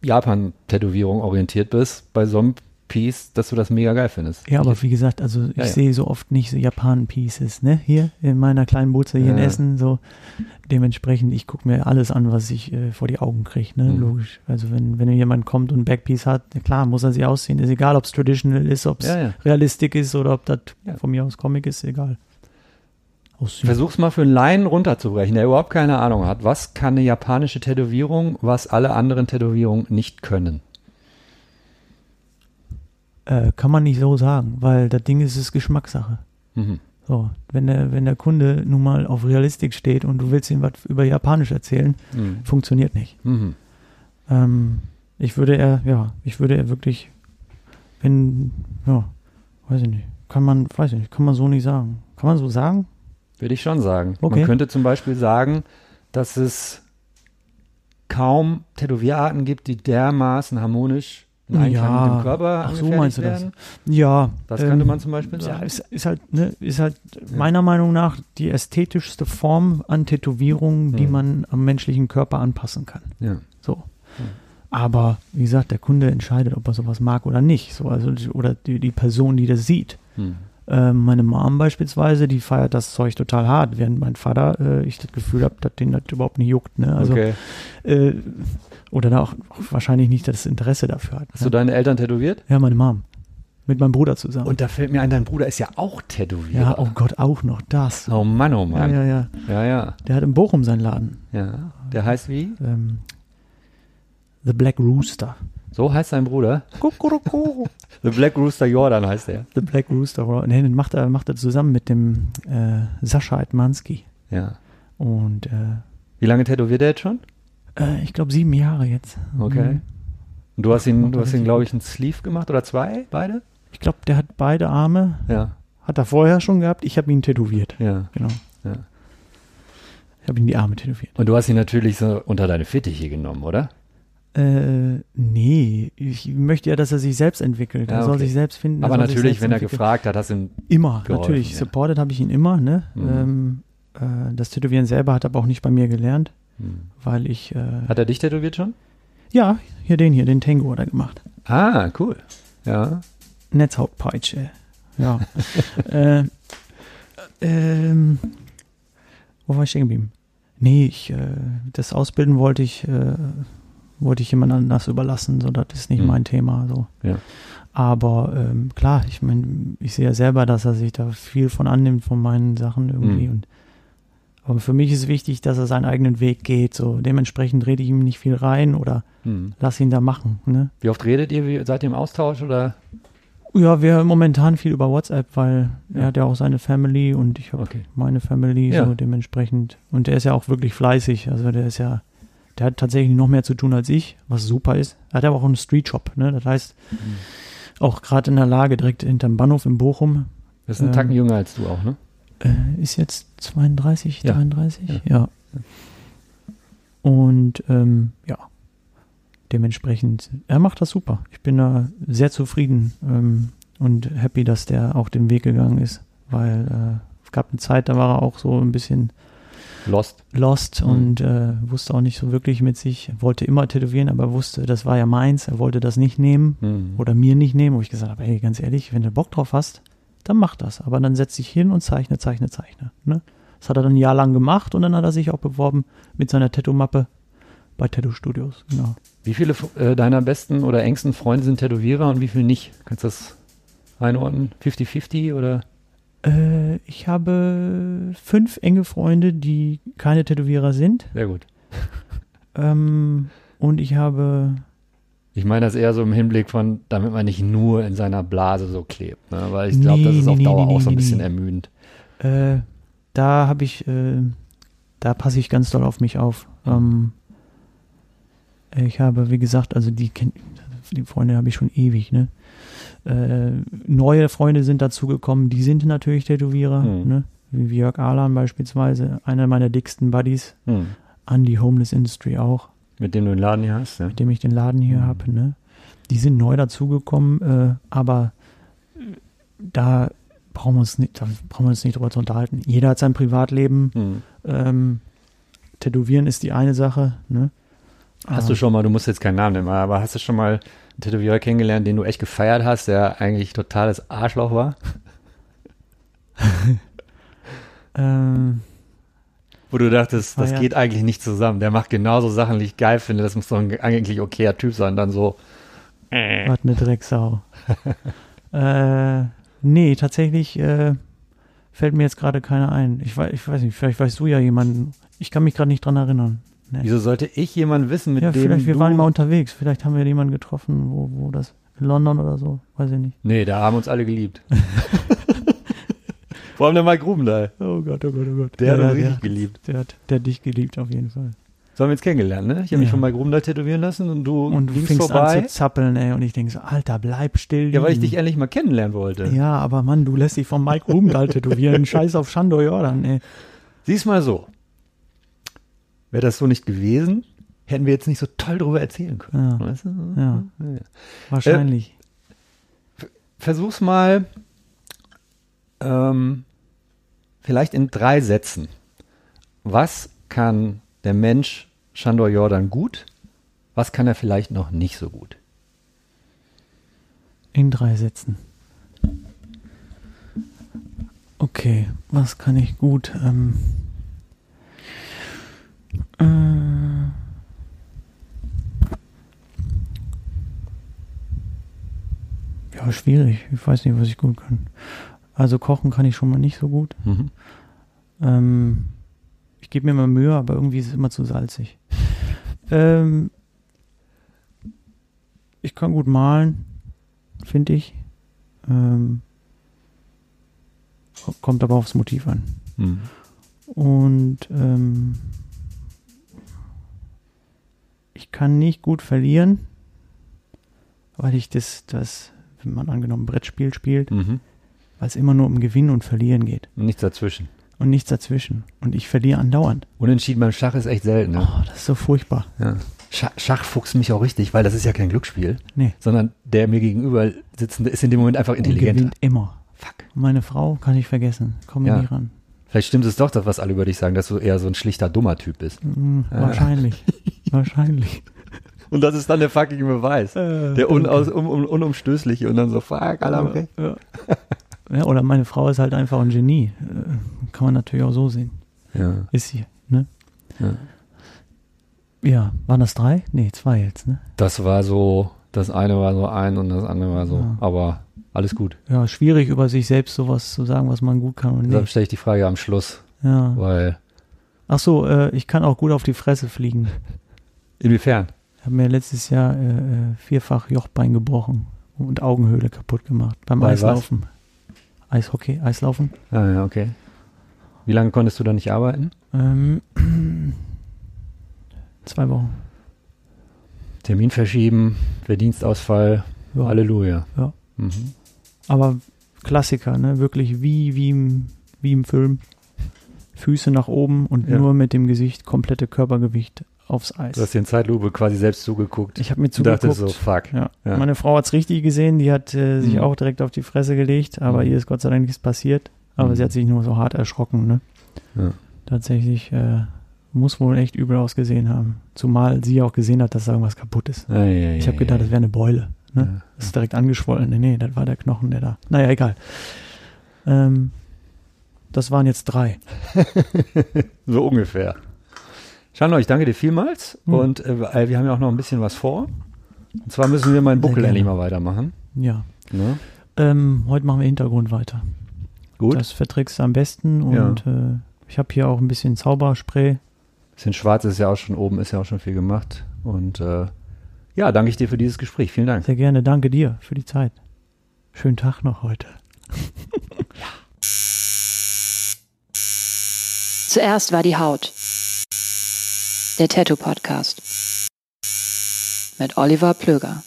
Speaker 2: Japan-Tätowierung orientiert bist, bei so einem Piece, dass du das mega geil findest.
Speaker 3: Ja, aber wie gesagt, also ich
Speaker 2: Ja, ja.
Speaker 3: sehe so oft nicht so Japan-Pieces, ne? Hier in meiner kleinen Butze hier in
Speaker 2: Ja.
Speaker 3: Essen, so dementsprechend, ich gucke mir alles an, was ich äh, vor die Augen kriege, ne?
Speaker 2: Mhm.
Speaker 3: Logisch. Also wenn, wenn jemand kommt und ein Backpiece hat, klar, muss er sich ausziehen. Ist egal, ob es traditional ist, ob es realistisch ist oder ob das von mir aus Comic ist, egal.
Speaker 2: Versuch's mal für einen Laien runterzubrechen, der überhaupt keine Ahnung hat. Was kann eine japanische Tätowierung, was alle anderen Tätowierungen nicht können?
Speaker 3: Äh, kann man nicht so sagen, weil das Ding ist, ist Geschmackssache.
Speaker 2: Mhm.
Speaker 3: So, wenn der, wenn der Kunde nun mal auf Realistik steht und du willst ihm was über Japanisch erzählen,
Speaker 2: Mhm.
Speaker 3: funktioniert nicht.
Speaker 2: Mhm.
Speaker 3: Ähm, ich würde eher, ja, ich würde eher wirklich, wenn, ja, weiß ich nicht, kann man, weiß ich nicht, kann man so nicht sagen. Kann man so sagen?
Speaker 2: Würde ich schon sagen.
Speaker 3: Okay.
Speaker 2: Man könnte zum Beispiel sagen, dass es kaum Tätowierarten gibt, die dermaßen harmonisch in Einklang
Speaker 3: Ja.
Speaker 2: mit dem Körper
Speaker 3: Ach so, meinst du das?
Speaker 2: werden.
Speaker 3: Ja.
Speaker 2: Das
Speaker 3: ähm,
Speaker 2: könnte man zum Beispiel
Speaker 3: Ja,
Speaker 2: sagen.
Speaker 3: ist, ist halt, ne, ist halt meiner Meinung nach die ästhetischste Form an Tätowierung, die man am menschlichen Körper anpassen kann.
Speaker 2: Ja.
Speaker 3: So. Aber wie gesagt, der Kunde entscheidet, ob er sowas mag oder nicht. So, also, oder die, die Person, die das sieht.
Speaker 2: Hm.
Speaker 3: Ähm, meine Mom beispielsweise, die feiert das Zeug total hart, während mein Vater, äh, ich das Gefühl habe, dass den das überhaupt nicht juckt. Ne? Also,
Speaker 2: okay.
Speaker 3: äh, oder da auch, auch wahrscheinlich nicht das Interesse dafür hat.
Speaker 2: Hast
Speaker 3: ne?
Speaker 2: du deine Eltern tätowiert?
Speaker 3: Ja, meine Mom. Mit meinem Bruder zusammen.
Speaker 2: Und da fällt mir ein, dein Bruder ist ja auch Tätowierer.
Speaker 3: ja, oh Gott, auch noch das.
Speaker 2: Oh Mann, oh
Speaker 3: Ja,
Speaker 2: Mann.
Speaker 3: ja, ja.
Speaker 2: Ja, ja.
Speaker 3: Der hat in Bochum seinen Laden.
Speaker 2: ja. Der heißt wie?
Speaker 3: Ähm, The Black Rooster.
Speaker 2: So heißt sein Bruder.
Speaker 3: Kuckuckucku.
Speaker 2: The Black Rooster Jordan heißt er.
Speaker 3: The Black Rooster. Nee, den macht er, macht er zusammen mit dem äh, Sascha Edmanski.
Speaker 2: Ja.
Speaker 3: Und äh,
Speaker 2: Wie lange tätowiert er jetzt schon?
Speaker 3: äh, ich glaube sieben Jahre jetzt.
Speaker 2: Okay.
Speaker 3: Mhm.
Speaker 2: Und du hast ihn, du hast ihn, glaube ich, einen Sleeve gemacht oder zwei? Beide?
Speaker 3: Ich glaube, der hat beide Arme.
Speaker 2: Ja.
Speaker 3: hat er vorher schon gehabt. Ich habe ihn tätowiert.
Speaker 2: Ja.
Speaker 3: Genau.
Speaker 2: Ja.
Speaker 3: Ich habe ihm die Arme tätowiert.
Speaker 2: Und du hast ihn natürlich so unter deine Fittiche genommen, oder?
Speaker 3: Äh, nee, ich möchte ja, dass er sich selbst entwickelt.
Speaker 2: Ja,
Speaker 3: er soll
Speaker 2: okay.
Speaker 3: sich selbst finden. er
Speaker 2: Aber natürlich, wenn er
Speaker 3: entwickeln.
Speaker 2: gefragt hat, hast du ihn.
Speaker 3: Immer,
Speaker 2: geholfen,
Speaker 3: natürlich.
Speaker 2: ja.
Speaker 3: Supported habe ich ihn immer, ne?
Speaker 2: Mhm.
Speaker 3: Ähm, äh, das Tätowieren selber hat er aber auch nicht bei mir gelernt,
Speaker 2: Hm.
Speaker 3: weil ich, äh,
Speaker 2: Hat er dich tätowiert schon?
Speaker 3: ja, hier den hier, den Tango hat er gemacht.
Speaker 2: Ah, cool. Ja.
Speaker 3: Netzhautpeitsche. Ja. äh, ähm, wo war ich stehen geblieben? Nee, ich, äh, das Ausbilden wollte ich, äh, wollte ich jemand anders überlassen, so das ist nicht
Speaker 2: Hm.
Speaker 3: mein Thema, so.
Speaker 2: Ja.
Speaker 3: Aber ähm, klar, ich meine, ich sehe ja selber, dass er sich da viel von annimmt von meinen Sachen irgendwie
Speaker 2: Hm.
Speaker 3: und aber für mich ist wichtig, dass er seinen eigenen Weg geht. So dementsprechend rede ich ihm nicht viel rein oder
Speaker 2: Hm.
Speaker 3: lass ihn da machen. Ne?
Speaker 2: Wie oft redet ihr? Wie, seid ihr im Austausch oder?
Speaker 3: Ja, wir momentan viel über WhatsApp, weil
Speaker 2: Ja.
Speaker 3: er hat ja auch seine Family und ich habe
Speaker 2: Okay.
Speaker 3: meine Family
Speaker 2: Ja.
Speaker 3: so dementsprechend. Und der ist ja auch wirklich fleißig. Also der ist ja, der hat tatsächlich noch mehr zu tun als ich, was super ist. Er hat aber auch einen Street-Shop, ne? Das heißt,
Speaker 2: Hm.
Speaker 3: auch gerade in der Lage direkt hinterm Bahnhof in Bochum.
Speaker 2: Das ist ein
Speaker 3: Ähm,
Speaker 2: Tacken jünger als du auch, ne?
Speaker 3: Äh, ist jetzt 32,
Speaker 2: Ja.
Speaker 3: 33?
Speaker 2: Ja.
Speaker 3: Ja. Und ähm, ja, dementsprechend, er macht das super. Ich bin da sehr zufrieden ähm, und happy, dass der auch den Weg gegangen ist, weil äh, es gab eine Zeit, da war er auch so ein bisschen
Speaker 2: Lost.
Speaker 3: lost
Speaker 2: Mhm.
Speaker 3: und äh, wusste auch nicht so wirklich mit sich, Er wollte immer tätowieren, aber wusste, das war ja meins, er wollte das nicht nehmen
Speaker 2: Hm.
Speaker 3: oder mir nicht nehmen, wo ich gesagt habe, hey, ganz ehrlich, wenn du Bock drauf hast, dann mach das. Aber dann setz dich hin und zeichne, zeichne, zeichne. Ne? Das hat er dann ein Jahr lang gemacht und dann hat er sich auch beworben mit seiner Tattoo-Mappe bei Tattoo Studios. Genau.
Speaker 2: Wie viele äh, deiner besten oder engsten Freunde sind Tätowierer und wie viele nicht? Kannst du das einordnen? 50-50 oder?
Speaker 3: Äh, ich habe fünf enge Freunde, die keine Tätowierer sind.
Speaker 2: Sehr gut.
Speaker 3: Ähm, und ich habe,
Speaker 2: Ich meine das eher so im Hinblick von, damit man nicht nur in seiner Blase so klebt. Ne? Weil ich glaube, das
Speaker 3: Nee,
Speaker 2: ist
Speaker 3: nee,
Speaker 2: auf Dauer
Speaker 3: nee,
Speaker 2: auch so ein bisschen ermüdend.
Speaker 3: äh, da habe ich, äh, da passe ich ganz doll auf mich auf. Ähm, ich habe, wie gesagt, also die, kenn- die Freunde habe ich schon ewig, ne? Äh, neue Freunde sind dazugekommen, die sind natürlich Tätowierer,
Speaker 2: Mhm.
Speaker 3: ne? Wie Jörg Ahlan beispielsweise, einer meiner dicksten Buddies,
Speaker 2: Hm.
Speaker 3: an die Homeless Industry auch,
Speaker 2: Mit dem du den Laden hier hast. Ja?
Speaker 3: mit dem ich den Laden hier
Speaker 2: Mhm.
Speaker 3: habe, ne? Die sind neu dazugekommen, äh, aber da brauchen wir uns nicht, da brauchen wir uns nicht drüber zu unterhalten. Jeder hat sein Privatleben,
Speaker 2: Hm.
Speaker 3: ähm, Tätowieren ist die eine Sache, ne?
Speaker 2: Hast
Speaker 3: Ah,
Speaker 2: du schon mal, du musst jetzt keinen Namen nennen, aber hast du schon mal einen Tätowierer kennengelernt, den du echt gefeiert hast, der eigentlich totales Arschloch war?
Speaker 3: Ähm,
Speaker 2: Wo du dachtest, das
Speaker 3: Ah, ja.
Speaker 2: geht eigentlich nicht zusammen. Der macht genauso Sachen, die ich geil finde. Das muss doch ein eigentlich okayer Typ sein. Dann so,
Speaker 3: was eine Drecksau. äh, nee, tatsächlich äh, fällt mir jetzt gerade keiner ein. Ich weiß, ich weiß nicht, vielleicht weißt du ja jemanden. Ich kann mich gerade nicht dran erinnern. Nee.
Speaker 2: wieso sollte ich jemanden wissen, mit
Speaker 3: ja,
Speaker 2: dem
Speaker 3: vielleicht, wir waren mal unterwegs. Vielleicht haben wir jemanden getroffen, wo, wo das, in London oder so, weiß ich nicht.
Speaker 2: Nee, da haben uns alle geliebt. Vor allem der Mike Grubendahl.
Speaker 3: Oh Gott, oh Gott, oh Gott.
Speaker 2: Der hat
Speaker 3: ja,
Speaker 2: uns
Speaker 3: der,
Speaker 2: richtig geliebt.
Speaker 3: der, hat, der hat dich geliebt, auf jeden Fall.
Speaker 2: So haben wir uns kennengelernt, ne? Ich habe mich
Speaker 3: Ja.
Speaker 2: von Mike Grubendahl tätowieren lassen und du
Speaker 3: Und du fingst
Speaker 2: vorbei.
Speaker 3: an zu zappeln, ey. Und ich denke so, Alter, bleib still.
Speaker 2: ja, weil ich dich endlich mal kennenlernen wollte.
Speaker 3: Ja, aber Mann, du lässt dich von Mike Rubendahl tätowieren. Scheiß auf Shandor Jordan, ey.
Speaker 2: Sieh's mal so. Wäre das so nicht gewesen, hätten wir jetzt nicht so toll drüber erzählen können.
Speaker 3: Ja,
Speaker 2: Weißt du?
Speaker 3: ja. wahrscheinlich.
Speaker 2: Versuch's mal ähm, vielleicht in drei Sätzen. Was kann der Mensch Shandor Jordan gut? Was kann er vielleicht noch nicht so gut?
Speaker 3: In drei Sätzen. Okay, was kann ich gut? Ähm, äh, ja, schwierig. Ich weiß nicht, was ich gut kann. Also kochen kann ich schon mal nicht so gut.
Speaker 2: Mhm.
Speaker 3: Ähm, ich gebe mir mal Mühe, aber irgendwie ist es immer zu salzig. ähm, ich kann gut malen, finde ich. Ähm, ko- kommt aber aufs Motiv an.
Speaker 2: Mhm.
Speaker 3: Und ähm, ich kann nicht gut verlieren, weil ich das, das, wenn man angenommen ein Brettspiel spielt,
Speaker 2: Mhm.
Speaker 3: weil es immer nur um Gewinnen und Verlieren geht
Speaker 2: Nichts dazwischen.
Speaker 3: und nichts dazwischen. Und ich verliere andauernd.
Speaker 2: Unentschieden beim Schach ist echt selten. Ne?
Speaker 3: Oh, das ist so furchtbar.
Speaker 2: Ja. Schach, Schach fuchst mich auch richtig, weil das ist ja kein Glücksspiel,
Speaker 3: Nee.
Speaker 2: sondern der mir gegenüber sitzende ist in dem Moment einfach
Speaker 3: Und
Speaker 2: intelligenter.
Speaker 3: gewinnt immer.
Speaker 2: Fuck.
Speaker 3: Und meine Frau kann ich vergessen. Komm
Speaker 2: Ja.
Speaker 3: nie ran.
Speaker 2: Vielleicht stimmt es doch, das, was alle über dich sagen, dass du eher so ein schlichter, dummer Typ bist.
Speaker 3: Hm, Wahrscheinlich. Wahrscheinlich.
Speaker 2: Und das ist dann der fucking Beweis. Der unaus, um, um, unumstößliche und dann so, fuck, alle haben recht.
Speaker 3: Ja. ja, oder meine Frau ist halt einfach ein Genie. Äh, Kann man natürlich auch so sehen.
Speaker 2: Ja.
Speaker 3: Ist sie, ne?
Speaker 2: Ja.
Speaker 3: Ja, waren das drei? Nee, zwei jetzt, ne?
Speaker 2: Das war so, das eine war so ein und das andere war so, aber alles gut.
Speaker 3: Ja, schwierig über sich selbst sowas zu sagen, was man gut kann und
Speaker 2: Deshalb
Speaker 3: nicht.
Speaker 2: stelle ich die Frage am Schluss,
Speaker 3: Ja.
Speaker 2: weil,
Speaker 3: Ach so, äh, ich kann auch gut auf die Fresse fliegen.
Speaker 2: inwiefern?
Speaker 3: Ich habe mir letztes Jahr äh, äh, vierfach Jochbein gebrochen und Augenhöhle kaputt gemacht beim
Speaker 2: Bei was?
Speaker 3: Eislaufen. Eishockey, Eislaufen.
Speaker 2: Ah, ja, okay. Wie lange konntest du da nicht arbeiten?
Speaker 3: Ähm, zwei Wochen.
Speaker 2: Termin verschieben, Verdienstausfall,
Speaker 3: Ja.
Speaker 2: Halleluja.
Speaker 3: Ja.
Speaker 2: Mhm.
Speaker 3: Aber Klassiker, ne? Wirklich wie, wie, im, wie im Film. Füße nach oben und
Speaker 2: Ja.
Speaker 3: nur mit dem Gesicht, komplette Körpergewicht aufs Eis.
Speaker 2: Du hast dir in Zeitlupe quasi selbst zugeguckt.
Speaker 3: ich habe mir zugeguckt.
Speaker 2: dachte so, fuck.
Speaker 3: ja.
Speaker 2: Ja.
Speaker 3: Meine Frau hat's richtig gesehen, die hat äh, sich
Speaker 2: Mhm.
Speaker 3: auch direkt auf die Fresse gelegt, aber
Speaker 2: Mhm.
Speaker 3: ihr ist Gott sei Dank nichts passiert. Aber
Speaker 2: Mhm.
Speaker 3: sie hat sich nur so hart erschrocken, ne?
Speaker 2: Ja.
Speaker 3: Tatsächlich äh, muss wohl echt übel ausgesehen haben. Zumal sie auch gesehen hat, dass da irgendwas kaputt ist.
Speaker 2: Ah, ja,
Speaker 3: Ich habe gedacht, das wäre eine Beule. Ne?
Speaker 2: Ja.
Speaker 3: Das ist direkt angeschwollen. Nee, nee, das war der Knochen, der da. Naja, egal. Ähm, das waren jetzt drei.
Speaker 2: So ungefähr. Schano, ich danke dir vielmals
Speaker 3: Hm.
Speaker 2: und äh, wir haben ja auch noch ein bisschen was vor. Und zwar müssen wir meinen Buckel endlich mal weitermachen.
Speaker 3: Ja.
Speaker 2: Ne?
Speaker 3: Ähm, heute machen wir Hintergrund weiter.
Speaker 2: Gut.
Speaker 3: Das verträgst du am besten und äh, ich habe hier auch ein bisschen Zauberspray.
Speaker 2: bisschen schwarz ist ja auch schon oben, ist ja auch schon viel gemacht. Und äh, ja, danke ich dir für dieses Gespräch. Vielen Dank.
Speaker 3: Sehr gerne. Danke dir für die Zeit. Schönen Tag noch heute.
Speaker 1: Zuerst war die Haut. Der Tattoo Podcast. Mit Oliver Plöger.